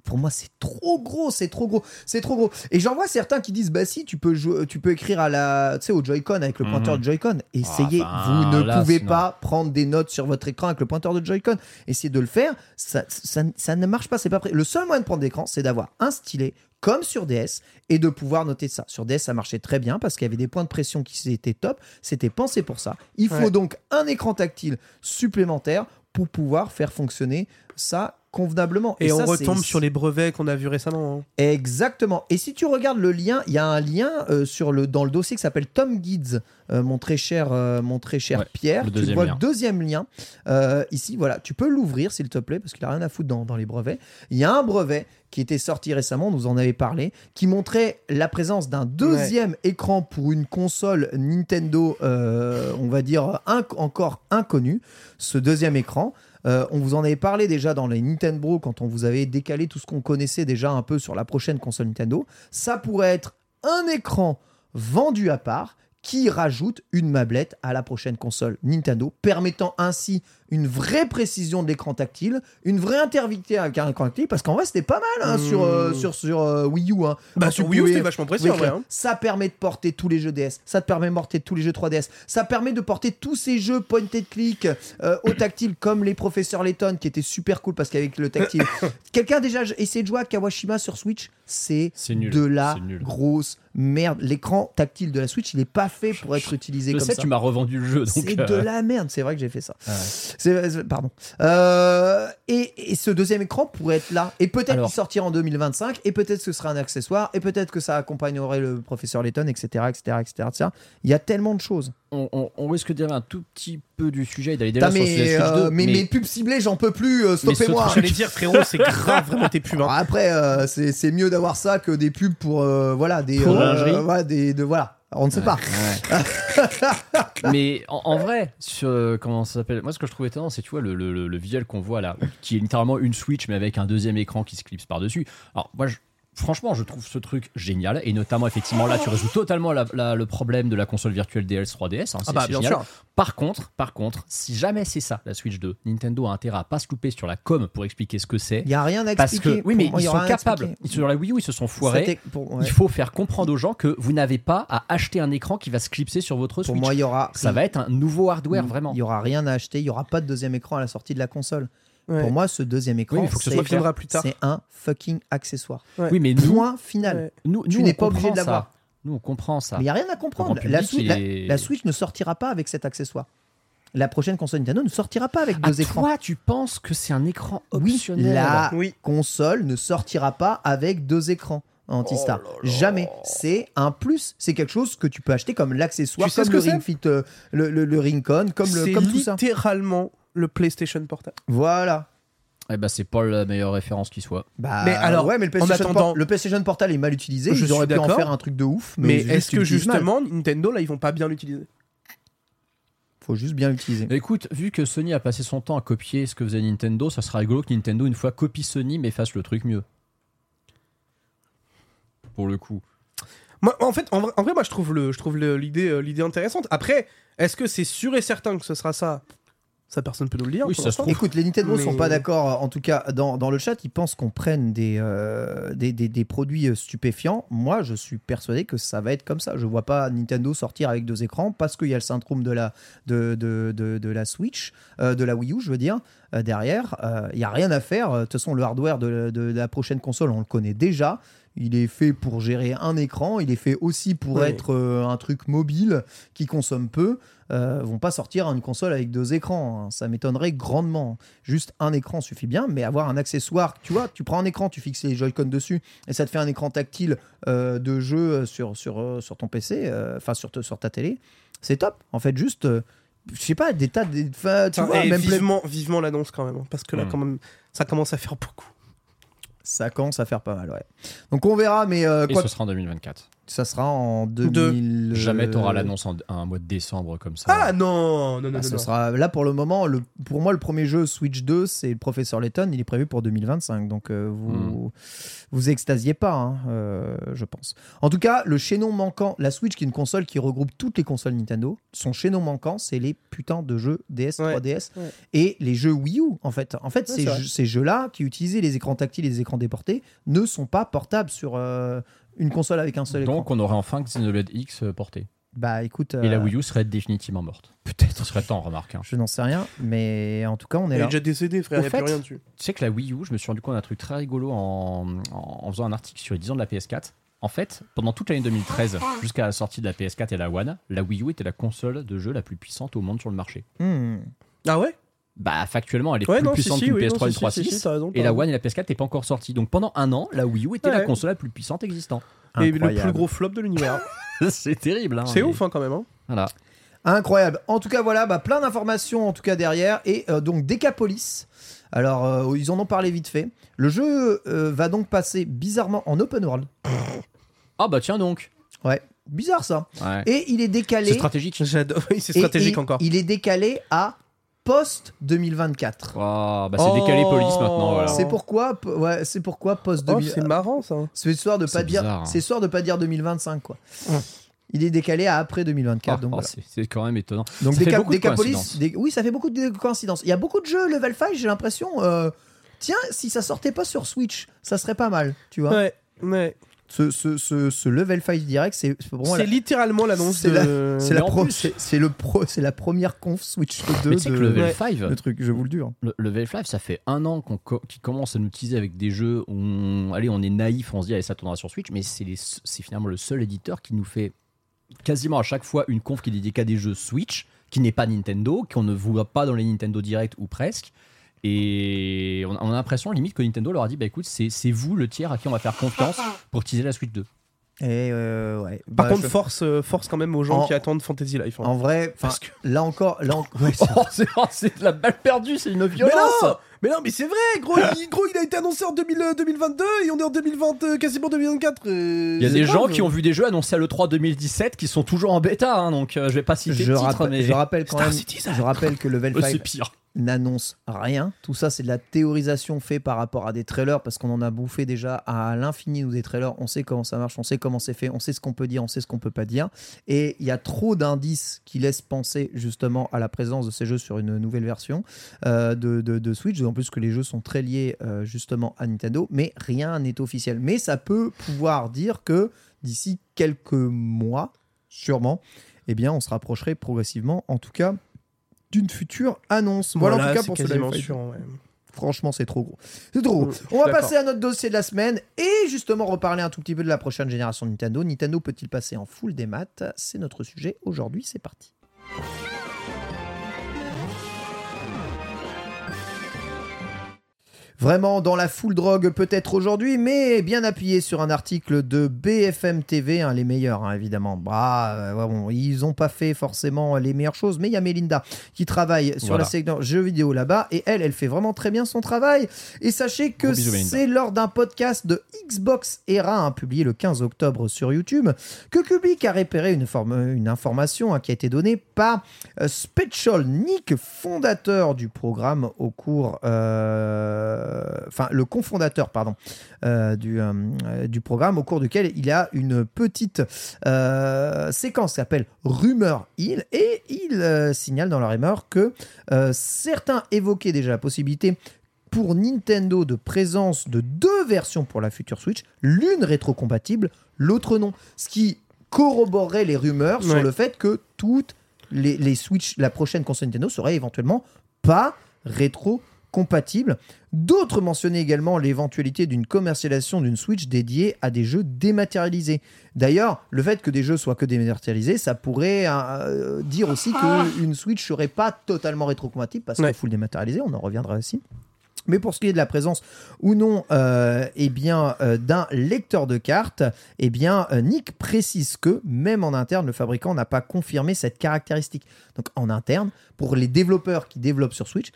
pour moi, c'est trop gros, c'est trop gros, c'est trop gros. Et j'en vois certains qui disent, bah si, tu peux, jouer, tu peux écrire à la, tu sais, au Joy-Con avec le Mhm. pointeur de Joy-Con. Essayez, enfin, vous ne là, pouvez sinon. pas prendre des notes sur votre écran avec le pointeur de Joy-Con. Essayez de le faire, ça, ça, ça ne marche pas, c'est pas prêt. Le seul moyen de prendre l'écran, c'est d'avoir un stylet comme sur DS et de pouvoir noter ça. Sur DS, ça marchait très bien parce qu'il y avait des points de pression qui étaient top. C'était pensé pour ça. Il faut Ouais. donc un écran tactile supplémentaire pour pouvoir faire fonctionner ça convenablement. Et, on ça, retombe sur les brevets qu'on a vus récemment. hein. Exactement. Et si tu regardes le lien, il y a un lien euh, sur le, dans le dossier qui s'appelle Tom Guides, euh, mon très cher, euh, mon très cher Ouais, Pierre. le tu deuxième vois lien. le deuxième lien. Euh, ici, voilà, tu peux l'ouvrir s'il te plaît, parce qu'il a rien à foutre dans, dans les brevets. Il y a un brevet qui était sorti récemment, on nous en avait parlé, qui montrait la présence d'un deuxième écran pour une console Nintendo, euh, on va dire, inc- encore inconnue. Ce deuxième écran, euh, on vous en avait parlé déjà dans les Nintendo quand on vous avait décalé tout ce qu'on connaissait déjà un peu sur la prochaine console Nintendo. Ça pourrait être un écran vendu à part qui rajoute une mablette à la prochaine console Nintendo, permettant ainsi une vraie précision de l'écran tactile, une vraie intervité avec un écran tactile, parce qu'en vrai c'était pas mal hein, Mmh. sur, euh, sur, sur euh, Wii U. hein. Bah, sur Wii U, c'était vachement précis oui, en vrai. hein. Ça permet de porter tous les jeux DS, ça te permet de porter tous les jeux 3DS, ça permet de porter tous ces jeux point and click euh, au tactile comme les professeurs Layton qui étaient super cool parce qu'avec le tactile. Quelqu'un a déjà essayé de jouer à Kawashima sur Switch C'est de la grosse merde. L'écran tactile de la Switch, il est pas fait pour être utilisé Je comme sais, ça. tu m'as revendu le jeu. C'est euh, de la merde, c'est vrai que j'ai fait ça. ouais. C'est- pardon. Euh, et, et ce deuxième écran pourrait être là. Et peut-être qu'il sortira en 2025. Et peut-être que ce sera un accessoire. Et peut-être que ça accompagnerait le professeur Layton, etc., etc., etc., etc. Il y a tellement de choses. on, on- on risque de dire un tout petit peu du sujet et d'aller déjà Putain, sur mais, la euh, 2. mais, mes pubs ciblées, j'en peux plus. euh, Mais Stoppez-moi. J'allais dire, frérot, c'est grave vraiment tes pubs. hein. Après, euh, c'est c'est mieux d'avoir ça que des pubs pour euh, voilà des Pour euh, voilà, des de voilà. On ne sait pas. mais en, vrai, euh, comment ça s'appelle Moi, ce que je trouve étonnant, c'est tu vois le, le, le- le visuel qu'on voit là, qui est littéralement une Switch mais avec un deuxième écran qui se clipse par dessus. Alors moi, je- franchement, je trouve ce truc génial et notamment effectivement là, tu résous totalement la- la- le problème de la console virtuelle DS 3DS. hein, Ah bah bien génial. sûr. Par contre, par contre, si jamais c'est ça la Switch 2, Nintendo a intérêt à pas se louper sur la com pour expliquer ce que c'est. Il y a rien à Parce expliquer. que oui, mais Pour moi, ils sont capables. expliquer. Sur la Wii U, ils se sont foirés. Pour, ouais. Il faut faire comprendre aux gens que vous n'avez pas à acheter un écran qui va se clipser sur votre Pour Switch. moi, il y aura ça va être un nouveau hardware vraiment. Il y aura rien à acheter. Il y aura pas de deuxième écran à la sortie de la console. Ouais. Pour moi, ce deuxième écran, Oui, il faut que ce c'est- soit viendra plus tard. c'est un fucking accessoire. Ouais. Oui, mais nous, Point final. Ouais. nous, Tu n'es pas obligé de l'avoir. Nous, on comprend ça. Mais il n'y a rien à comprendre. La, Switch, il la- est- la Switch ne sortira pas avec cet accessoire. La prochaine console Nintendo ne sortira pas avec Ah, deux écrans. toi, tu penses que c'est un écran Oui, optionnel la Oui. console ne sortira pas avec deux écrans anti-star. Oh Jamais. C'est un plus. C'est quelque chose que tu peux acheter comme l'accessoire, Tu sais comme le Ring Fit, euh, le, le, le Ring Con, comme, le, C'est comme tout ça. littéralement le PlayStation Portable. Voilà. Eh ben, c'est pas la meilleure référence qui soit. Bah, Mais alors, ouais, mais le en PlayStation, attendant- Por- le PlayStation Portal est mal utilisé. Je Ils auraient pu en faire un truc de ouf. Mais, est-ce que mal. justement, Nintendo, là, ils vont pas bien l'utiliser? Faut juste bien l'utiliser. Écoute, vu que Sony a passé son temps à copier ce que faisait Nintendo, ça sera rigolo que Nintendo, une fois, copie Sony mais fasse le truc mieux. Pour le coup. Moi, en fait, en vrai, en vrai, moi, je trouve le- je trouve le- l'idée euh, l'idée intéressante. Après, est-ce que c'est sûr et certain que ce sera ça? Ça, personne peut nous le dire. Oui, ça se. Écoute, les Nintendo Mais- sont pas d'accord, en tout cas dans, dans le chat, ils pensent qu'on prenne des, euh, des, des- des produits euh, stupéfiants. Moi, je suis persuadé que ça va être comme ça. Je vois pas Nintendo sortir avec deux écrans parce qu'il y a le syndrome de la, de, de, de, de la Switch, euh, de la Wii U, je veux dire, euh, derrière. Il y a rien à faire. De toute façon, le hardware de, de la prochaine console, on le connaît déjà. Il est fait pour gérer un écran. Il est fait aussi pour Ouais. être euh, un truc mobile qui consomme peu. Euh, vont pas sortir une console avec deux écrans. hein. Ça m'étonnerait grandement. Juste un écran suffit bien, mais avoir un accessoire, tu vois, tu prends un écran, tu fixes les Joy-Con dessus et ça te fait un écran tactile euh, de jeu sur, sur, euh, sur ton PC, euh, enfin sur, te- sur ta télé. C'est top. En fait, juste, euh, je sais pas, des tas de. enfin, Tu vois, même vivement, vivement l'annonce quand même, hein, parce que là, Mm. quand même, ça commence à faire beaucoup. Ça commence à faire pas mal, ouais. Donc on verra, mais euh, Et quoi, ce sera en 2024. Ça sera en 2000. Jamais t'auras euh, l'annonce en un mois de décembre comme ça. Ah non, non, non, Ah, non, ce non. sera là pour le moment. Le, pour moi, le premier jeu Switch 2, c'est le Professeur Layton. Il est prévu pour 2025. Donc euh, vous vous extasiez pas, hein, euh, je pense. En tout cas, le chaînon manquant, la Switch, qui est une console qui regroupe toutes les consoles Nintendo, son chaînon manquant, c'est les putains de jeux DS, Ouais, 3DS ouais. et les jeux Wii U. En fait, en fait, Ouais, ces, jeux- ces jeux-là qui utilisaient les écrans tactiles et les écrans déportés ne sont pas portables sur euh, une console avec un seul écran. Donc on aurait enfin Xenoblade X euh, porté. Bah écoute, Et la euh, Wii U serait définitivement morte. Peut-être. Ce serait temps, remarque. hein. je n'en sais rien, mais en tout cas, on est est là. déjà décédé, frère, il n'y a plus fait- rien dessus. Tu sais que la Wii U, je me suis rendu compte d'un truc très rigolo en, en- en faisant un article sur les 10 ans de la PS4. En fait, pendant toute l'année 2013, jusqu'à la sortie de la PS4 et la One, la Wii U était la console de jeu la plus puissante au monde sur le marché. Hmm. Ah ouais? Bah, factuellement, elle est Ouais, plus non, si, puissante si, qu'une oui, non, PS3 et si, une si, si, 3.6. t'as raison, Et t'as la. One et la PS4 n'étaient pas encore sorties. Donc pendant un an, la Wii U était la console la plus puissante existante. Et le plus gros flop de l'univers. c'est terrible. Hein, C'est mais- ouf hein, quand même. Hein. Voilà. Incroyable. En tout cas, voilà, bah, plein d'informations en tout cas derrière. Et euh, donc Decapolis. Alors, euh, ils en ont parlé vite fait. Le jeu euh, va donc passer bizarrement en open world. Ah bah tiens donc. Ouais, bizarre ça. Ouais. Et il est décalé. C'est stratégique. J'adore. Oui, c'est et stratégique encore. Il est décalé à post 2024. Ah, bah c'est décalé Oh. police maintenant. Voilà. C'est pourquoi, ouais, c'est pourquoi post Oh, 2024. c'est marrant ça. c'est histoire de pas dire, hein. c'est histoire de pas dire 2025 quoi. Il est décalé à après 2024. Ah, donc ah, voilà. c'est- c'est quand même étonnant. Donc Ça fait Deca- beaucoup de Decapolis, coïncidences. des- oui, ça fait beaucoup de coïncidences. Il y a beaucoup de jeux level 5, j'ai l'impression. euh, tiens, si ça sortait pas sur Switch, ça serait pas mal, tu vois. Ouais, ouais. Ce, ce, ce, ce level 5 direct, c'est c'est pour moi C'est la- littéralement l'annonce c'est de. c'est la, Mais en pro- plus- c'est- c'est le pro, c'est la première conf Switch 2 Mais de que le Level ouais. 5, le truc, je vous le dis. hein. le Level 5, ça fait un an qu'on co- qu'ils commencent à nous teaser avec des jeux où on, allez, on est naïf, on se dit allez, ça tournera sur Switch, mais c'est les- c'est finalement le seul éditeur qui nous fait quasiment à chaque fois une conf qui est dédiée à des jeux Switch, qui n'est pas Nintendo, qu'on ne voit pas dans les Nintendo Direct ou presque. Et on a, on a l'impression limite que Nintendo leur a dit bah écoute, c'est c'est vous le tiers à qui on va faire confiance pour teaser la Switch 2. Et euh, ouais. Par Bah, contre, je- force, euh, force quand même aux gens En- qui attendent Fantasy Life. hein. en vrai, Parce que- là encore, là, en- ouais, c'est- Oh, oh, c'est de la balle perdue, c'est une Mais violence non Mais non, mais c'est vrai, gros, il, gros, il a été annoncé en 2000, euh, 2022 et on est en 2020, euh, quasiment 2024. euh, Il y a des grave. gens qui ont vu des jeux annoncés à l'E3 2017 qui sont toujours en bêta, hein, donc euh, je vais pas citer je, le titre, rappelle, mais je rappelle quand Star même, Citizen. je rappelle que Level Euh, 5 c'est pire. N'annonce rien. Tout ça, c'est de la théorisation faite par rapport à des trailers parce qu'on en a bouffé déjà à l'infini nous des trailers. On sait comment ça marche, on sait comment c'est fait, on sait ce qu'on peut dire, on sait ce qu'on peut pas dire. Et il y a trop d'indices qui laissent penser justement à la présence de ces jeux sur une nouvelle version euh, de, de- Switch. En plus que les jeux sont très liés euh, justement à Nintendo, mais rien n'est officiel. Mais ça peut pouvoir dire que d'ici quelques mois, sûrement, eh bien, on se rapprocherait progressivement, en tout cas, d'une future annonce. Voilà, en tout cas pour ce ouais. Franchement, c'est trop gros. C'est trop gros. Suis On va passer à notre dossier de la semaine et justement reparler un tout petit peu de la prochaine génération de Nintendo. Nintendo peut-il passer en full des maths? C'est notre sujet aujourd'hui. C'est parti. Vraiment dans la full drogue peut-être aujourd'hui, mais bien appuyé sur un article de BFM TV, hein, les meilleurs hein, évidemment. Bah, euh, bon, ils ont pas fait forcément les meilleures choses, mais il y a Melinda qui travaille sur Voilà. la secteur jeux vidéo là-bas et elle, elle fait vraiment très bien son travail. Et sachez que c'est lors d'un podcast de Xbox Era, hein, publié le 15 octobre sur YouTube, que Kubrick a repéré une, forme- une information qui a été donnée par euh, Special Nick, fondateur du programme au cours, euh, enfin le cofondateur pardon euh, du, euh, euh, du programme au cours duquel il a une petite euh, séquence qui s'appelle Rumeur Hill et il euh, signale dans la rumeur que euh, certains évoquaient déjà la possibilité pour Nintendo de présence de deux versions pour la future Switch, l'une rétrocompatible, l'autre non. Ce qui corroborerait les rumeurs sur le fait que toutes les, les Switch, la prochaine console Nintendo serait éventuellement pas rétro compatibles. D'autres mentionnaient également l'éventualité d'une commercialisation d'une Switch dédiée à des jeux dématérialisés. D'ailleurs, le fait que des jeux soient que dématérialisés, ça pourrait euh, dire aussi qu'une Switch serait pas totalement rétrocompatible parce Ouais. que full dématérialisé, on en reviendra aussi. Mais pour ce qui est de la présence ou non euh, eh bien, euh, d'un lecteur de cartes, eh bien, euh, Nick précise que, même en interne, le fabricant n'a pas confirmé cette caractéristique. Donc en interne, pour les développeurs qui développent sur Switch,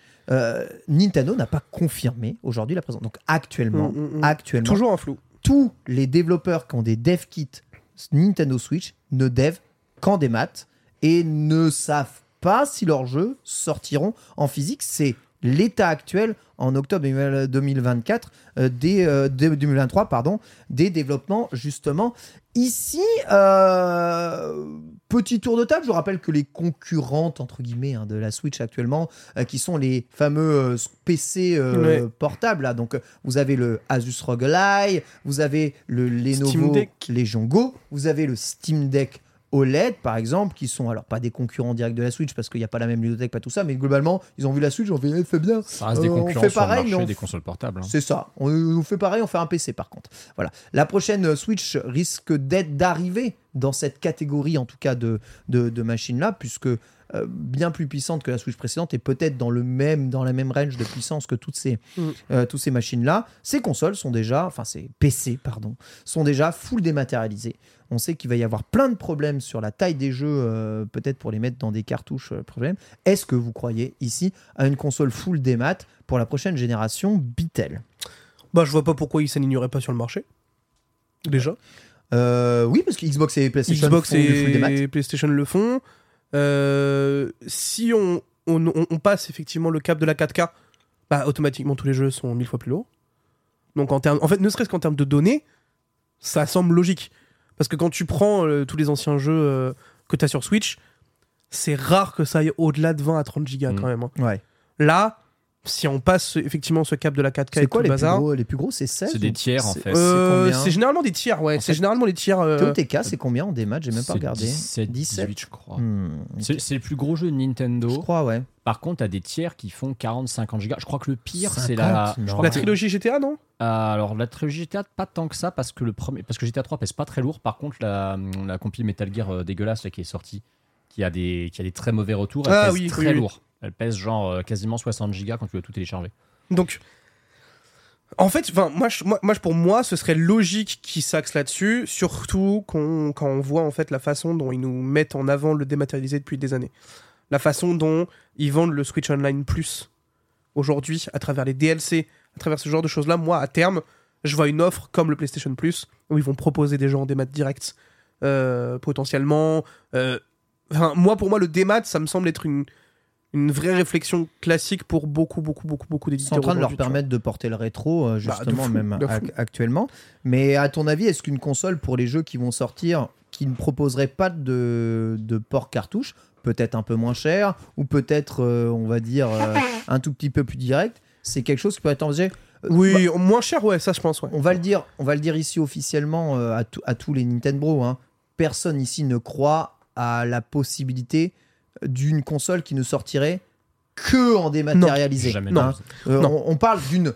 Nintendo n'a pas confirmé aujourd'hui la présence. Donc actuellement, Mm, mm, mm. actuellement Toujours un flou. tous les développeurs qui ont des dev kits Nintendo Switch ne dev qu'en des maths et ne savent pas si leurs jeux sortiront en physique. C'est l'état actuel en octobre 2024 euh, des, euh, de- 2023 pardon des développements justement ici euh, petit tour de table je vous rappelle que les concurrentes entre guillemets hein, de la Switch actuellement euh, qui sont les fameux euh, PC euh, portables là. donc euh, vous avez le Asus ROG Ally vous avez le Lenovo. Legion Go vous avez le Steam Deck OLED par exemple qui sont alors pas des concurrents directs de la Switch parce qu'il n'y a pas la même ludothèque pas tout ça mais globalement ils ont vu la Switch ils ont fait eh, fait bien Ça reste des Euh, on concurrents fait sur le pareil, marché on des consoles portables. hein. c'est ça. On, on fait pareil, on fait un PC par contre. Voilà. La prochaine euh, Switch risque d'être d'arriver dans cette catégorie, en tout cas de, de, de machines-là, puisque euh, bien plus puissante que la Switch précédente et peut-être dans le même dans la même range de puissance que toutes ces Mm. euh, tous ces machines-là. Ces consoles sont déjà, enfin ces PC pardon, sont déjà full dématérialisées. On sait qu'il va y avoir plein de problèmes sur la taille des jeux, euh, peut-être pour les mettre dans des cartouches. euh, problème. Est-ce que vous croyez ici à une console full démat pour la prochaine génération Bitel? Bah, je vois pas pourquoi ils s'alignerait pas sur le marché. Déjà. Euh, oui, parce que Xbox et PlayStation Xbox font du full démat. et PlayStation le font. Euh, si on, on, on- on passe effectivement le cap de la 4K, bah, automatiquement tous les jeux sont mille fois plus lourds. Donc en termes, en fait, ne serait-ce qu'en termes de données, ça semble logique. Parce que quand tu prends euh, tous les anciens jeux euh, que tu as sur Switch, c'est rare que ça aille au-delà de 20 à 30 gigas Mm. quand même. hein. Ouais. Là, si on passe effectivement ce cap de la 4K et C'est tout quoi le les plus, bazar, gros, les plus gros C'est 16 C'est des tiers, en c'est- fait. euh, c'est généralement des tiers, ouais. En C'est généralement les tiers. euh, TOTK, c'est combien en démat J'ai même pas regardé. 17, 17. 18, je crois. Hmm. C'est le plus gros jeu de Nintendo. Je crois, ouais. Par contre, t'as des tiers qui font 40-50 gigas. Je crois que le pire, 50, c'est la. la trilogie GTA, non? Euh, alors la trilogie GTA pas tant que ça parce que le premier parce que GTA 3 pèse pas très lourd. Par contre la, la compil Metal Gear euh, dégueulasse là, qui est sortie, qui a des qui a des très mauvais retours, elle Ah pèse oui, très oui, oui. Elle pèse genre euh, quasiment 60 gigas quand tu veux tout télécharger. Donc, en fait, moi, moi, pour moi, ce serait logique qu'ils s'axent là-dessus, surtout quand on voit en fait la façon dont ils nous mettent en avant le dématérialisé depuis des années, la façon dont ils vendent le Switch Online Plus aujourd'hui à travers les DLC, à travers ce genre de choses-là. Moi, à terme, je vois une offre comme le PlayStation Plus où ils vont proposer des gens en démat direct euh, potentiellement. euh, moi, pour moi, le démat, ça me semble être une une vraie réflexion classique pour beaucoup, beaucoup, beaucoup, beaucoup d'éditeurs. sont en train de leur permettre de porter le rétro, euh, Bah, justement, fou, même actuellement. Mais à ton avis, est-ce qu'une console pour les jeux qui vont sortir, qui ne proposerait pas de, de port cartouche, peut-être un peu moins cher, ou peut-être, euh, on va dire, euh, un tout petit peu plus direct, c'est quelque chose qui peut être envisagé? Oui, moins cher, ouais, ça je pense, ouais. on va le dire, on va le dire ici officiellement euh, à, à tous les Nintendo. Hein. Personne ici ne croit à la possibilité d'une console qui ne sortirait que en dématérialisé. Jamais Non. Hein. Euh, Non. On, on parle d'une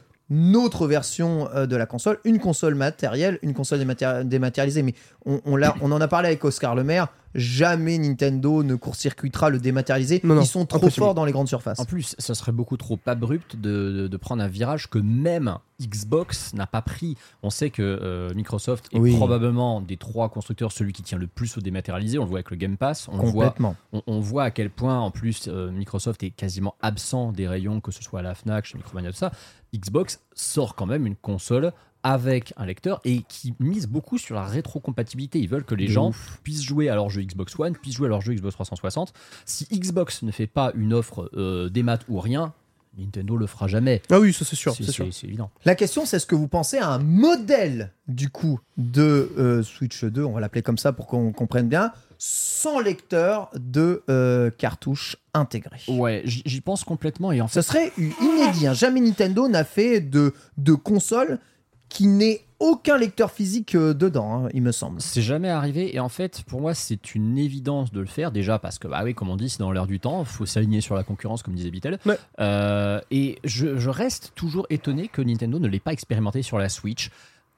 autre version euh, de la console, une console matérielle, une console dématéri- dématérialisée. Mais on, on, en a parlé avec Oscar Le Maire. Jamais Nintendo ne court-circuitera le dématérialisé. Non, non, Ils sont trop forts dans les grandes surfaces. En plus, ça serait beaucoup trop abrupt de, de- de prendre un virage que même Xbox n'a pas pris. On sait que euh, Microsoft est Oui. probablement des trois constructeurs celui qui tient le plus au dématérialisé. On le voit avec le Game Pass. On voit Complètement. on, on voit à quel point, en plus, euh, Microsoft est quasiment absent des rayons, que ce soit à la Fnac, chez Micromania, tout ça. Xbox sort quand même une console avec un lecteur et qui mise beaucoup sur la rétrocompatibilité. Ils veulent que les De gens ouf. puissent jouer à leur jeu Xbox One, puissent jouer à leur jeu Xbox 360. Si Xbox ne fait pas une offre euh, des maths ou rien, Nintendo le fera jamais. Ah oui, ça c'est sûr, C'est évident. La question, c'est ce que vous pensez à un modèle du coup de euh, Switch 2, on va l'appeler comme ça pour qu'on comprenne bien, sans lecteur de euh, cartouche intégré. Ouais, j'y pense complètement et en fait, Ce serait inédit. hein. Jamais Nintendo n'a fait de, de console qui n'ait aucun lecteur physique euh, dedans, hein, il me semble. C'est jamais arrivé et en fait pour moi c'est une évidence de le faire déjà parce que bah oui comme on dit c'est dans l'air du temps faut s'aligner sur la concurrence comme disait Bitel Ouais. Euh, et je, je reste toujours étonné que Nintendo ne l'ait pas expérimenté sur la Switch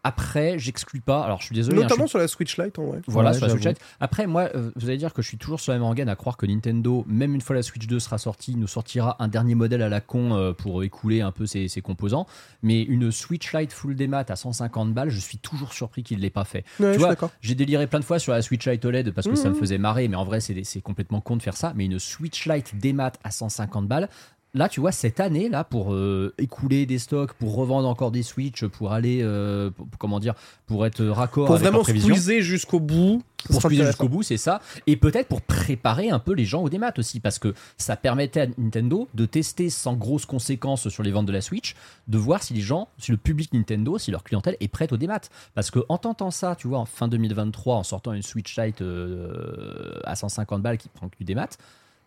après j'exclus pas alors je suis désolé hein, je Notamment suis- sur la Switch Lite, en vrai. voilà Ouais, sur la Switch. Lite. Après moi euh, vous allez dire que je suis toujours sur la même rengaine à croire que Nintendo même une fois la Switch 2 sera sortie nous sortira un dernier modèle à la con euh, pour écouler un peu ses, ses composants mais une Switch Lite full démat à 150 balles je suis toujours surpris qu'il ne l'ait pas fait Ouais, suis vois, j'ai déliré plein de fois sur la Switch Lite OLED parce que ça me Mhm. faisait marrer, mais en vrai, c'est c'est complètement con de faire ça. Mais une Switch Lite démat à 150 balles. Là, tu vois, cette année, là, pour euh, écouler des stocks, pour revendre encore des Switch, pour aller, euh, pour- comment dire, pour être raccord Pour avec vraiment squeezer jusqu'au bout. pour squeezer jusqu'au bout, c'est ça. Et peut-être pour préparer un peu les gens au démat aussi, parce que ça permettait à Nintendo de tester sans grosses conséquences sur les ventes de la Switch, de voir si les gens, si le public Nintendo, si leur clientèle est prête au démat. Parce que en tentant ça, tu vois, en fin 2023, en sortant une Switch Lite euh, à 150 balles qui prend que du démat,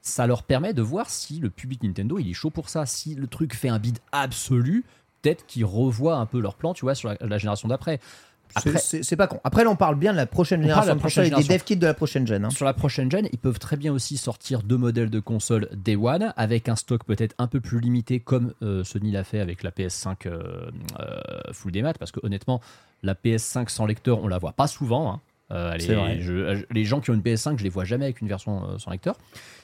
ça leur permet de voir si le public Nintendo il est chaud pour ça. Si le truc fait un bid absolu, peut-être qu'ils revoient un peu leur plan, tu vois, sur la, la génération d'après. C'est- pas con. Après, là, on parle bien de la prochaine génération la prochaine des dev kits de la prochaine gen. hein. Sur la prochaine gen, ils peuvent très bien aussi sortir deux modèles de console Day One avec un stock peut-être un peu plus limité comme euh, Sony l'a fait avec la PS5 euh, euh, full démat parce que honnêtement la PS5 sans lecteur on la voit pas souvent. hein. Euh, je- les gens qui ont une PS5 je les vois jamais avec une version euh, sans lecteur.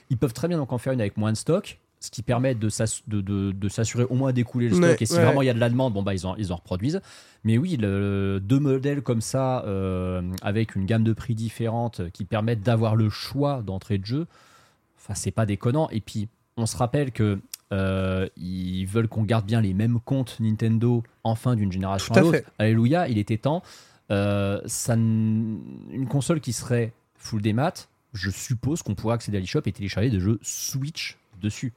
Ils peuvent très bien donc en faire une avec moins de stock ce qui permet de s'ass- de- de- de s'assurer au moins d'écouler le stock et si ouais. vraiment il y a de la demande bon bah ils en, ils en reproduisent mais oui, le- deux modèles comme ça, euh, avec une gamme de prix différente, qui permettent d'avoir le choix d'entrée de jeu, enfin, c'est pas déconnant. Et puis, on se rappelle que euh, ils veulent qu'on garde bien les mêmes comptes Nintendo en fin d'une génération Tout à à l'autre. Alléluia, il était temps. Euh, une console qui serait full démat, je suppose qu'on pourrait accéder à l'eShop et télécharger des jeux Switch dessus.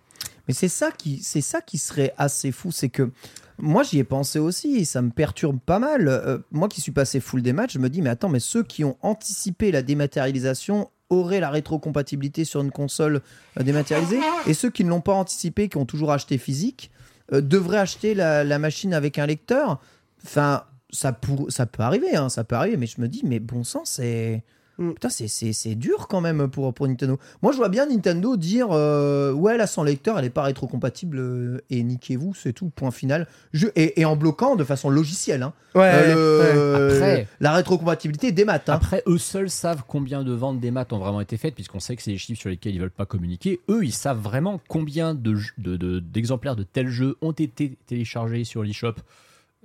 Mais c'est ça qui, ça qui serait assez fou, c'est que moi j'y ai pensé aussi, et ça me perturbe pas mal. Euh, moi qui suis passé full des matchs, je me dis mais attends, mais ceux qui ont anticipé la dématérialisation auraient la rétrocompatibilité sur une console euh, dématérialisée, et ceux qui ne l'ont pas anticipé, qui ont toujours acheté physique, devraient acheter la, la machine avec un lecteur. Enfin, ça, pour, ça peut arriver, hein, ça peut arriver, mais je me dis mais bon sang, c'est Mm. Putain, c'est- dur quand même pour, pour Nintendo. Moi, je vois bien Nintendo dire euh, Ouais, là, sans lecteur, elle n'est pas rétrocompatible euh, et niquez-vous, c'est tout, point final. Je, et, et en bloquant de façon logicielle. hein. Ouais, Euh, le- Après- la rétrocompatibilité des maths. hein. Après, eux seuls savent combien de ventes des maths ont vraiment été faites, puisqu'on sait que c'est des chiffres sur lesquels ils veulent pas communiquer. Eux, ils savent vraiment combien de j- de- de- d'exemplaires de, tels jeux ont été téléchargés sur l'eShop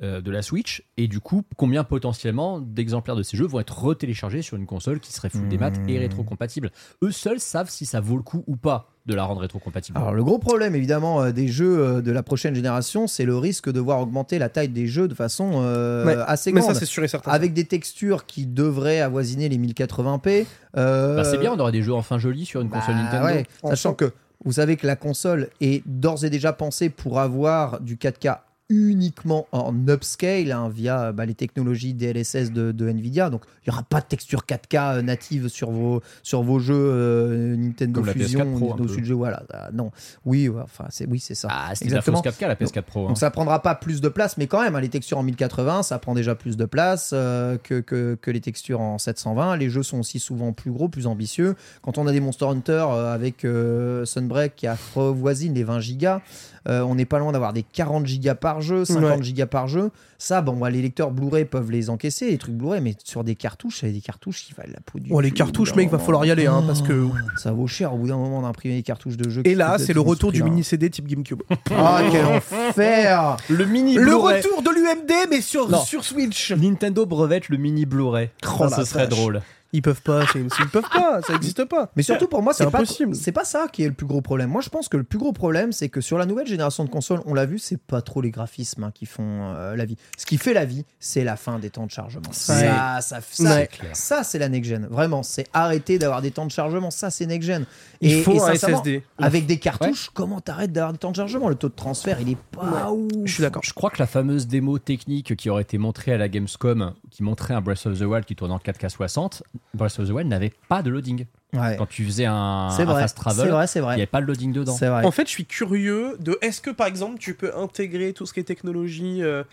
euh, de la Switch, et du coup, combien potentiellement d'exemplaires de ces jeux vont être retéléchargés sur une console qui serait full des maths et rétrocompatible? Eux seuls savent si ça vaut le coup ou pas de la rendre rétrocompatible. Alors, le gros problème, évidemment, euh, des jeux euh, de la prochaine génération, c'est le risque de voir augmenter la taille des jeux de façon euh, Ouais, assez Mais grande. ça, c'est sûr et certain. avec des textures qui devraient avoisiner les 1080p. euh, Bah, c'est bien, on aurait des jeux enfin jolis sur une console Bah Nintendo. ouais, Enfin. sachant que vous savez que la console est d'ores et déjà pensée pour avoir du 4K uniquement en upscale hein, via bah, les technologies DLSS de, de Nvidia. Donc il n'y aura pas de texture 4K native sur vos, sur vos jeux euh, Nintendo Comme la Fusion, PS4 Pro, Nintendo. Switch, voilà. Ah, non, oui, ouais, enfin c'est oui c'est ça. Ah, la Exactement. fausse 4K, la PS4 Pro. hein. Donc ça prendra pas plus de place, mais quand même, hein, les textures en 1080, ça prend déjà plus de place euh, que, que, que les textures en 720. Les jeux sont aussi souvent plus gros, plus ambitieux. Quand on a des Monster Hunter euh, avec euh, Sunbreak qui avoisine les 20 gigas, euh, on n'est pas loin d'avoir des 40 gigas par jeu, 50 Ouais. gigas par jeu. Ça, bon, bah, les lecteurs Blu-ray peuvent les encaisser, les trucs Blu-ray, mais sur des cartouches, c'est des cartouches qui valent la peau du Oh, les cartouches, mec, va falloir y aller, hein, parce que. Ça vaut cher au bout d'un moment d'imprimer des cartouches de jeux. Et là, c'est le retour du mini CD type GameCube. Ah, quel enfer Le mini Le retour de l'UMD, mais sur, Non. sur Switch. Nintendo brevette le mini Blu-ray. Oh Ça, ce serait drôle. Ils peuvent pas, c'est- ils peuvent pas, ça existe pas. Mais surtout pour moi, C'est pas impossible. c'est pas ça qui est le plus gros problème. Moi, je pense que le plus gros problème, c'est que sur la nouvelle génération de consoles, on l'a vu, c'est pas trop les graphismes hein, qui font euh, la vie. Ce qui fait la vie, c'est la fin des temps de chargement. Ça, ça, ça, Ouais. ça, c'est la next gen. Vraiment, c'est arrêter d'avoir des temps de chargement. Ça, c'est next gen. Il Et- faut et un sincèrement, SSD. Avec des cartouches, comment t'arrêtes d'avoir des temps de chargement? Le taux de transfert, il est pas ouf. Je suis d'accord. Je crois que la fameuse démo technique qui aurait été montrée à la Gamescom, qui montrait un Breath of the Wild qui tourne en 4K 60, Breath of the Wild n'avait pas de loading. Ouais. Quand tu faisais un, C'est un vrai, fast c'est travel, il n'y avait pas de loading dedans. Vrai. En fait, je suis curieux de est-ce que par exemple tu peux intégrer tout ce qui est technologie euh,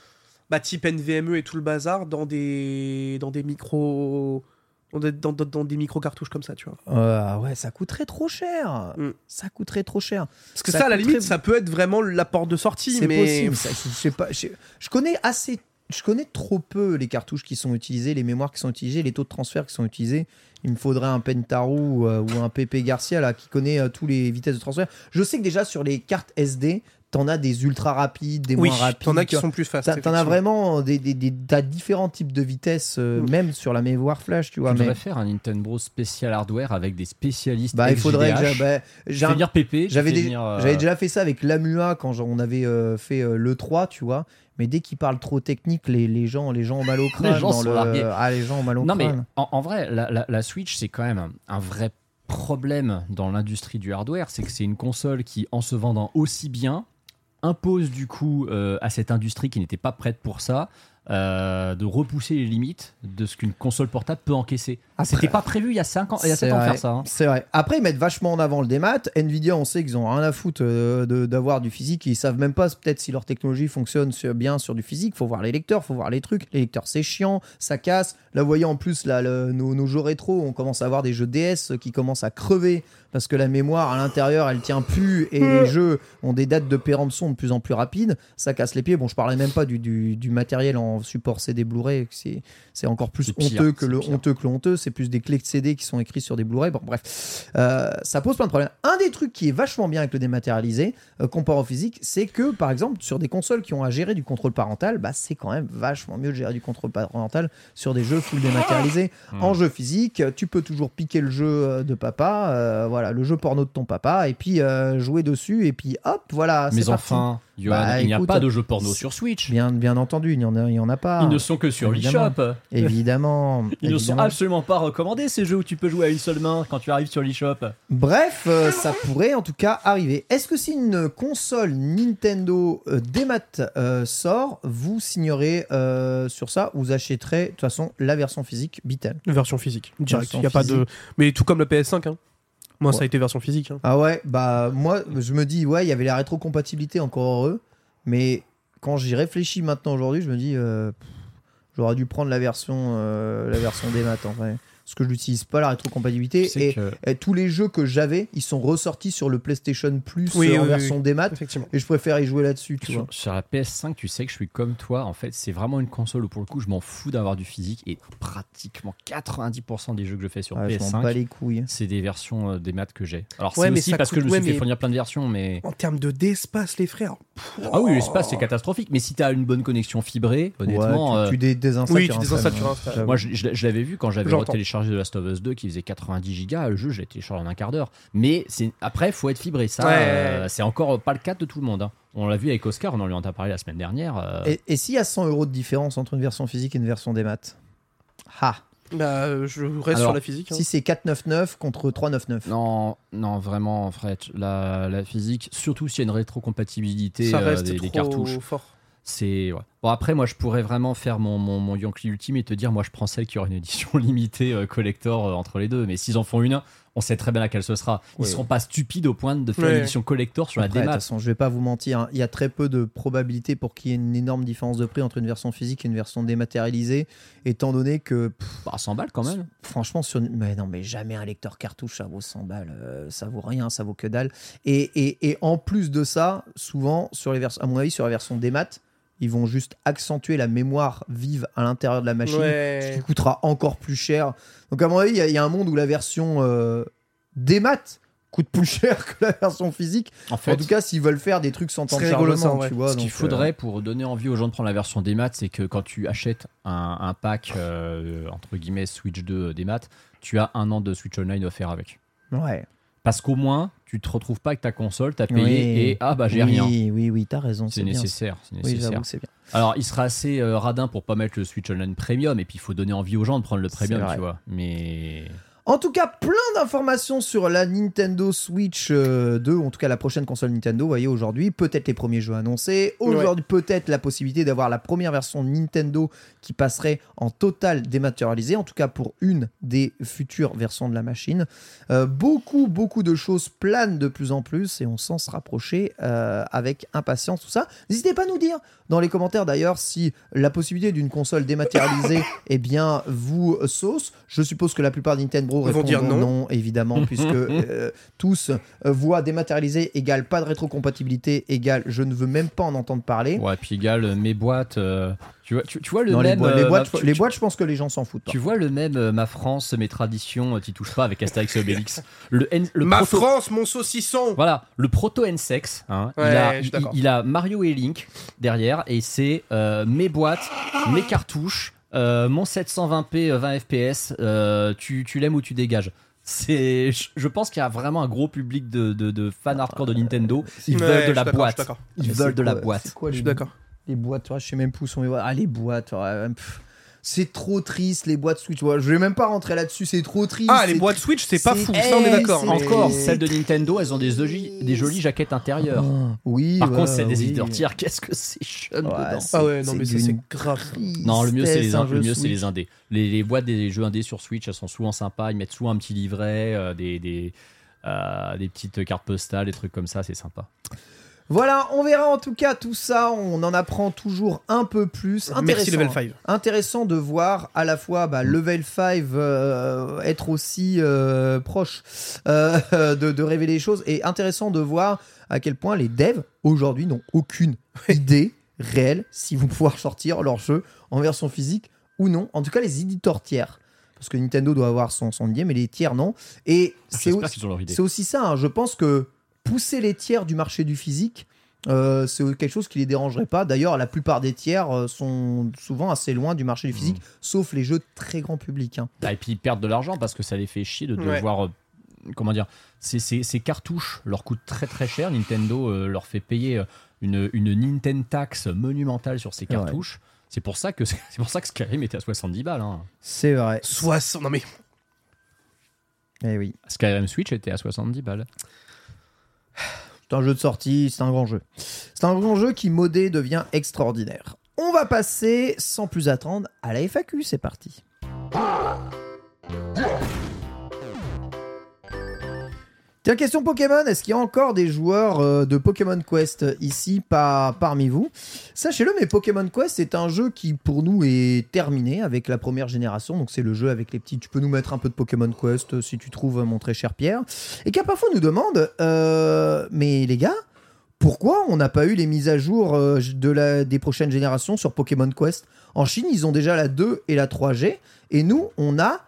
bah, type NVMe et tout le bazar dans des dans des micros dans des, dans, dans- dans des micro cartouches comme ça, tu vois? Euh, ouais, ça coûterait trop cher. Mm. Ça coûterait trop cher. Parce que Ça ça, à la limite, ça peut être vraiment la porte de sortie, C'est mais possible. ça, je, je sais pas. Je, je connais assez. Je connais trop peu les cartouches qui sont utilisées, les mémoires qui sont utilisées, les taux de transfert qui sont utilisés. Il me faudrait un Pentaru euh, ou un PP Garcia qui connaît euh, tous les vitesses de transfert. Je sais que déjà sur les cartes SD, t'en as des ultra rapides, des oui, moins rapides. t'en as qui sont plus fast. T'en as vraiment des, des, différents types de vitesses, euh, Mm. même sur la mémoire flash, tu vois. Tu Mais devrais faire un Nintendo spécial hardware avec des spécialistes. bah, il faudrait que bah, fais un- venir PP. J'avais dé- euh, j'avais déjà fait ça avec l'AMUA quand on avait euh, fait euh, le 3, tu vois. Mais dès qu'ils parlent trop technique, les, les gens, les gens ont mal au crâne. gens dans sont le-. Ah, les gens ont mal au Non, mais crâne. en, en vrai, la, la- la Switch, c'est quand même un vrai problème dans l'industrie du hardware. C'est que c'est une console qui, en se vendant aussi bien, impose du coup euh, à cette industrie qui n'était pas prête pour ça. euh, de repousser les limites de ce qu'une console portable peut encaisser. C'était pas prévu il y a 5 ans, il y a C'est 7 ans de faire ça. hein. C'est vrai. Après, ils mettent vachement en avant le démat. Nvidia, on sait qu'ils ont rien à foutre euh, de- d'avoir du physique. Ils savent même pas peut-être si leur technologie fonctionne sur- bien sur du physique. Faut voir les lecteurs, faut voir les trucs. Les lecteurs, c'est chiant, ça casse. Là, vous voyez en plus, là, le- nos, nos jeux rétro, on commence à avoir des jeux DS qui commencent à crever parce que la mémoire à l'intérieur, elle tient plus et les jeux ont des dates de péremption de plus en plus rapides. Ça casse les pieds. Bon, je parlais même pas du, du- du matériel en support CD Blu-ray. C'est c'est encore plus C'est pire, honteux que c'est le pire. honteux que le honteux. C'est plus des clés de CD qui sont écrites sur des Blu-ray. Bon, bref, Euh, ça pose plein de problèmes. Un des trucs qui est vachement bien avec le dématérialisé, euh, comparé au physique, c'est que par exemple sur des consoles qui ont à gérer du contrôle parental, bah c'est quand même vachement mieux de gérer du contrôle parental sur des jeux full dématérialisés. Hmm. En jeu physique, tu peux toujours piquer le jeu euh, de papa, euh, voilà, le jeu porno de ton papa, et puis euh, jouer dessus, et puis hop, voilà. c'est Mais parti. enfin, Johan, Bah, il n'y a pas de jeux porno sur Switch. Bien, bien entendu, il n'y en, a- il y en a pas. Ils ne sont que sur l'eShop. Évidemment. Ils ne sont absolument pas recommandés ces jeux où tu peux jouer à une seule main quand tu arrives sur l'eShop. Bref, euh, ça pourrait en tout cas arriver. Est-ce que si une console Nintendo euh, démat euh, sort, vous signerez euh, sur ça ou vous achèterez de toute façon la version physique Bitel Version physique, direct. Il y a pas de. Mais tout comme le PS5. Hein. Moi, ça a été version physique. hein. Ah ouais, bah moi je me dis ouais, il y avait la rétrocompatibilité encore heureux, mais quand j'y réfléchis maintenant aujourd'hui, je me dis euh, j'aurais dû prendre la version euh, la version démat en vrai. Parce que je n'utilise pas la rétrocompatibilité Tu sais et, que- et tous les jeux que j'avais, ils sont ressortis sur le PlayStation Plus Oui, euh, en oui, version oui. démat Effectivement. et je préfère y jouer là-dessus. Sur, sur la PS5, tu sais que je suis comme toi. En fait, c'est vraiment une console où pour le coup, je m'en fous d'avoir du physique et pratiquement 90% des jeux que je fais sur bats PS5, les couilles. c'est des versions euh, des maths que j'ai. Alors Ouais, c'est aussi parce que je me ouais, suis fait mais- fournir plein de versions, mais En termes de d'espace, les frères. ah oui, l'espace c'est catastrophique. Mais si tu as une bonne connexion fibrée, honnêtement. Ouais, euh, tu, dé- désinstalles. Oui, tu désinstalles. J'avoue. Moi, je, je- je l'avais vu quand j'avais J'entends. Téléchargé The Last of Us 2 qui faisait 90 gigas. Le jeu, je l'ai téléchargé en un quart d'heure. Mais après, faut être fibré. Ça, Ouais. euh, c'est encore pas le cas de tout le monde. hein. On l'a vu avec Oscar, on en lui en a parlé la semaine dernière. euh, Et, et s'il y a 100 euros de différence entre une version physique et une version des maths? Ha Bah, euh, je reste Alors, sur la physique. hein. Si c'est 499 contre 399. Non, non, vraiment, Fred, la, la physique, surtout s'il y a une rétrocompatibilité ça euh, reste des, trop des cartouches, fort. C'est. ouais. Bon, après, moi, je pourrais vraiment faire mon, mon, mon Yankee Ultime et te dire, moi, je prends celle qui aura une édition limitée euh, collector euh, entre les deux. Mais s'ils en font une, on sait très bien laquelle ce sera. Ils Ouais. seront pas stupides au point de faire Ouais. une édition collector sur Après, la de toute démat. façon, je vais pas vous mentir, hein, il y a très peu de probabilité pour qu'il y ait une énorme différence de prix entre une version physique et une version dématérialisée, étant donné que, pff, Bah, 100 balles quand même. franchement, sur... mais non, mais jamais un lecteur cartouche, ça vaut 100 balles, euh, ça vaut rien, ça vaut que dalle. Et, et, et en plus de ça, souvent, sur les vers... à mon avis, sur la version démat, ils vont juste accentuer la mémoire vive à l'intérieur de la machine, ce qui coûtera encore plus cher. Donc à mon avis, il y, a- il y a un monde où la version euh, démat coûte plus cher que la version physique. En fait, En tout cas, s'ils veulent faire des trucs sans temps de chargement, ouais. tu vois. ce qu'il euh, faudrait pour donner envie aux gens de prendre la version des maths, c'est que quand tu achètes un, un pack, euh, entre guillemets, Switch 2 des maths, tu as un an de Switch Online offert avec. ouais. Parce qu'au moins, tu te retrouves pas avec ta console, t'as payé Oui. et ah bah j'ai oui, rien. Oui, oui, oui, t'as raison. C'est bien. nécessaire. c'est Oui, nécessaire. c'est bien. Alors, il sera assez euh, radin pour pas mettre le Switch Online Premium, et puis il faut donner envie aux gens de prendre le Premium, tu vois. Mais En tout cas, plein d'informations sur la Nintendo Switch euh, 2, en tout cas la prochaine console Nintendo, vous voyez aujourd'hui, peut-être les premiers jeux annoncés, aujourd'hui peut-être la possibilité d'avoir la première version Nintendo qui passerait en total dématérialisé, en tout cas pour une des futures versions de la machine. Euh, beaucoup, beaucoup de choses planent de plus en plus et on sent se rapprocher euh, avec impatience tout ça. N'hésitez pas à nous dire dans les commentaires d'ailleurs si la possibilité d'une console dématérialisée eh bien, vous sauce. Je suppose que la plupart de Nintendo Ils vont dire non. non, évidemment, puisque euh, tous euh, voient dématérialisé égale pas de rétrocompatibilité égale je ne veux même pas en entendre parler. Ouais, puis égal, euh, mes boîtes. euh, tu, vois, tu, tu vois le Non, les, même. boîtes, les, boîtes, ma- tu- les tu- boîtes, je pense que les gens s'en foutent. pas. Tu vois le même euh, ma France, mes traditions, t'y touches pas avec Astérix et Obélix. Le, N- le Ma proto- France, mon saucisson Voilà, le proto N-Sex, hein, il, a, il, a Mario et Link derrière, et c'est euh, mes boîtes, mes cartouches, euh, mon 720p euh, 20 fps, euh, tu, tu l'aimes ou tu dégages. C'est, je, pense qu'il y a vraiment un gros public de, de, de fans hardcore de Nintendo. Ils Ouais, veulent de la boîte. Ils veulent de la boîte. quoi Je les, suis d'accord. les boîtes Je sais même plus où sont les boîtes. Ah, les boîtes. ouais, pff. C'est trop triste, les boîtes Switch. Je vais même pas rentrer là-dessus, c'est trop triste. Ah, les c'est- boîtes Switch, c'est pas c'est- fou, ça on est d'accord. c'est- mais- Encore, celles de Nintendo, elles ont des jolies, des jolies jaquettes intérieures. Ah, oui. Par contre, celles des oui. éditeurs tiers, qu'est-ce que c'est chum Ouais, dedans c'est- Ah ouais, non, c'est mais ça, c'est grave. Non, le mieux c'est les, le mieux, c'est les indés. Les, les boîtes des jeux indés sur Switch, elles sont souvent sympas. Ils mettent souvent un petit livret, euh, des, des, euh, des petites cartes postales, des trucs comme ça, c'est sympa. Voilà, on verra en tout cas tout ça. On en apprend toujours un peu plus. Merci Intéressant. Level 5. Intéressant de voir à la fois bah, Level 5 euh, être aussi euh, proche euh, de, de révéler les choses et intéressant de voir à quel point les devs aujourd'hui n'ont aucune idée réelle si vont pouvoir sortir leur jeu en version physique ou non. En tout cas, les éditeurs tiers. Parce que Nintendo doit avoir son, son idée, mais les tiers non. Et c'est aussi- idée. c'est aussi ça, hein. je pense que pousser les tiers du marché du physique, euh, c'est quelque chose qui les dérangerait pas. D'ailleurs, la plupart des tiers euh, sont souvent assez loin du marché du physique, Mmh. sauf les jeux très grand public. hein. Ah, Et puis ils perdent de l'argent parce que ça les fait chier de Ouais. devoir. euh, Comment dire ces, ces- ces cartouches leur coûtent très très cher. Nintendo euh, leur fait payer une, une Nintendo tax monumentale sur ces Ouais. cartouches. C'est pour ça que c'est pour ça que Skyrim était à 70 balles. hein. C'est vrai. 60. Non, mais. Eh oui. Skyrim Switch était à 70 balles. C'est un jeu de sortie, c'est un grand jeu. C'est un grand jeu qui, modé, devient extraordinaire. On va passer, sans plus attendre, à la FAQ. C'est parti. Tiens, question Pokémon, est-ce qu'il y a encore des joueurs euh, de Pokémon Quest ici parmi vous? Sachez-le, mais Pokémon Quest est un jeu qui pour nous est terminé avec la première génération, donc c'est le jeu avec les petits. Tu peux nous mettre un peu de Pokémon Quest euh, si tu trouves, euh, mon très cher Pierre. Et parfois nous demande, mais les gars, pourquoi on n'a pas eu les mises à jour de la, des prochaines générations sur Pokémon Quest? En Chine, ils ont déjà la 2 et la 3G, et nous, on a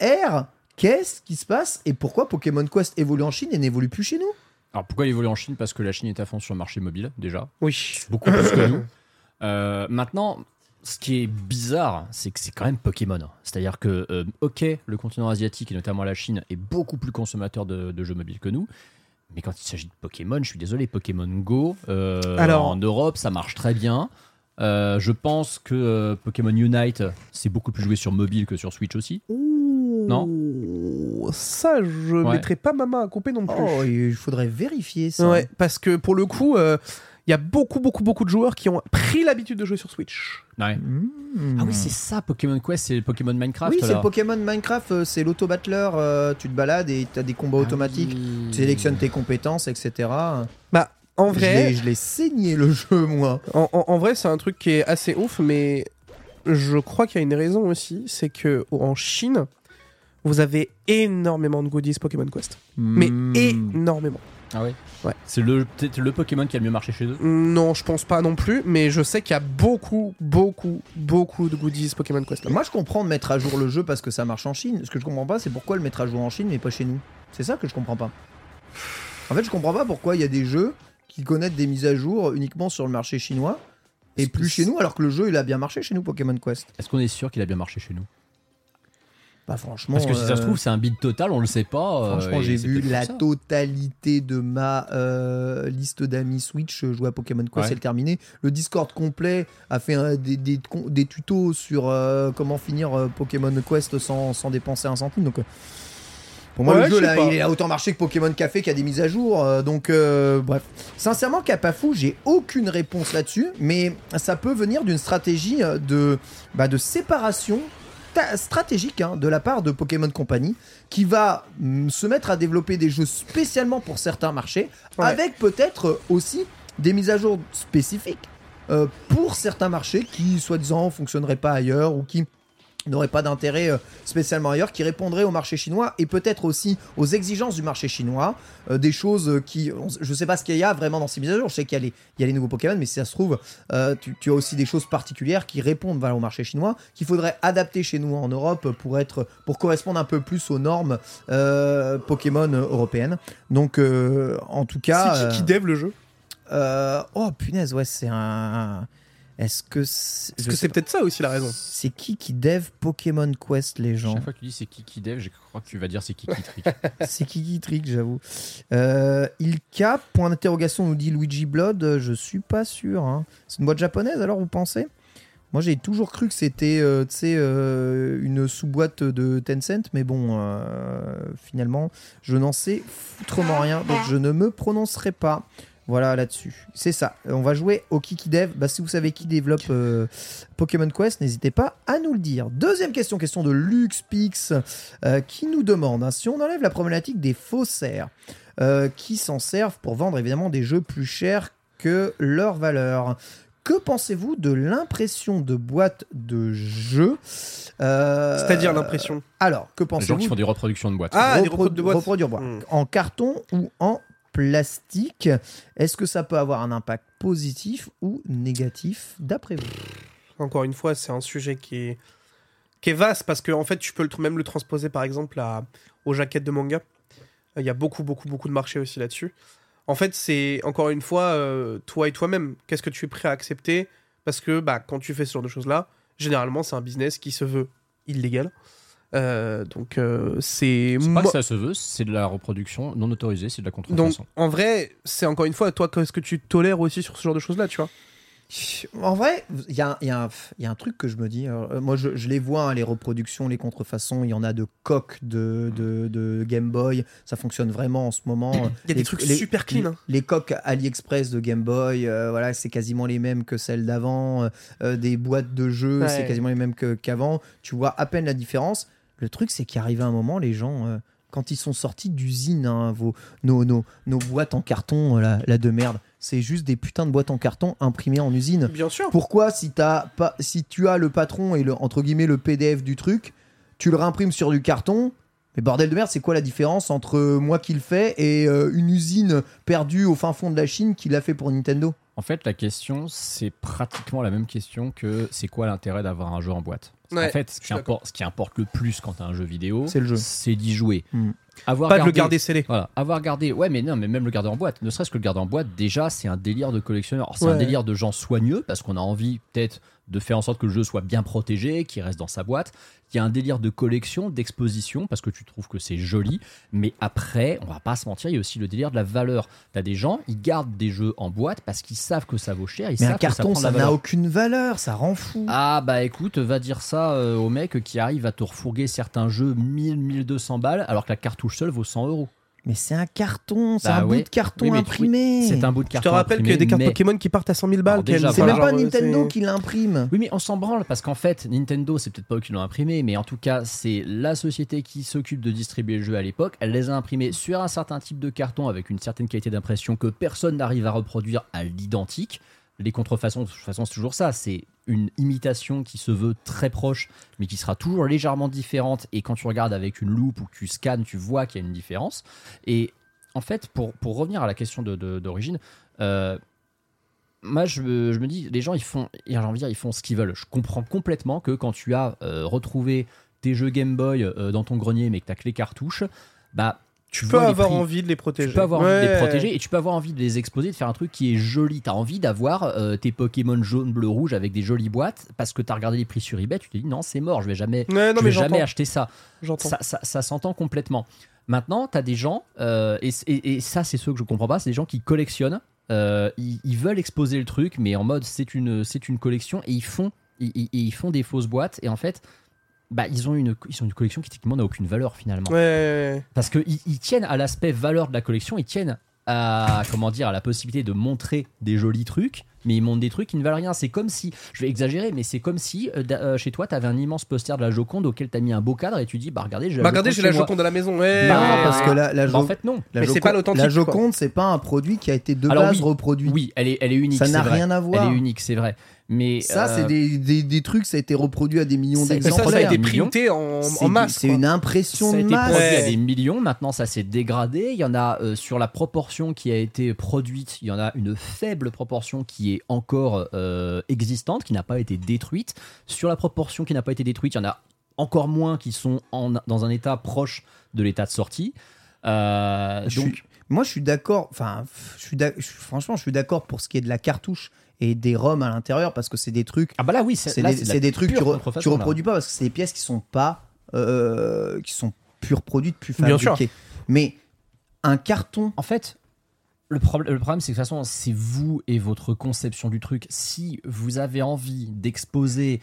R. Qu'est-ce qui se passe et pourquoi Pokémon Quest évolue en Chine et n'évolue plus chez nous? Alors pourquoi il évolue en Chine? Parce que la Chine est à fond sur le marché mobile déjà. Oui. beaucoup plus que nous. Euh, maintenant, ce qui est bizarre, c'est que c'est quand même Pokémon. C'est-à-dire que, euh, ok, le continent asiatique et notamment la Chine est beaucoup plus consommateur de, de jeux mobiles que nous. Mais quand il s'agit de Pokémon, je suis désolé, Pokémon Go, euh, Alors- en Europe, ça marche très bien. Euh, je pense que Pokémon Unite, c'est beaucoup plus joué sur mobile que sur Switch aussi. Non Ça, je Ouais. mettrais pas ma main à couper non plus. Oh, il faudrait vérifier ça. Ouais, parce que pour le coup, euh, il y a beaucoup, beaucoup, beaucoup de joueurs qui ont pris l'habitude de jouer sur Switch. Ouais. Mmh. Ah oui, c'est ça, Pokémon Quest, c'est Pokémon Minecraft. Oui, c'est le Pokémon Minecraft, euh, c'est l'auto-battler. euh, tu te balades et tu as des combats Ah automatiques. oui. Tu sélectionnes tes compétences, etc. Bah, en vrai, Je l'ai saigné le jeu, moi. en, en- en vrai, c'est un truc qui est assez ouf, mais je crois qu'il y a une raison aussi, c'est que en Chine, vous avez énormément de goodies Pokémon Quest, mais Mmh. énormément. Ah ouais Ouais. C'est le, peut-être le Pokémon qui a le mieux marché chez eux. Non, je pense pas non plus, mais je sais qu'il y a beaucoup, beaucoup, beaucoup de goodies Pokémon Quest. Là. Moi, je comprends de mettre à jour le jeu parce que ça marche en Chine. Ce que je comprends pas, c'est pourquoi le mettre à jour en Chine mais pas chez nous. C'est ça que je comprends pas. En fait, je comprends pas pourquoi il y a des jeux qui connaissent des mises à jour uniquement sur le marché chinois et plus chez nous, alors que le jeu il a bien marché chez nous, Pokémon Quest. Est-ce qu'on est sûr qu'il a bien marché chez nous? Bah, franchement. Parce que si ça se euh, trouve, c'est un bid total, on le sait pas. euh, Franchement, j'ai vu la totalité de ma euh, liste d'amis Switch jouer à Pokémon Quest, Ouais. c'est le terminé. Le Discord complet a fait un- des, des, tutos sur euh, comment finir euh, Pokémon Quest sans, sans dépenser un centime. Donc, Pour moi, Ouais, le jeu, je là, il à autant marché que Pokémon Café qui a des mises à jour. donc, bref. Sincèrement, Capafou, j'ai aucune réponse là-dessus. Mais ça peut venir d'une stratégie de, bah, de séparation stratégique hein, de la part de Pokémon Company qui va mm, se mettre à développer des jeux spécialement pour certains marchés Ouais. avec peut-être aussi des mises à jour spécifiques euh, pour certains marchés qui soi-disant fonctionneraient pas ailleurs ou qui n'auraient pas d'intérêt euh, spécialement ailleurs, qui répondraient au marché chinois et peut-être aussi aux exigences du marché chinois, euh, des choses euh, qui, on- je sais pas ce qu'il y a vraiment dans ces mises à jour, je sais qu'il y, a les- il y a les nouveaux Pokémon, mais si ça se trouve, euh, tu, tu as aussi des choses particulières qui répondent voilà, au marché chinois, qu'il faudrait adapter chez nous en Europe pour être, pour correspondre un peu plus aux normes euh, Pokémon européennes. Donc, en tout cas, C'est qui qui dev le jeu? oh punaise, ouais, c'est un. Est-ce que c'est peut-être ça aussi la raison. C'est qui qui dev Pokémon Quest les gens Chaque fois que tu dis c'est Kiki Dev, je crois que tu vas dire c'est Kiki Trick. C'est qui qui trick, j'avoue. Euh, Ilka, point d'interrogation, nous dit Luigi Blood. euh, Je suis pas sûr. hein. C'est une boîte japonaise alors, vous pensez? Moi, j'ai toujours cru que c'était euh, euh, une sous-boîte de Tencent, mais bon, euh, finalement, je n'en sais foutrement rien, donc je ne me prononcerai pas. Voilà là-dessus. C'est ça. On va jouer au Kiki Dev. Bah, si vous savez qui développe euh, Pokémon Quest, n'hésitez pas à nous le dire. Deuxième question, question de LuxPix, euh, qui nous demande hein, si on enlève la problématique des faussaires euh, qui s'en servent pour vendre évidemment des jeux plus chers que leur valeur. Que pensez-vous de l'impression de boîtes de jeux euh, C'est-à-dire l'impression. Alors, que Les gens pensez-vous qui font des reproductions de boîtes. Ah, des Reprodu- reproductions de boîtes. reproduire boîte. Hmm. En carton ou en plastique Est-ce que ça peut avoir un impact positif ou négatif d'après vous? Encore une fois, c'est un sujet qui est, vaste parce que en fait, tu peux le, même le transposer par exemple à, aux jaquettes de manga. Il y a beaucoup, beaucoup, beaucoup de marchés aussi là-dessus. En fait, c'est encore une fois euh, toi et toi-même. Qu'est-ce que tu es prêt à accepter? Parce que bah, quand tu fais ce genre de choses-là, généralement, c'est un business qui se veut illégal. Euh, donc, euh, c'est. C'est pas que ça se veut, c'est de la reproduction non autorisée, c'est de la Donc, contrefaçon. en vrai, c'est encore une fois, toi, qu'est-ce que tu tolères aussi sur ce genre de choses-là, tu vois? En vrai, il y, a un- il y a un- il y a un truc que je me dis. euh, moi, je, je les vois, hein, les reproductions, les contrefaçons. Il y en a de coques de, de, de Game Boy. Ça fonctionne vraiment en ce moment. Il y a des trucs les- super clean. Les, hein. les coques AliExpress de Game Boy, euh, voilà, c'est quasiment les mêmes que celles d'avant. Euh, des boîtes de jeux, Ouais. c'est quasiment les mêmes que- qu'avant. tu vois à peine la différence. Le truc, c'est qu'arrivé un moment, les gens, euh, quand ils sont sortis d'usine, hein, vos, nos, nos, nos boîtes en carton, euh, la, la de merde, c'est juste des putains de boîtes en carton imprimées en usine. Bien sûr. Pourquoi, si, t'as pas, si tu as le patron et le, entre guillemets le PDF du truc, tu le réimprimes sur du carton Mais bordel de merde, c'est quoi la différence entre moi qui le fais et euh, une usine perdue au fin fond de la Chine qui l'a fait pour Nintendo? En fait, la question, c'est pratiquement la même question que c'est quoi l'intérêt d'avoir un jeu en boîte? Ouais, En fait, ce qui, importe, ce qui importe le plus quand tu as un jeu vidéo, C'est le jeu. c'est d'y jouer. Hmm. Avoir Pas de le garder scellé. Voilà, avoir gardé, ouais, mais non, mais même le garder en boîte, ne serait-ce que le garder en boîte, déjà, c'est un délire de collectionneur. C'est un délire de gens soigneux, parce qu'on a envie peut-être de faire en sorte que le jeu soit bien protégé, qu'il reste dans sa boîte. Il y a un délire de collection, d'exposition, parce que tu trouves que c'est joli. Mais après, on va pas se mentir, il y a aussi le délire de la valeur. T'as des gens, ils gardent des jeux en boîte parce qu'ils savent que ça vaut cher. Ils Mais savent un carton, ça n'a aucune valeur, ça rend fou. Ah bah écoute, va dire ça euh, au mec qui arrive à te refourguer certains jeux 1000, 1200 balles alors que la cartouche seule vaut 100 euros. Mais c'est un carton, c'est Bah un ouais. bout de carton Oui, imprimé. C'est un bout de Je carton. te rappelle qu'il y a des cartes mais- Pokémon qui partent à 100 000 balles. C'est même pas Nintendo qui l'imprime. Oui, mais on s'en branle parce qu'en fait, Nintendo, c'est peut-être pas eux qui l'ont imprimé, mais en tout cas, c'est la société qui s'occupe de distribuer le jeu à l'époque. Elle les a imprimés sur un certain type de carton avec une certaine qualité d'impression que personne n'arrive à reproduire à l'identique. Les contrefaçons, de toute façon, c'est toujours ça. C'est une imitation qui se veut très proche, mais qui sera toujours légèrement différente. Et quand tu regardes avec une loupe ou que tu scannes, tu vois qu'il y a une différence. Et en fait, pour, pour revenir à la question d'origine, euh, moi, je je me dis, les gens, ils font, j'ai envie de dire, ils font ce qu'ils veulent. Je comprends complètement que quand tu as euh, retrouvé tes jeux Game Boy euh, dans ton grenier, mais que tu as que les cartouches, bah, Tu peux avoir prix. envie de les protéger. Tu peux avoir envie de les protéger et tu peux avoir envie de les exposer, de faire un truc qui est joli. Tu as envie d'avoir euh, tes Pokémon jaune, bleu, rouge avec des jolies boîtes parce que tu as regardé les prix sur eBay. Tu te dis non, c'est mort, je vais jamais, Ouais, non, je vais jamais acheter ça. Ça, ça- ça s'entend complètement. Maintenant, tu as des gens, euh, et, et- et ça, c'est ceux que je comprends pas, c'est des gens qui collectionnent. euh, ils, ils veulent exposer le truc, mais en mode c'est une, c'est une collection, et ils font, ils, ils- ils font des fausses boîtes. Et en fait, bah, ils, ont une, ils ont une collection qui techniquement n'a aucune valeur finalement. Ouais. Parce qu'ils ils tiennent à l'aspect valeur de la collection, ils tiennent à, comment dire, à la possibilité de montrer des jolis trucs, mais ils montrent des trucs qui ne valent rien. C'est comme si, je vais exagérer, mais c'est comme si euh, euh, chez toi, tu avais un immense poster de la Joconde auquel tu as mis un beau cadre et tu dis, bah regardez, j'ai la Bah, regardez, Joconde j'ai la. Joconde à la maison. Ouais. Bah, ouais, parce ouais. que la, la Bah, en fait, non. la Mais c'est Joconde- pas l'authentique, La quoi. Joconde, c'est pas un produit qui a été de Alors base oui, reproduit. Oui, elle est, elle est unique. Ça c'est n'a vrai. rien à voir. Elle est unique, c'est vrai. Mais Ça, euh, c'est des, des, des trucs, ça a été reproduit à des millions Mais ça, ça a d'exemplaires. été millions. printé en, masse. C'est une impression Ça a de été masse. produit à Ouais. des millions, maintenant ça s'est dégradé. Il y en a euh, sur la proportion qui a été produite, il y en a une faible proportion qui est encore euh, existante, qui n'a pas été détruite. Sur la proportion qui n'a pas été détruite, il y en a encore moins qui sont en- dans un état proche de l'état de sortie. Euh, donc, suis- moi, je suis d'accord. Enfin, je suis franchement, je suis d'accord pour ce qui est de la cartouche et des ROM à l'intérieur parce que c'est des trucs. ah bah là oui, C'est des, des trucs que tu, re- reproduis pas parce que c'est des pièces qui sont pas euh, qui sont pure produites, plus Bien sûr. fabriquées. Mais un carton, En fait, le, prob- le problème, c'est que de toute façon, c'est vous et votre conception du truc. Si vous avez envie d'exposer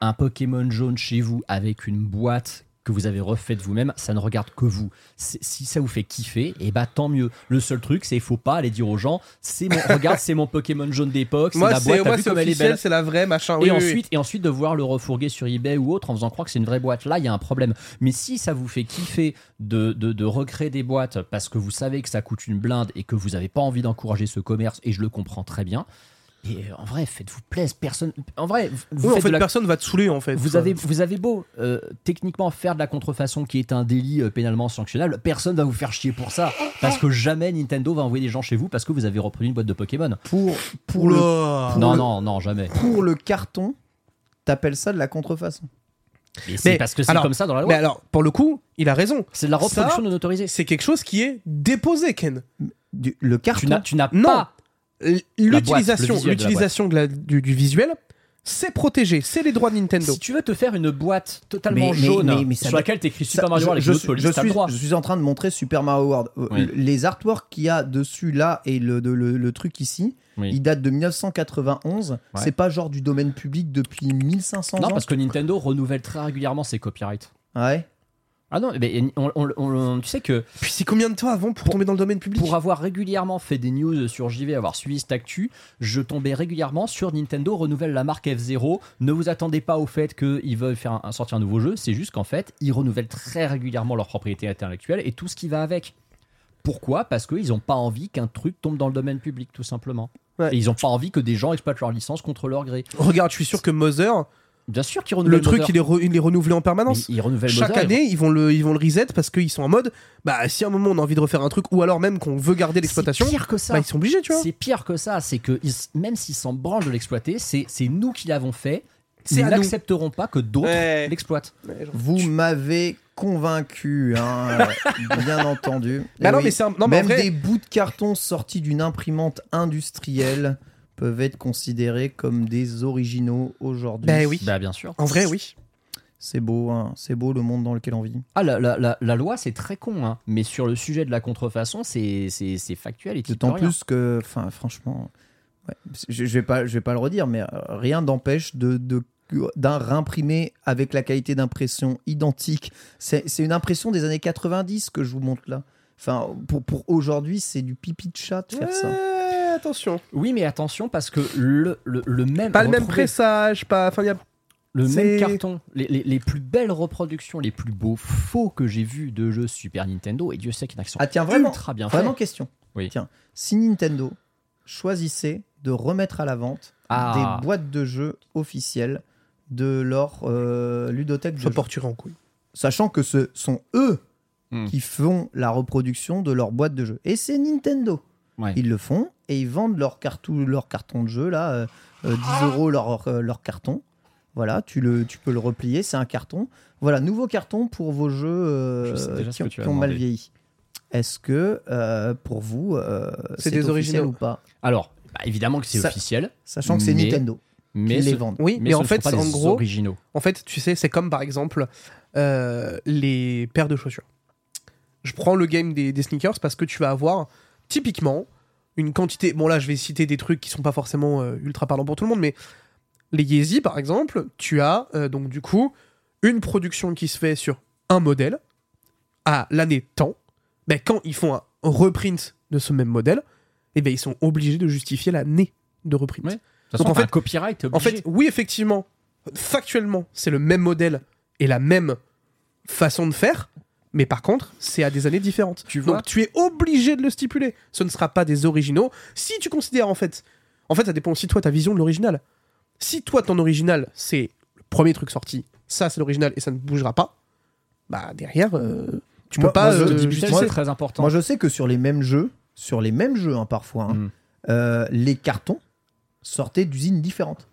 un Pokémon jaune chez vous avec une boîte que vous avez refaite vous-même, ça ne regarde que vous. Si ça vous fait kiffer, et bah tant mieux. Le seul truc, c'est il faut pas aller dire aux gens, c'est mon, regarde, c'est mon Pokémon jaune d'époque, c'est la boîte, moi, vu c'est comme elle est officiel, belle. c'est la vraie, machin. Et Oui, oui, oui. ensuite, et ensuite de voir le refourguer sur eBay ou autre en faisant croire que c'est une vraie boîte. Là, il y a un problème. Mais si ça vous fait kiffer de, de, de recréer des boîtes parce que vous savez que ça coûte une blinde et que vous n'avez pas envie d'encourager ce commerce, et je le comprends très bien. Et euh, en vrai, faites-vous plaisir. Personne. En vrai, vous, Oui, en fait, la- personne va te saouler en fait. vous avez, vous avez beau euh, techniquement faire de la contrefaçon qui est un délit euh, pénalement sanctionnable, personne va vous faire chier pour ça. Parce que jamais Nintendo va envoyer des gens chez vous parce que vous avez reproduit une boîte de Pokémon. pour, pour, le. Non, le- non, non, jamais. pour le carton, t'appelles ça de la contrefaçon. Et c'est Mais, parce que c'est comme ça dans la loi. Mais alors, pour le coup, il a raison. C'est de la reproduction Ça, non autorisée. C'est quelque chose qui est déposé, Ken. Du- le carton, tu n'as Non. pas. L'utilisation, l'utilisation de la- du, du visuel, c'est protégé, c'est les droits de Nintendo. Si tu veux te faire une boîte totalement Mais- jaune mais- mais ça sur laquelle t'écris Super Mario World je, je, je suis, droit. je suis en train de montrer Super Mario World. Euh, Oui. Les artworks qu'il y a dessus là et le, de- le, le truc ici, Oui. ils datent de 1991. Ouais. C'est pas genre du domaine public depuis 1500 Non, ans. parce que Nintendo renouvelle très régulièrement ses copyrights. Ouais. Ah non, mais on- on- on- tu sais que Puis c'est combien de temps avant pour tomber dans le domaine public pour avoir régulièrement fait des news sur JV, avoir suivi cette actu, je tombais régulièrement sur Nintendo renouvelle la marque F0. Ne vous attendez pas au fait qu'ils veulent faire un- sortir un nouveau jeu, c'est juste qu'en fait, ils renouvellent très régulièrement leur propriété intellectuelle et tout ce qui va avec. Pourquoi? Parce qu'ils n'ont pas envie qu'un truc tombe dans le domaine public, tout simplement. Ouais. Et ils n'ont pas envie que des gens exploitent leur licence contre leur gré. Regarde, je suis sûr que Mother, Bien sûr qu'ils renouvellent le truc, il est, re- il est renouvelé en permanence. Mais ils renouvellent Chaque année, ils vont, le, ils vont le reset parce qu'ils sont en mode, bah si à un moment on a envie de refaire un truc, ou alors même qu'on veut garder l'exploitation, C'est pire que ça. bah ils sont obligés, tu vois. C'est pire que ça. C'est que ils- même s'ils s'en branlent de l'exploiter, c'est c'est nous qui l'avons fait. C'est Ils n'accepteront pas que d'autres Ouais. l'exploitent. Vous m'avez convaincu, hein, bien entendu. Bah Et non, oui, mais c'est un- non, mais en Même vrai- des bouts de carton sortis d'une imprimante industrielle peuvent être considérés comme des originaux aujourd'hui. Bah oui. Bah bien sûr. En vrai, oui. C'est beau, hein, c'est beau le monde dans lequel on vit. Ah la, la, la, la loi c'est très con, hein. mais sur le sujet de la contrefaçon c'est factuel et D'autant plus que, enfin, franchement, ouais, je, je vais pas, je vais pas le redire, mais euh, rien n'empêche de, de- d'un réimprimé avec la qualité d'impression identique. C'est, c'est une impression des années 90 que je vous montre là. Enfin, pour, pour aujourd'hui, c'est du pipi de chat de faire ça. Attention. Oui mais attention parce que le, le, le même Pas le même pressage, pas. Enfin, il y a. le même carton, les, les, les plus belles reproductions, les plus beaux faux que j'ai vus de jeux Super Nintendo et Dieu sait qu'il y en a qui sont Ah tiens, vraiment, ultra bien vraiment question. Oui. Tiens, si Nintendo choisissait de remettre à la vente Ah. des boîtes de jeux officielles de leur euh, ludothèque de Ça jeux. en couille. sachant que ce sont eux Hmm. qui font la reproduction de leur boîte de jeux. Et c'est Nintendo. Ouais. Ils le font et ils vendent leur, cartou, leur carton de jeu, là, euh, euh, 10 euros leur, euh, leur carton. Voilà, tu, le, tu peux le replier, c'est un carton. Voilà, nouveau carton pour vos jeux euh, Je qui, que ont- qui mal vieilli. Est-ce que euh, pour vous, euh, C'est des officiel originaux. ou pas? Alors bah, évidemment que c'est officiel, Sachant que c'est Mais- Nintendo mais qui les vendent. Oui, mais, en fait, en gros, originaux. en fait, tu sais, c'est comme par exemple euh, les paires de chaussures. Je prends le game des, des sneakers parce que tu vas avoir typiquement une quantité. Bon, là, je vais citer des trucs qui sont pas forcément euh, ultra parlants pour tout le monde, mais les Yeezy, par exemple, tu as euh, donc du coup une production qui se fait sur un modèle à l'année temps, ben, quand ils font un reprint de ce même modèle, eh ben, ils sont obligés de justifier l'année de reprint. Ouais. De façon, Donc, en fait- un copyright, t'es En obligé. fait, oui, effectivement, factuellement, c'est le même modèle et la même façon de faire, mais par contre, c'est à des années différentes. Tu vois Donc tu es obligé de le stipuler. Ce ne sera pas des originaux. Si tu considères en fait, en fait, ça dépend aussi de toi ta vision de l'original. Si toi ton original c'est le premier truc sorti, ça c'est l'original et ça ne bougera pas, bah derrière, euh, tu Moi- peux pas. moi, je- euh, c'est très important. Moi, je sais que sur les mêmes jeux, sur les mêmes jeux hein, parfois, hein, Mm. euh, les cartons sortaient d'usines différentes.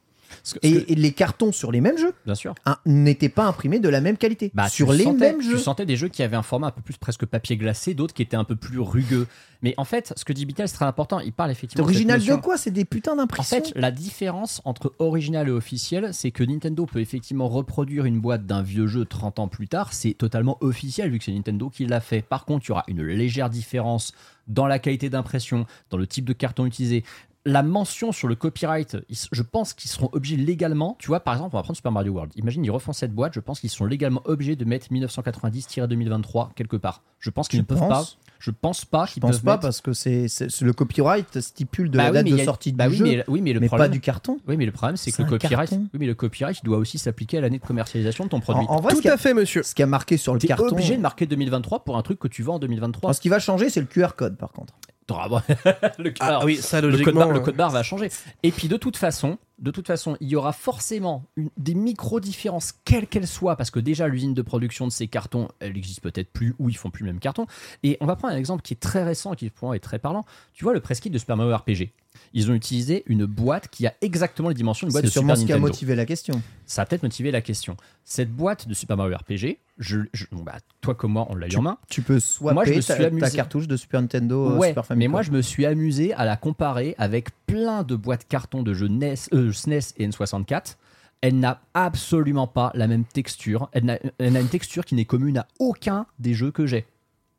Que- Et, que- et les cartons sur les mêmes jeux bien sûr. hein, n'étaient pas imprimés de la même qualité. Bah, sur tu les sentais- mêmes Tu jeux. sentais des jeux qui avaient un format un peu plus presque papier glacé, d'autres qui étaient un peu plus rugueux. Mais en fait, ce que dit Bitel, c'est très important. Il parle effectivement. de Original de notion- quoi? C'est des putains En d'impressions. fait, la différence entre original et officiel, c'est que Nintendo peut effectivement reproduire une boîte d'un vieux jeu 30 ans plus tard. C'est totalement officiel vu que c'est Nintendo qui l'a fait. Par contre, il y aura une légère différence dans la qualité d'impression, dans le type de carton utilisé. La mention sur le copyright, je pense qu'ils seront obligés légalement. Tu vois, par exemple, on va prendre Super Mario World. Imagine, ils refont cette boîte. Je pense qu'ils sont légalement obligés de mettre 1990-2023 quelque part. Je pense qu'ils Tu ne peuvent pas. Je pense pas Je qu'ils pense peuvent pas mettre- parce que c'est le copyright stipule de Bah la oui, date de a- sortie bah du oui, jeu, mais, oui, mais le mais problème, pas du carton. oui, mais le problème, c'est que le copyright, carton. oui, mais le copyright, il doit aussi s'appliquer à l'année de commercialisation de ton produit. en vrai, ce Tout qui, a, à fait, monsieur. ce qui a marqué sur le carton, obligé de marquer 2023 pour un truc que tu vends en 2023. Alors, ce qui va changer, c'est le QR code par contre. Ah, le, Ah, alors, oui, ça le code, barre, le euh, code barre va changer. Et puis de toute façon, de toute façon, il y aura forcément une- des micro différences, quelles qu'elles soient, parce que déjà l'usine de production de ces cartons, elle n'existe peut-être plus ou ils font plus le même carton. Et on va prendre un exemple qui est très récent, qui pour moi est très parlant. Tu vois le press kit de Super Mario RPG. Ils ont utilisé une boîte qui a exactement les dimensions d'une boîte C'est de sûrement Super ce qui a Nintendo. motivé la question. Ça a peut-être motivé la question. Cette boîte de Super Mario RPG, je, je- bon, bah, toi comme moi, on l'a eu en main. Tu peux swapper Moi, je me ta, suis ta amusé. cartouche de Super Nintendo, euh, ouais, Super Famicom. mais moi je me suis amusé à la comparer avec plein de boîtes carton de jeux NES, euh, SNES et N64. Elle n'a absolument pas la même texture. Elle n'a elle a une texture qui n'est commune à aucun des jeux que j'ai.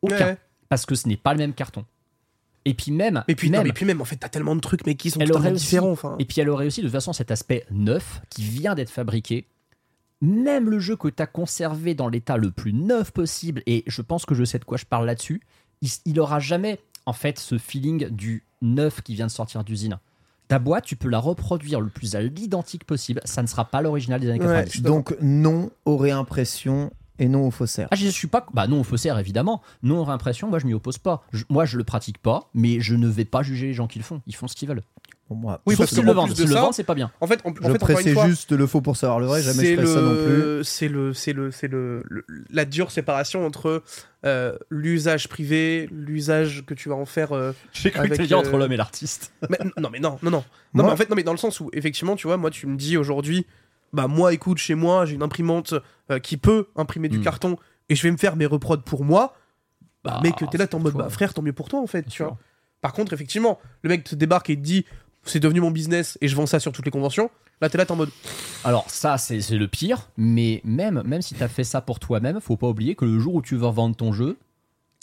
Aucun. ouais. Parce que ce n'est pas le même carton. Et puis même, Et puis, non, même mais puis même, en fait, t'as tellement de trucs, mais qui sont elle totalement aurait aussi, différents. Enfin. et puis elle aurait aussi de toute façon cet aspect neuf qui vient d'être fabriqué. Même le jeu que tu as conservé dans l'état le plus neuf possible, et je pense que je sais de quoi je parle là-dessus, il, il aura jamais en fait ce feeling du neuf qui vient de sortir d'usine. Ta boîte, tu peux la reproduire le plus à l'identique possible, ça ne sera pas l'original des années Ouais, 90. je suis Donc non aux réimpressions et non aux faussaires. Ah, je suis pas. Bah non, au faussaire, évidemment. Non, en réimpression, moi, je m'y oppose pas. Je- moi, je le pratique pas, mais je ne vais pas juger les gens qui le font. Ils font ce qu'ils veulent. Pour moi, Oui, parce qu'en le S'ils le c'est pas bien. En fait, en, en je fait, encore une pressais fois, juste le faux pour savoir le vrai, jamais je ça non plus. c'est le, c'est le, c'est le, le- la dure séparation entre euh, l'usage privé, l'usage que tu vas en faire. euh, J'ai cru Avec, que dire entre euh, l'homme et l'artiste. mais, non, mais non, non, non. Non, mais en fait, non, mais dans le sens où, effectivement, tu vois, moi, tu me dis aujourd'hui, bah, moi, écoute, chez moi, j'ai une imprimante euh, qui peut imprimer du Mm. carton et je vais me faire mes reprods pour moi. Bah, mec, t'es là, t'es en mode, toi. bah, frère, tant mieux pour toi, en fait, Bien tu vois. Par contre, effectivement, le mec te débarque et te dit, c'est devenu mon business et je vends ça sur toutes les conventions. Là, t'es là, t'es en mode, Alors ça, c'est c'est le pire, mais même, même si t'as fait ça pour toi-même, faut pas oublier que le jour où tu veux revendre ton jeu,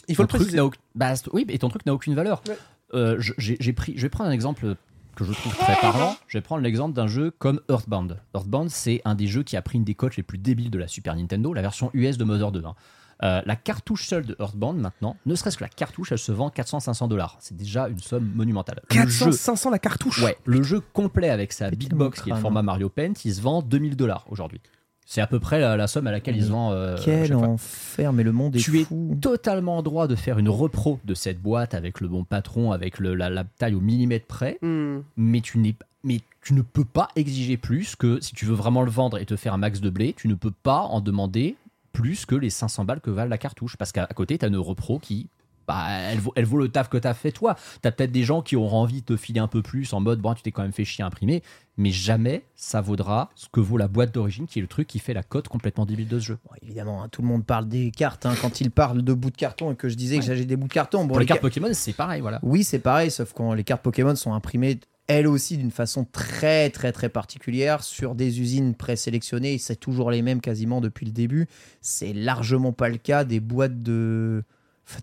il faut ton le truc préciser. n'a auc- bah, c'est- oui, et ton truc n'a aucune valeur. Ouais. Euh, je- j'ai j'ai pris, je vais prendre un exemple que je trouve très parlant. Je vais prendre l'exemple d'un jeu comme Earthbound. Earthbound, c'est un des jeux qui a pris une des cotes les plus débiles de la Super Nintendo, la version US de Mother 2. hein. Euh, la cartouche seule de Earthbound maintenant, ne serait-ce que la cartouche, elle se vend 400-500 dollars. C'est déjà une somme monumentale. Le 400, jeu- 500 la cartouche. Ouais, le jeu complet avec sa big box qui est le format Mario Paint, il se vend 2000 dollars aujourd'hui. C'est à peu près la, la somme à laquelle il se vend. euh, Quel enfer, mais le monde est Tu es fou. totalement en droit de faire une repro de cette boîte avec le bon patron, avec le- la, la taille au millimètre près, Hmm. mais tu n'es mais tu ne peux pas exiger plus que si tu veux vraiment le vendre et te faire un max de blé, tu ne peux pas en demander plus que les 500 balles que valent la cartouche parce qu'à côté tu as une repro qui bah, elle, vaut, elle vaut le taf que tu as fait toi. Tu as peut-être des gens qui auront envie de te filer un peu plus en mode bon, tu t'es quand même fait chier à imprimer, mais jamais ça vaudra ce que vaut la boîte d'origine qui est le truc qui fait la cote complètement débile de ce jeu. Bon, évidemment, hein, tout le monde parle des cartes. hein, quand il parle de bouts de carton et que je disais que j'avais des bouts de carton, bon, Pour les les cartes ca- Pokémon, c'est pareil, voilà. Oui, c'est pareil, sauf que les cartes Pokémon sont imprimées elles aussi d'une façon très très très particulière sur des usines présélectionnées. C'est toujours les mêmes quasiment depuis le début. C'est largement pas le cas des boîtes de,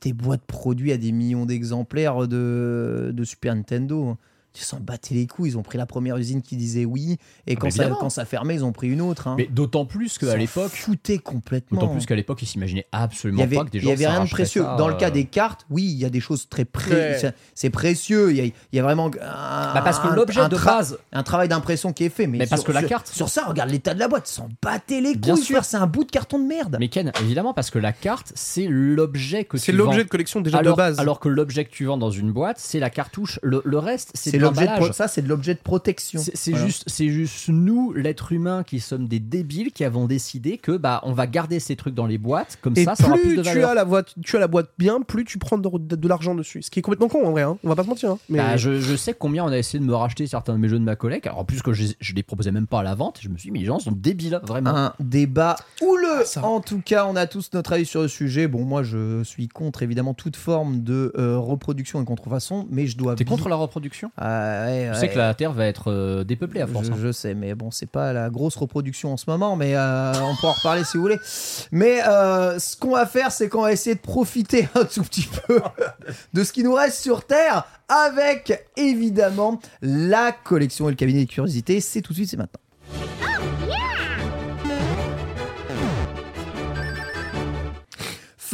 des boîtes produits à des millions d'exemplaires de, de Super Nintendo. Ils s'en battaient les couilles. Ils ont pris la première usine qui disait oui. Et quand, mais ça, quand ça fermait, ils ont pris une autre. hein. Mais d'autant plus qu'à l'époque, foutaient complètement. d'autant plus qu'à l'époque, ils s'imaginaient il absolument avait, pas que des il gens y avait rien de précieux. ça, Dans le cas euh, des cartes, oui, il y a des choses très pré... Ouais. c'est- précieux. Il y a, il y a vraiment un, Bah, parce que l'objet de base, un travail d'impression qui est fait. Mais, Mais parce sur- que la sur- carte- Sur ça, regarde l'état de la boîte. Ils s'en battaient les Bien couilles. C'est un bout de carton de merde. mais Ken, évidemment, parce que la carte, c'est l'objet que tu C'est l'objet de collection déjà alors, de base. alors que l'objet que tu vends dans une boîte, c'est la cartouche. Le, le reste, c'est l'objet de l'emballage. pro- ça, c'est de l'objet de protection. C'est c'est Voilà. juste, c'est juste nous, l'être humain, qui sommes des débiles, qui avons décidé que bah on va garder ces trucs dans les boîtes, comme Et ça, ça aura plus tu as la boîte, tu as la boîte bien, plus tu prends de, de- de l'argent dessus. Ce qui est complètement con en vrai. hein. On va pas se mentir. hein. Mais Bah, je, je sais combien on a essayé de me racheter certains de mes jeux de ma collègue. Alors en plus que je, je les proposais même pas à la vente, je me suis dit mais les gens sont débiles, vraiment. un débat houleux. ça. En tout cas, on a tous notre avis sur le sujet. Bon, moi, je suis contre évidemment toute forme de euh, reproduction et contrefaçon, mais je dois. T'es contre la reproduction? Ah, ouais, Tu sais que la Terre va être euh, dépeuplée à force. Je, hein. je sais, mais bon, c'est pas la grosse reproduction en ce moment, mais euh, on peut en reparler si vous voulez. Mais euh, ce qu'on va faire, c'est qu'on va essayer de profiter un tout petit peu de ce qui nous reste sur Terre avec évidemment la collection et le cabinet des curiosités. C'est tout de suite, c'est maintenant.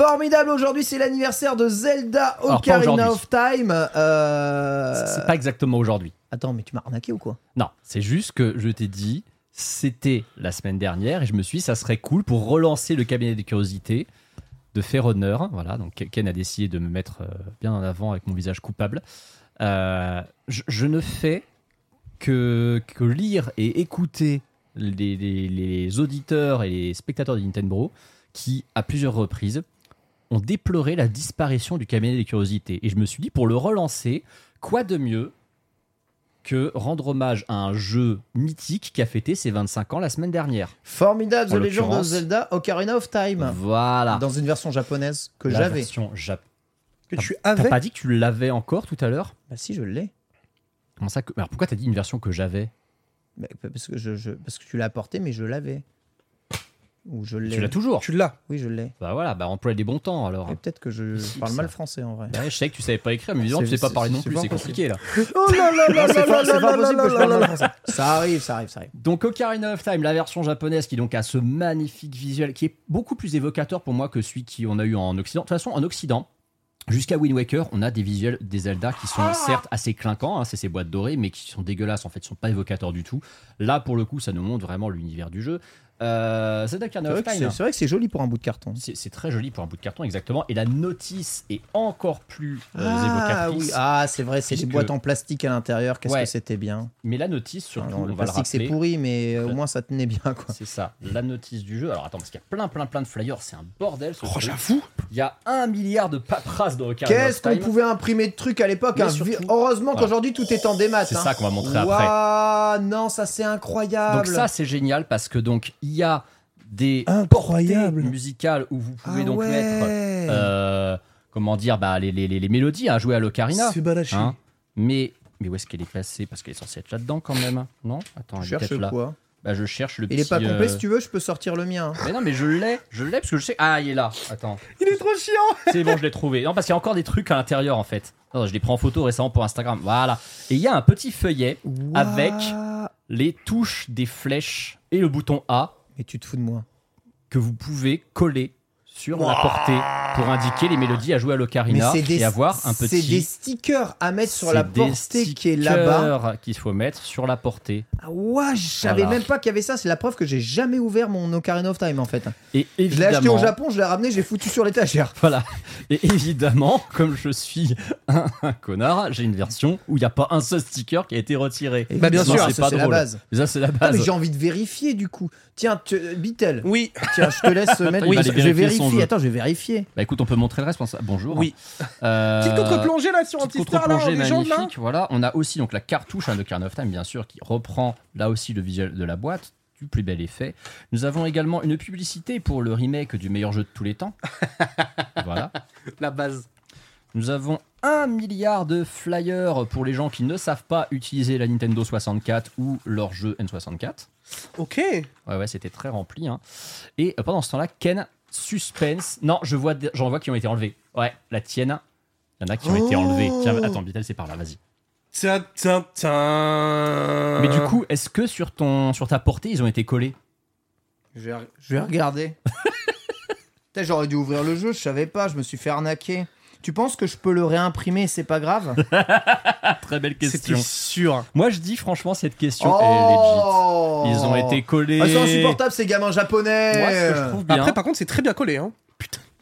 Formidable, aujourd'hui c'est l'anniversaire de Zelda Ocarina of Time. Euh, C'est pas exactement aujourd'hui. Attends, mais tu m'as arnaqué ou quoi? Non, c'est juste que je t'ai dit, c'était la semaine dernière et je me suis dit, ça serait cool pour relancer le cabinet des curiosités, de faire honneur. Voilà, donc Ken a décidé de me mettre euh, bien en avant avec mon visage coupable. Euh, je, je ne fais que, que lire et écouter les, les- les auditeurs et les spectateurs de Nintendo qui, à plusieurs reprises, ont déploré la disparition du cabinet des curiosités. Et je me suis dit, pour le relancer, quoi de mieux que rendre hommage à un jeu mythique qui a fêté ses 25 ans la semaine dernière. Formidable, The Legend of. Zelda Ocarina of Time. Voilà. Dans une version japonaise que j'avais. version Jap- que tu T'as avais. pas dit que tu l'avais encore tout à l'heure? Bah si, je l'ai. Comment ça que... Alors pourquoi t'as dit une version que j'avais? Parce, que je, je- parce que tu l'as apporté, mais je l'avais. Ou je l'ai. Tu l'as toujours Tu l'as. Oui, je l'ai. Bah voilà, bah emploie des bons temps alors. Et peut-être que je parle mal français en vrai. Bah je sais que tu savais pas écrire, mais évidemment tu sais pas parler non plus, c'est compliqué là. Oh là là là là là pas là possible là que je parle là mal français. Ça arrive, ça arrive, ça arrive. Donc Ocarina of Time, la version japonaise qui donc a ce magnifique visuel qui est beaucoup plus évocateur pour moi que celui qu'on a eu en Occident. De toute façon, en Occident, jusqu'à Wind Waker, on a des visuels des Zelda qui sont certes assez clinquants, hein, c'est ces boîtes dorées, mais qui sont dégueulasses en fait, ils sont pas évocateurs du tout. Là, pour le coup, ça nous montre vraiment l'univers du jeu. Euh, Zelda C'est Ocarina vrai of que Time. c'est- c'est vrai que c'est joli pour un bout de carton. C'est très joli pour un bout de carton, exactement. Et la notice est encore plus euh, Ah évocatrice. oui, ah c'est vrai, c'est des boîtes en plastique à l'intérieur. Qu'est-ce Ouais. que c'était bien. Mais la notice, surtout, Alors, on le va plastique c'est pourri, mais euh, au moins ça tenait bien quoi. C'est ça, la notice du jeu. Alors attends, parce qu'il y a plein, plein, plein de flyers, c'est un bordel. ce Oh, j'avoue. Il y a un milliard de paperasses dans Ocarina Qu'est-ce qu'on pouvait imprimer de trucs à l'époque hein. surtout- Heureusement Voilà. qu'aujourd'hui tout est en démat. C'est hein. ça qu'on va montrer après. Non, ça c'est incroyable. Donc ça, c'est génial parce que donc il y a des Incroyable. portées musicales où vous pouvez Ah donc ouais. mettre, euh, comment dire, bah, les, les, les, les mélodies à jouer à l'Ocarina. C'est balaché. hein. Mais, mais où est-ce qu'elle est placée Parce qu'elle est censée être là-dedans quand même. Non? Attends, Je elle est cherche là. quoi? Bah, je cherche le Il est petit, pas complet, euh, si tu veux, je peux sortir le mien. hein. Mais non, mais je l'ai, je l'ai parce que je sais. Ah, il est là. Attends. Il est trop chiant. C'est bon, je l'ai trouvé. Non, parce qu'il y a encore des trucs à l'intérieur en fait. Non, je les prends en photo récemment pour Instagram. Voilà. Et il y a un petit feuillet avec les touches des flèches et le bouton A Mais tu te fous de moi. que vous pouvez coller sur la portée pour indiquer les mélodies à jouer à l'Ocarina c'est des, et avoir un c'est petit. des stickers à mettre sur c'est la des portée qui est là-bas. stickers qu'il faut mettre sur la portée. Ah ouais, je savais Voilà. même pas qu'il y avait ça. C'est la preuve que j'ai jamais ouvert mon Ocarina of Time en fait. Et Je l'ai évidemment. acheté au Japon, je l'ai ramené, j'ai foutu sur l'étagère. Voilà. Et évidemment, comme je suis un, un connard, j'ai une version où il n'y a pas un seul sticker qui a été retiré. Bah, bien sûr, c'est pas c'est la drôle. base. Mais ça, c'est la base. mais j'ai envie de vérifier du coup. Tiens, tu- Bitel. Oui. Tiens, je te laisse mettre. va je vais vérifier jeu. Attends, je vais vérifier. Bah écoute, on peut montrer le reste. pense- Bonjour. Oui. Euh, Petite contre-plongée là sur un petite petit star là, magnifique. Voilà. On a aussi donc la cartouche hein, de Ocarina of Time, bien sûr, qui reprend là aussi le visuel de la boîte du plus bel effet. Nous avons également une publicité pour le remake du meilleur jeu de tous les temps. voilà. La base. Nous avons un milliard de flyers pour les gens qui ne savent pas utiliser la Nintendo 64 ou leur jeu N64. Ok. Ouais, ouais, c'était très rempli. hein. Et pendant ce temps-là, Ken, suspense. Non, je vois, des- j'en vois qui ont été enlevés. Ouais, la tienne. Il y en a qui ont été Oh. enlevés. Tiens, attends, Vital, c'est par là, vas-y. Tiens, tiens, tiens. Mais du coup, est-ce que sur, ton, sur ta portée, ils ont été collés? Je vais, je vais regarder. J'aurais dû ouvrir le jeu, je savais pas, je me suis fait arnaquer. Tu penses que je peux le réimprimer, c'est pas grave Très belle c'était question. sûr. Moi, je dis franchement, cette question est legit. Oh Ils ont été collés. Ah, c'est insupportable ces gamins japonais Moi, ce que je trouve bien. Après, par contre, c'est très bien collé. Hein.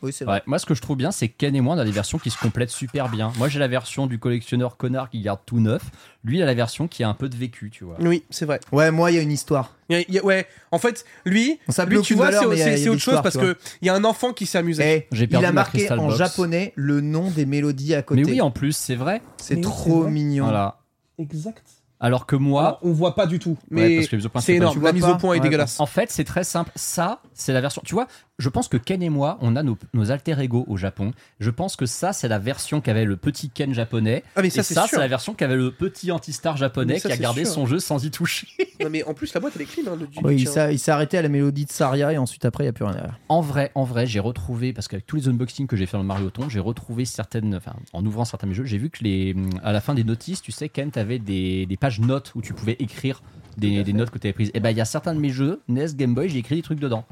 Oui, c'est vrai. Ouais, moi, ce que je trouve bien, c'est que Ken et moi, on a des versions qui se complètent super bien. Moi, j'ai la version du collectionneur connard qui garde tout neuf. Lui, il a la version qui a un peu de vécu, tu vois. Oui, c'est vrai. Ouais, moi, il y a une histoire. Il y a- il y a- ouais, en fait, lui, lui tu vois, valeur, c'est mais il y a- c'est- il y a c'est des autre chose parce tu vois. que il y a un enfant qui s'est amusé. Eh, J'ai il perdu a ma marqué Crystal en Box. japonais le nom des mélodies à côté. Mais oui, en plus, c'est vrai. c'est Mais oui, trop c'est vrai. mignon. Voilà. Exact. Alors que moi, Alors, on voit pas du tout, Ouais, mais parce que la mise au point, c'est énorme. La mise au point est dégueulasse. en fait, c'est très simple. Ça, c'est la version. Tu vois, je pense que Ken et moi, on a nos, nos alter ego au Japon. Je pense que ça, c'est la version qu'avait le petit Ken japonais. Ah mais et ça c'est ça, sûr. c'est la version qu'avait le petit anti-star japonais ça, qui a gardé sûr. son jeu sans y toucher. Non, mais en plus la boîte elle est clean. Hein, du- Oui, du il s'est il s'est arrêté à la mélodie de Saria et ensuite après, il n'y a plus rien derrière. En vrai, en vrai, j'ai retrouvé parce qu'avec tous les unboxings que j'ai fait dans le Mario Ton, j'ai retrouvé certaines, enfin, en ouvrant certains de mes jeux, j'ai vu que les, à la fin des notices, tu sais, Ken, t'avais des, des pages notes où tu pouvais écrire des, des notes que tu avais prises. Et ben, il y a certains de mes jeux, NES, Game Boy, j'ai écrit des trucs dedans.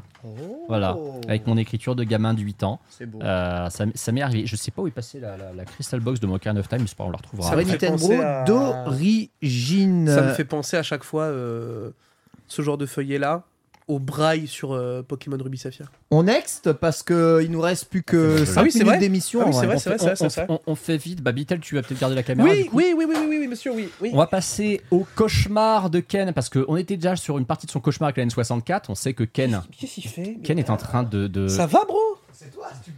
Voilà, avec mon écriture de gamin de 8 ans. C'est beau. Euh, ça, ça m'est arrivé. Je sais pas où est passée la, la- la Crystal Box de Mocha of Time, mais c'est pas, on la retrouvera. Ça Vrai me fait Nintendo penser à- d'origine. Ça me fait penser à chaque fois euh, ce genre de feuillet là au braille sur euh, Pokémon Ruby Saphir. On next parce que il nous reste plus que Ah, 5 oui, c'est minutes vrai. d'émission. Ah oui, c'est vrai. vrai, on, c'est fait, vrai, c'est vrai, on- on fait vite. Bah, Bitel, tu vas peut-être garder la caméra. Oui, oui, oui, oui, oui, oui, oui, monsieur, oui, oui. On va passer au cauchemar de Ken parce qu'on était déjà sur une partie de son cauchemar avec la N64. On sait que Ken, Qu'est-ce qu'il fait Ken est en train de. de- Ça va, bro? C'est toi, tu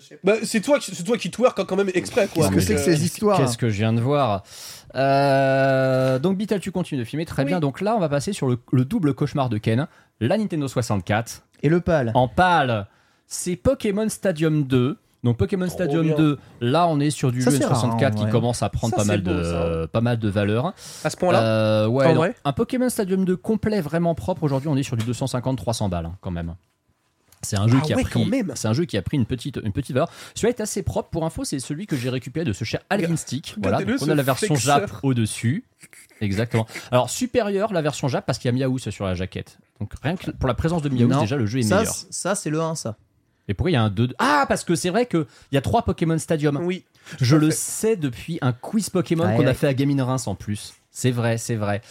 sais Bah, c'est toi, c'est toi qui twerk quand même exprès, quoi. Qu'est-ce que c'est que euh, ces histoires Qu'est-ce que je viens de voir? Euh, Donc, Bitel, tu continues de filmer. Très Oui. bien. Donc là, on va passer sur le, le double cauchemar de Ken. La Nintendo 64. Et le pâle En pâle, c'est Pokémon Stadium 2. Donc Pokémon Trop Stadium bien. 2, là on est sur du Ça, jeu c'est rare, N64 en qui commence à prendre Ça, pas mal, beau, de, pas mal de valeur. À ce point-là Euh, ouais, un Pokémon Stadium 2 complet, vraiment propre. Aujourd'hui, on est sur du 250-300 balles hein, quand même. C'est un jeu Ah qui a pris, c'est un jeu qui a pris une petite, une petite valeur. Celui-là est assez propre. Pour info, c'est celui que j'ai récupéré de ce cher Alvin Stick. Voilà, donc on a la version. Jap au dessus. Exactement. Alors supérieur la version Jap parce qu'il y a Miaou sur la jaquette. Donc rien que pour la présence de Miaou, Non. déjà le jeu est Ça, meilleur. ça c'est le 1, ça. Et pourquoi il y a un 2 Ah, parce que c'est vrai qu'il y a trois Pokémon Stadium. Oui. Je le fait. sais depuis un quiz Pokémon qu'on a fait à Gaming Reims en plus. C'est vrai, c'est vrai.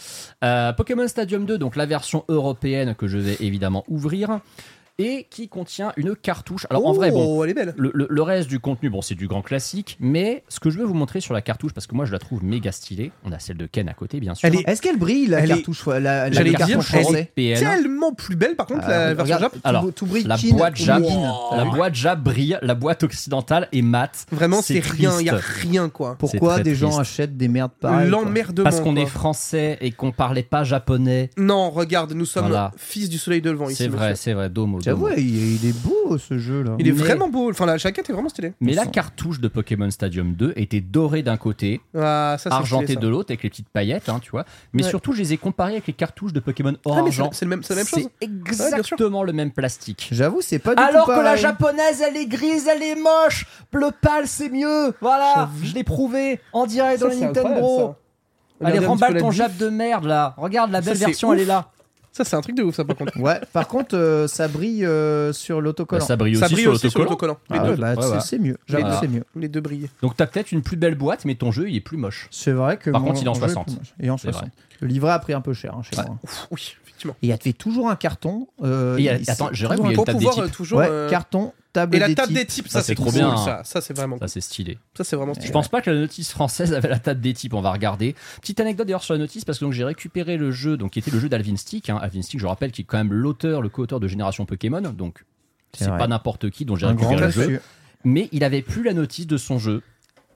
Euh, Pokémon Stadium 2, donc la version européenne que je vais évidemment ouvrir. Et qui contient une cartouche. Alors en vrai, bon, Oh, elle est belle. le, le- le reste du contenu, bon, c'est du grand classique. Mais ce que je veux vous montrer sur la cartouche, parce que moi je la trouve méga stylée. On a celle de Ken à côté, bien sûr. Est- Est-ce qu'elle brille la Elle est- cartouche la, la, la dire, cartouche elle est. Tellement plus belle, par contre, la Euh, version Jap. Alors, tout brille La boîte Jap, Wow. la boîte Jap brille, la boîte occidentale est mate. Vraiment, c'est rien, il y a rien, quoi. Pourquoi des gens achètent des merdes pareilles L'emmerdement. Parce qu'on est français et qu'on parlait pas japonais. Non, regarde, nous sommes Voilà. fils du soleil de levant ici. C'est vrai, c'est vrai, domo. J'avoue, il, il est beau ce jeu là. Il est Mais- vraiment beau. Enfin, la jaquette est vraiment stylée. Mais la cartouche de Pokémon Stadium 2 était dorée d'un côté, Ah, ça, argentée stylé, ça. de l'autre avec les petites paillettes, hein, tu vois. Mais Ouais. surtout, je les ai comparées avec les cartouches de Pokémon Ah, mais c'est Argent. c'est le même- c'est la même chose. C'est exactement le même plastique. J'avoue, c'est pas du Alors tout que la japonaise, elle est grise, elle est moche. Bleu pâle, c'est mieux. Voilà, je l'ai prouvé en direct dans c'est Nintendo. Allez, remballe ton la jap diff. de merde là. Regarde, la belle version, ouf. elle est là. Ça, c'est un truc de ouf, ça, par contre. Ouais, par contre, euh, ça brille euh, sur l'autocollant. ça brille Ça aussi brille sur aussi sur l'autocollant. Les Ah deux. ouais, bah, Ouais, c'est ouais. c'est mieux. J'avoue, Voilà. c'est mieux. Les deux brillent. Donc t'as peut-être une plus belle boîte, mais ton jeu il est plus moche. C'est vrai que. Par mon- contre, il est en mon jeu 60. plus moche. Et en C'est 60. Le livret a pris un peu cher hein, chez Ouais. moi. Ouf, oui, effectivement. Et il y avait toujours un carton. euh, Et il y a- ici. attends, je rêve Toujours où il y a un- Pour table des pouvoir types. euh, toujours. Ouais, euh, carton, table Et la des table types. des types, Ça, ça, c'est trop cool, bien. Ça, ça c'est vraiment Ça cool. c'est stylé. Ça, c'est vraiment stylé. Je pense pas que la notice française avait la table des types, on va regarder. Petite anecdote d'ailleurs sur la notice, parce que donc j'ai récupéré le jeu, donc qui était le jeu d'Alvin Stick. Hein. Alvin Stick, je rappelle, qui est quand même l'auteur, le co-auteur de Génération Pokémon, donc C'est pas n'importe qui dont j'ai récupéré le jeu. Mais il avait plus la notice de son jeu.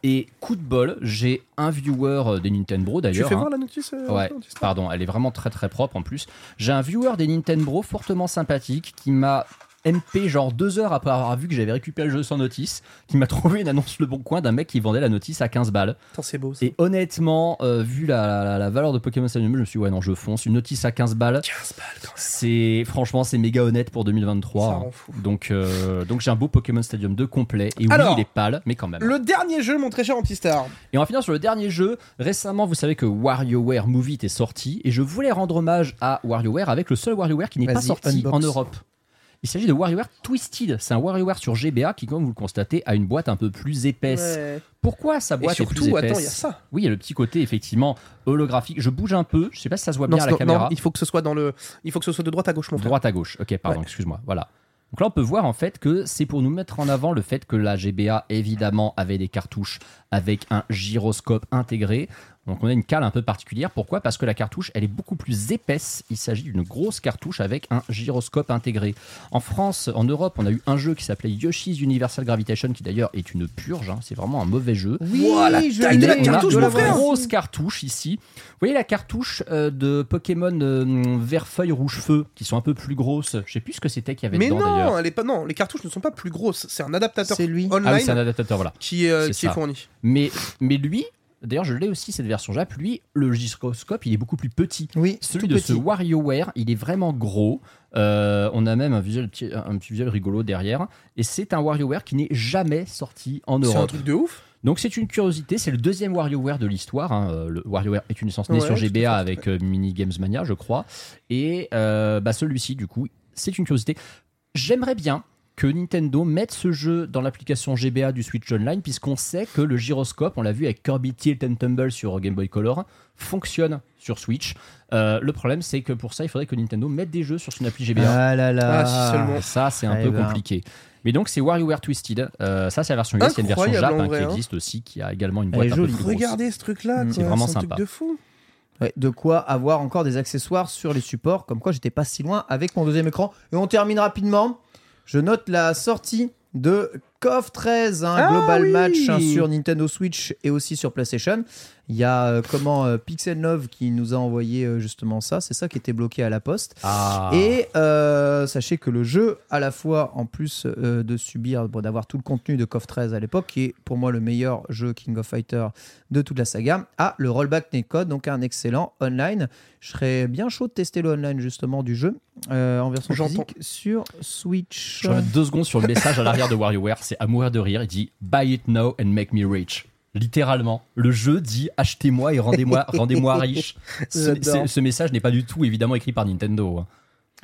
Et coup de bol, j'ai un viewer euh, des Nintendo Tu d'ailleurs. fais hein. voir la notice euh, Ouais, notice, pardon, elle est vraiment très très propre en plus. J'ai un viewer des Nintendo fortement sympathique qui m'a MP, genre deux heures après avoir vu que j'avais récupéré le jeu sans notice, qui m'a trouvé une annonce Le Bon Coin d'un mec qui vendait la notice à 15 balles. C'est beau ça. Et honnêtement, euh, vu la, la- la valeur de Pokémon Stadium, je me suis dit, ouais, non, je fonce. Une notice à 15 balles, 15 balles c'est franchement, c'est méga honnête pour 2023. Ça hein. fou. Donc, euh, donc j'ai un beau Pokémon Stadium 2 complet. Et oui, il est pâle, mais quand même. Le dernier jeu, mon très cher Antistar. Et on va finir sur le dernier jeu. Récemment, vous savez que WarioWare Movie est sorti et je voulais rendre hommage à WarioWare avec le seul WarioWare qui n'est pas sorti unbox. en Europe. Il s'agit de WarioWare Twisted. C'est un WarioWare sur GBA qui, comme vous le constatez, a une boîte un peu plus épaisse. Ouais. Pourquoi sa Et boîte est plus surtout, épaisse attends, il y a ça. Oui, il y a le petit côté effectivement holographique. Je bouge un peu. Je sais pas si ça se voit Non, bien à la non, caméra. non, il faut que ce soit dans le. Il faut que ce soit de droite à gauche, mon frère. droite à gauche. Ok, pardon, Ouais. excuse-moi. Voilà. Donc là, on peut voir en fait que c'est pour nous mettre en avant le fait que la GBA, évidemment, avait des cartouches avec un gyroscope intégré. Donc on a une cale un peu particulière. Pourquoi? Parce que la cartouche, elle est beaucoup plus épaisse. Il s'agit d'une grosse cartouche avec un gyroscope intégré. En France, en Europe, on a eu un jeu qui s'appelait Yoshi's Universal Gravitation, qui d'ailleurs est une purge. hein. C'est vraiment un mauvais jeu. Oui, Ouah, la je taille de la On a cartouche, de la frère. grosse cartouche ici. Vous voyez la cartouche euh, de Pokémon euh, vert feuille rouge feu qui sont un peu plus grosses. Je sais plus ce que c'était qu'il y avait Mais dedans non, elle est pas, non, les cartouches ne sont pas plus grosses. C'est un adaptateur C'est lui. online Ah oui, c'est un adaptateur, voilà. qui, est, euh, qui est fourni. Mais, mais lui, d'ailleurs, je l'ai aussi cette version Jap. Lui, le gyroscope, il est beaucoup plus petit. Oui, Celui de ce. WarioWare, il est vraiment gros. Euh, on a même un visuel, petit- un petit visuel rigolo derrière. Et c'est un WarioWare qui n'est jamais sorti en C'est un Europe. truc de ouf. Donc c'est une curiosité, c'est le deuxième WarioWare de l'histoire. hein. Euh, Le WarioWare est une licence née Ouais, sur GBA avec euh, Mini Games Mania, je crois. Et euh, bah, celui-ci, du coup, c'est une curiosité. J'aimerais bien que Nintendo mette ce jeu dans l'application GBA du Switch Online, puisqu'on sait que le gyroscope, on l'a vu avec Kirby Tilt and Tumble sur Game Boy Color, fonctionne sur Switch. Euh, le problème, c'est que pour ça, il faudrait que Nintendo mette des jeux sur son appli GBA. Ah là là. Ah, si seulement. Ça, c'est un Eh peu ben. compliqué. Mais donc, c'est WarioWare Twisted. Euh, ça, c'est la version US. Il y a une version Jap hein, qui hein. existe aussi, qui a également une Elle boîte un peu jolie. plus grosse. Regardez ce truc-là. Mm. C'est vraiment un sympa. truc de fou. Ouais, de quoi avoir encore des accessoires sur les supports, comme quoi j'étais pas si loin avec mon deuxième écran. Et on termine rapidement. Je note la sortie de KOF 13, un Ah global oui match hein, sur Nintendo Switch et aussi sur PlayStation. Il y a euh, comment euh, Pixel Love qui nous a envoyé euh, justement ça. C'est ça qui était bloqué à la poste. Ah. Et euh, sachez que le jeu, à la fois en plus de subir, bon, d'avoir tout le contenu de KOF 13 à l'époque, qui est pour moi le meilleur jeu King of Fighter de toute la saga, a le rollback netcode, donc un excellent online. Je serais bien chaud de tester le online justement du jeu en version physique sur Switch. Je reviens deux secondes sur le message à l'arrière de WarioWare. C'est à mourir de rire. Il dit Buy it now and make me rich. Littéralement, le jeu dit achetez-moi et rendez-moi rendez-moi riche. Ce, J'adore. ce- ce message n'est pas du tout évidemment écrit par Nintendo.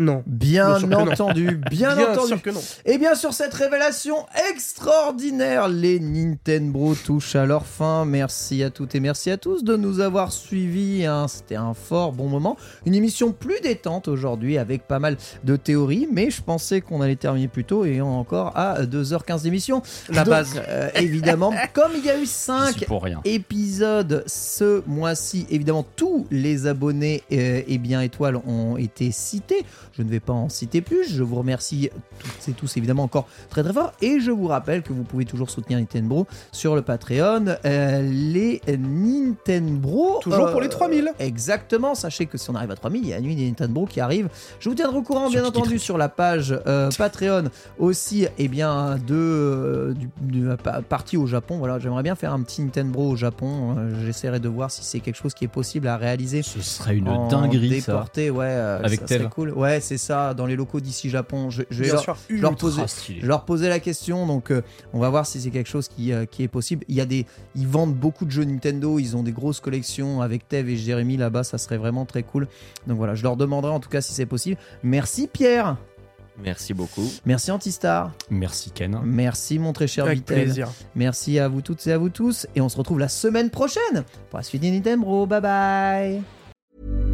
Non. Bien entendu, bien, Bien entendu. sûr que non. Et bien sur cette révélation extraordinaire, les Nintendo touchent à leur fin. Merci à toutes et merci à tous de nous avoir suivis. hein. C'était un fort bon moment. Une émission plus détente aujourd'hui avec pas mal de théories, mais je pensais qu'on allait terminer plus tôt et encore à 2h15 d'émission. La Donc, base. euh, évidemment, comme il y a eu J'y 5 suis pour rien. épisode ce mois-ci. Évidemment, tous les abonnés euh, et bien étoiles ont été cités. Je ne vais pas en citer plus. Je vous remercie toutes et tous évidemment encore très très fort. Et je vous rappelle que vous pouvez toujours soutenir Nintendo sur le Patreon. Euh, les Nintendo. Toujours pour les 3000. Exactement. Sachez que si on arrive à 3000, il y a la nuit des Nintendo qui arrive. Je vous tiendrai au courant, Sur bien entendu, sur la page euh, Patreon aussi, et bien de, euh, du- de la pa- partie au Japon. Voilà, j'aimerais bien faire un petit Nintendo au Japon. Euh, J'essaierai de voir si c'est quelque chose qui est possible à réaliser. Ce serait une en dinguerie ça. déporté, ouais, euh, Avec ça serait cool. Ouais, c'est ça, dans les locaux d'ici Japon. Je, je vais leur, sûr. je leur je posais la question, donc euh, on va voir si c'est quelque chose qui, euh, qui est possible. Il y a des, ils vendent beaucoup de jeux Nintendo, ils ont des grosses collections avec Tev et Jérémy là-bas, ça serait vraiment très cool. Donc voilà, je leur demanderai en tout cas si c'est possible. Merci Pierre, Merci beaucoup. merci Antistar, Merci Ken. merci mon très cher Avec Vitel. plaisir. Merci à vous toutes et à vous tous, et on se retrouve la semaine prochaine pour la suite des Nintendo. Bye bye.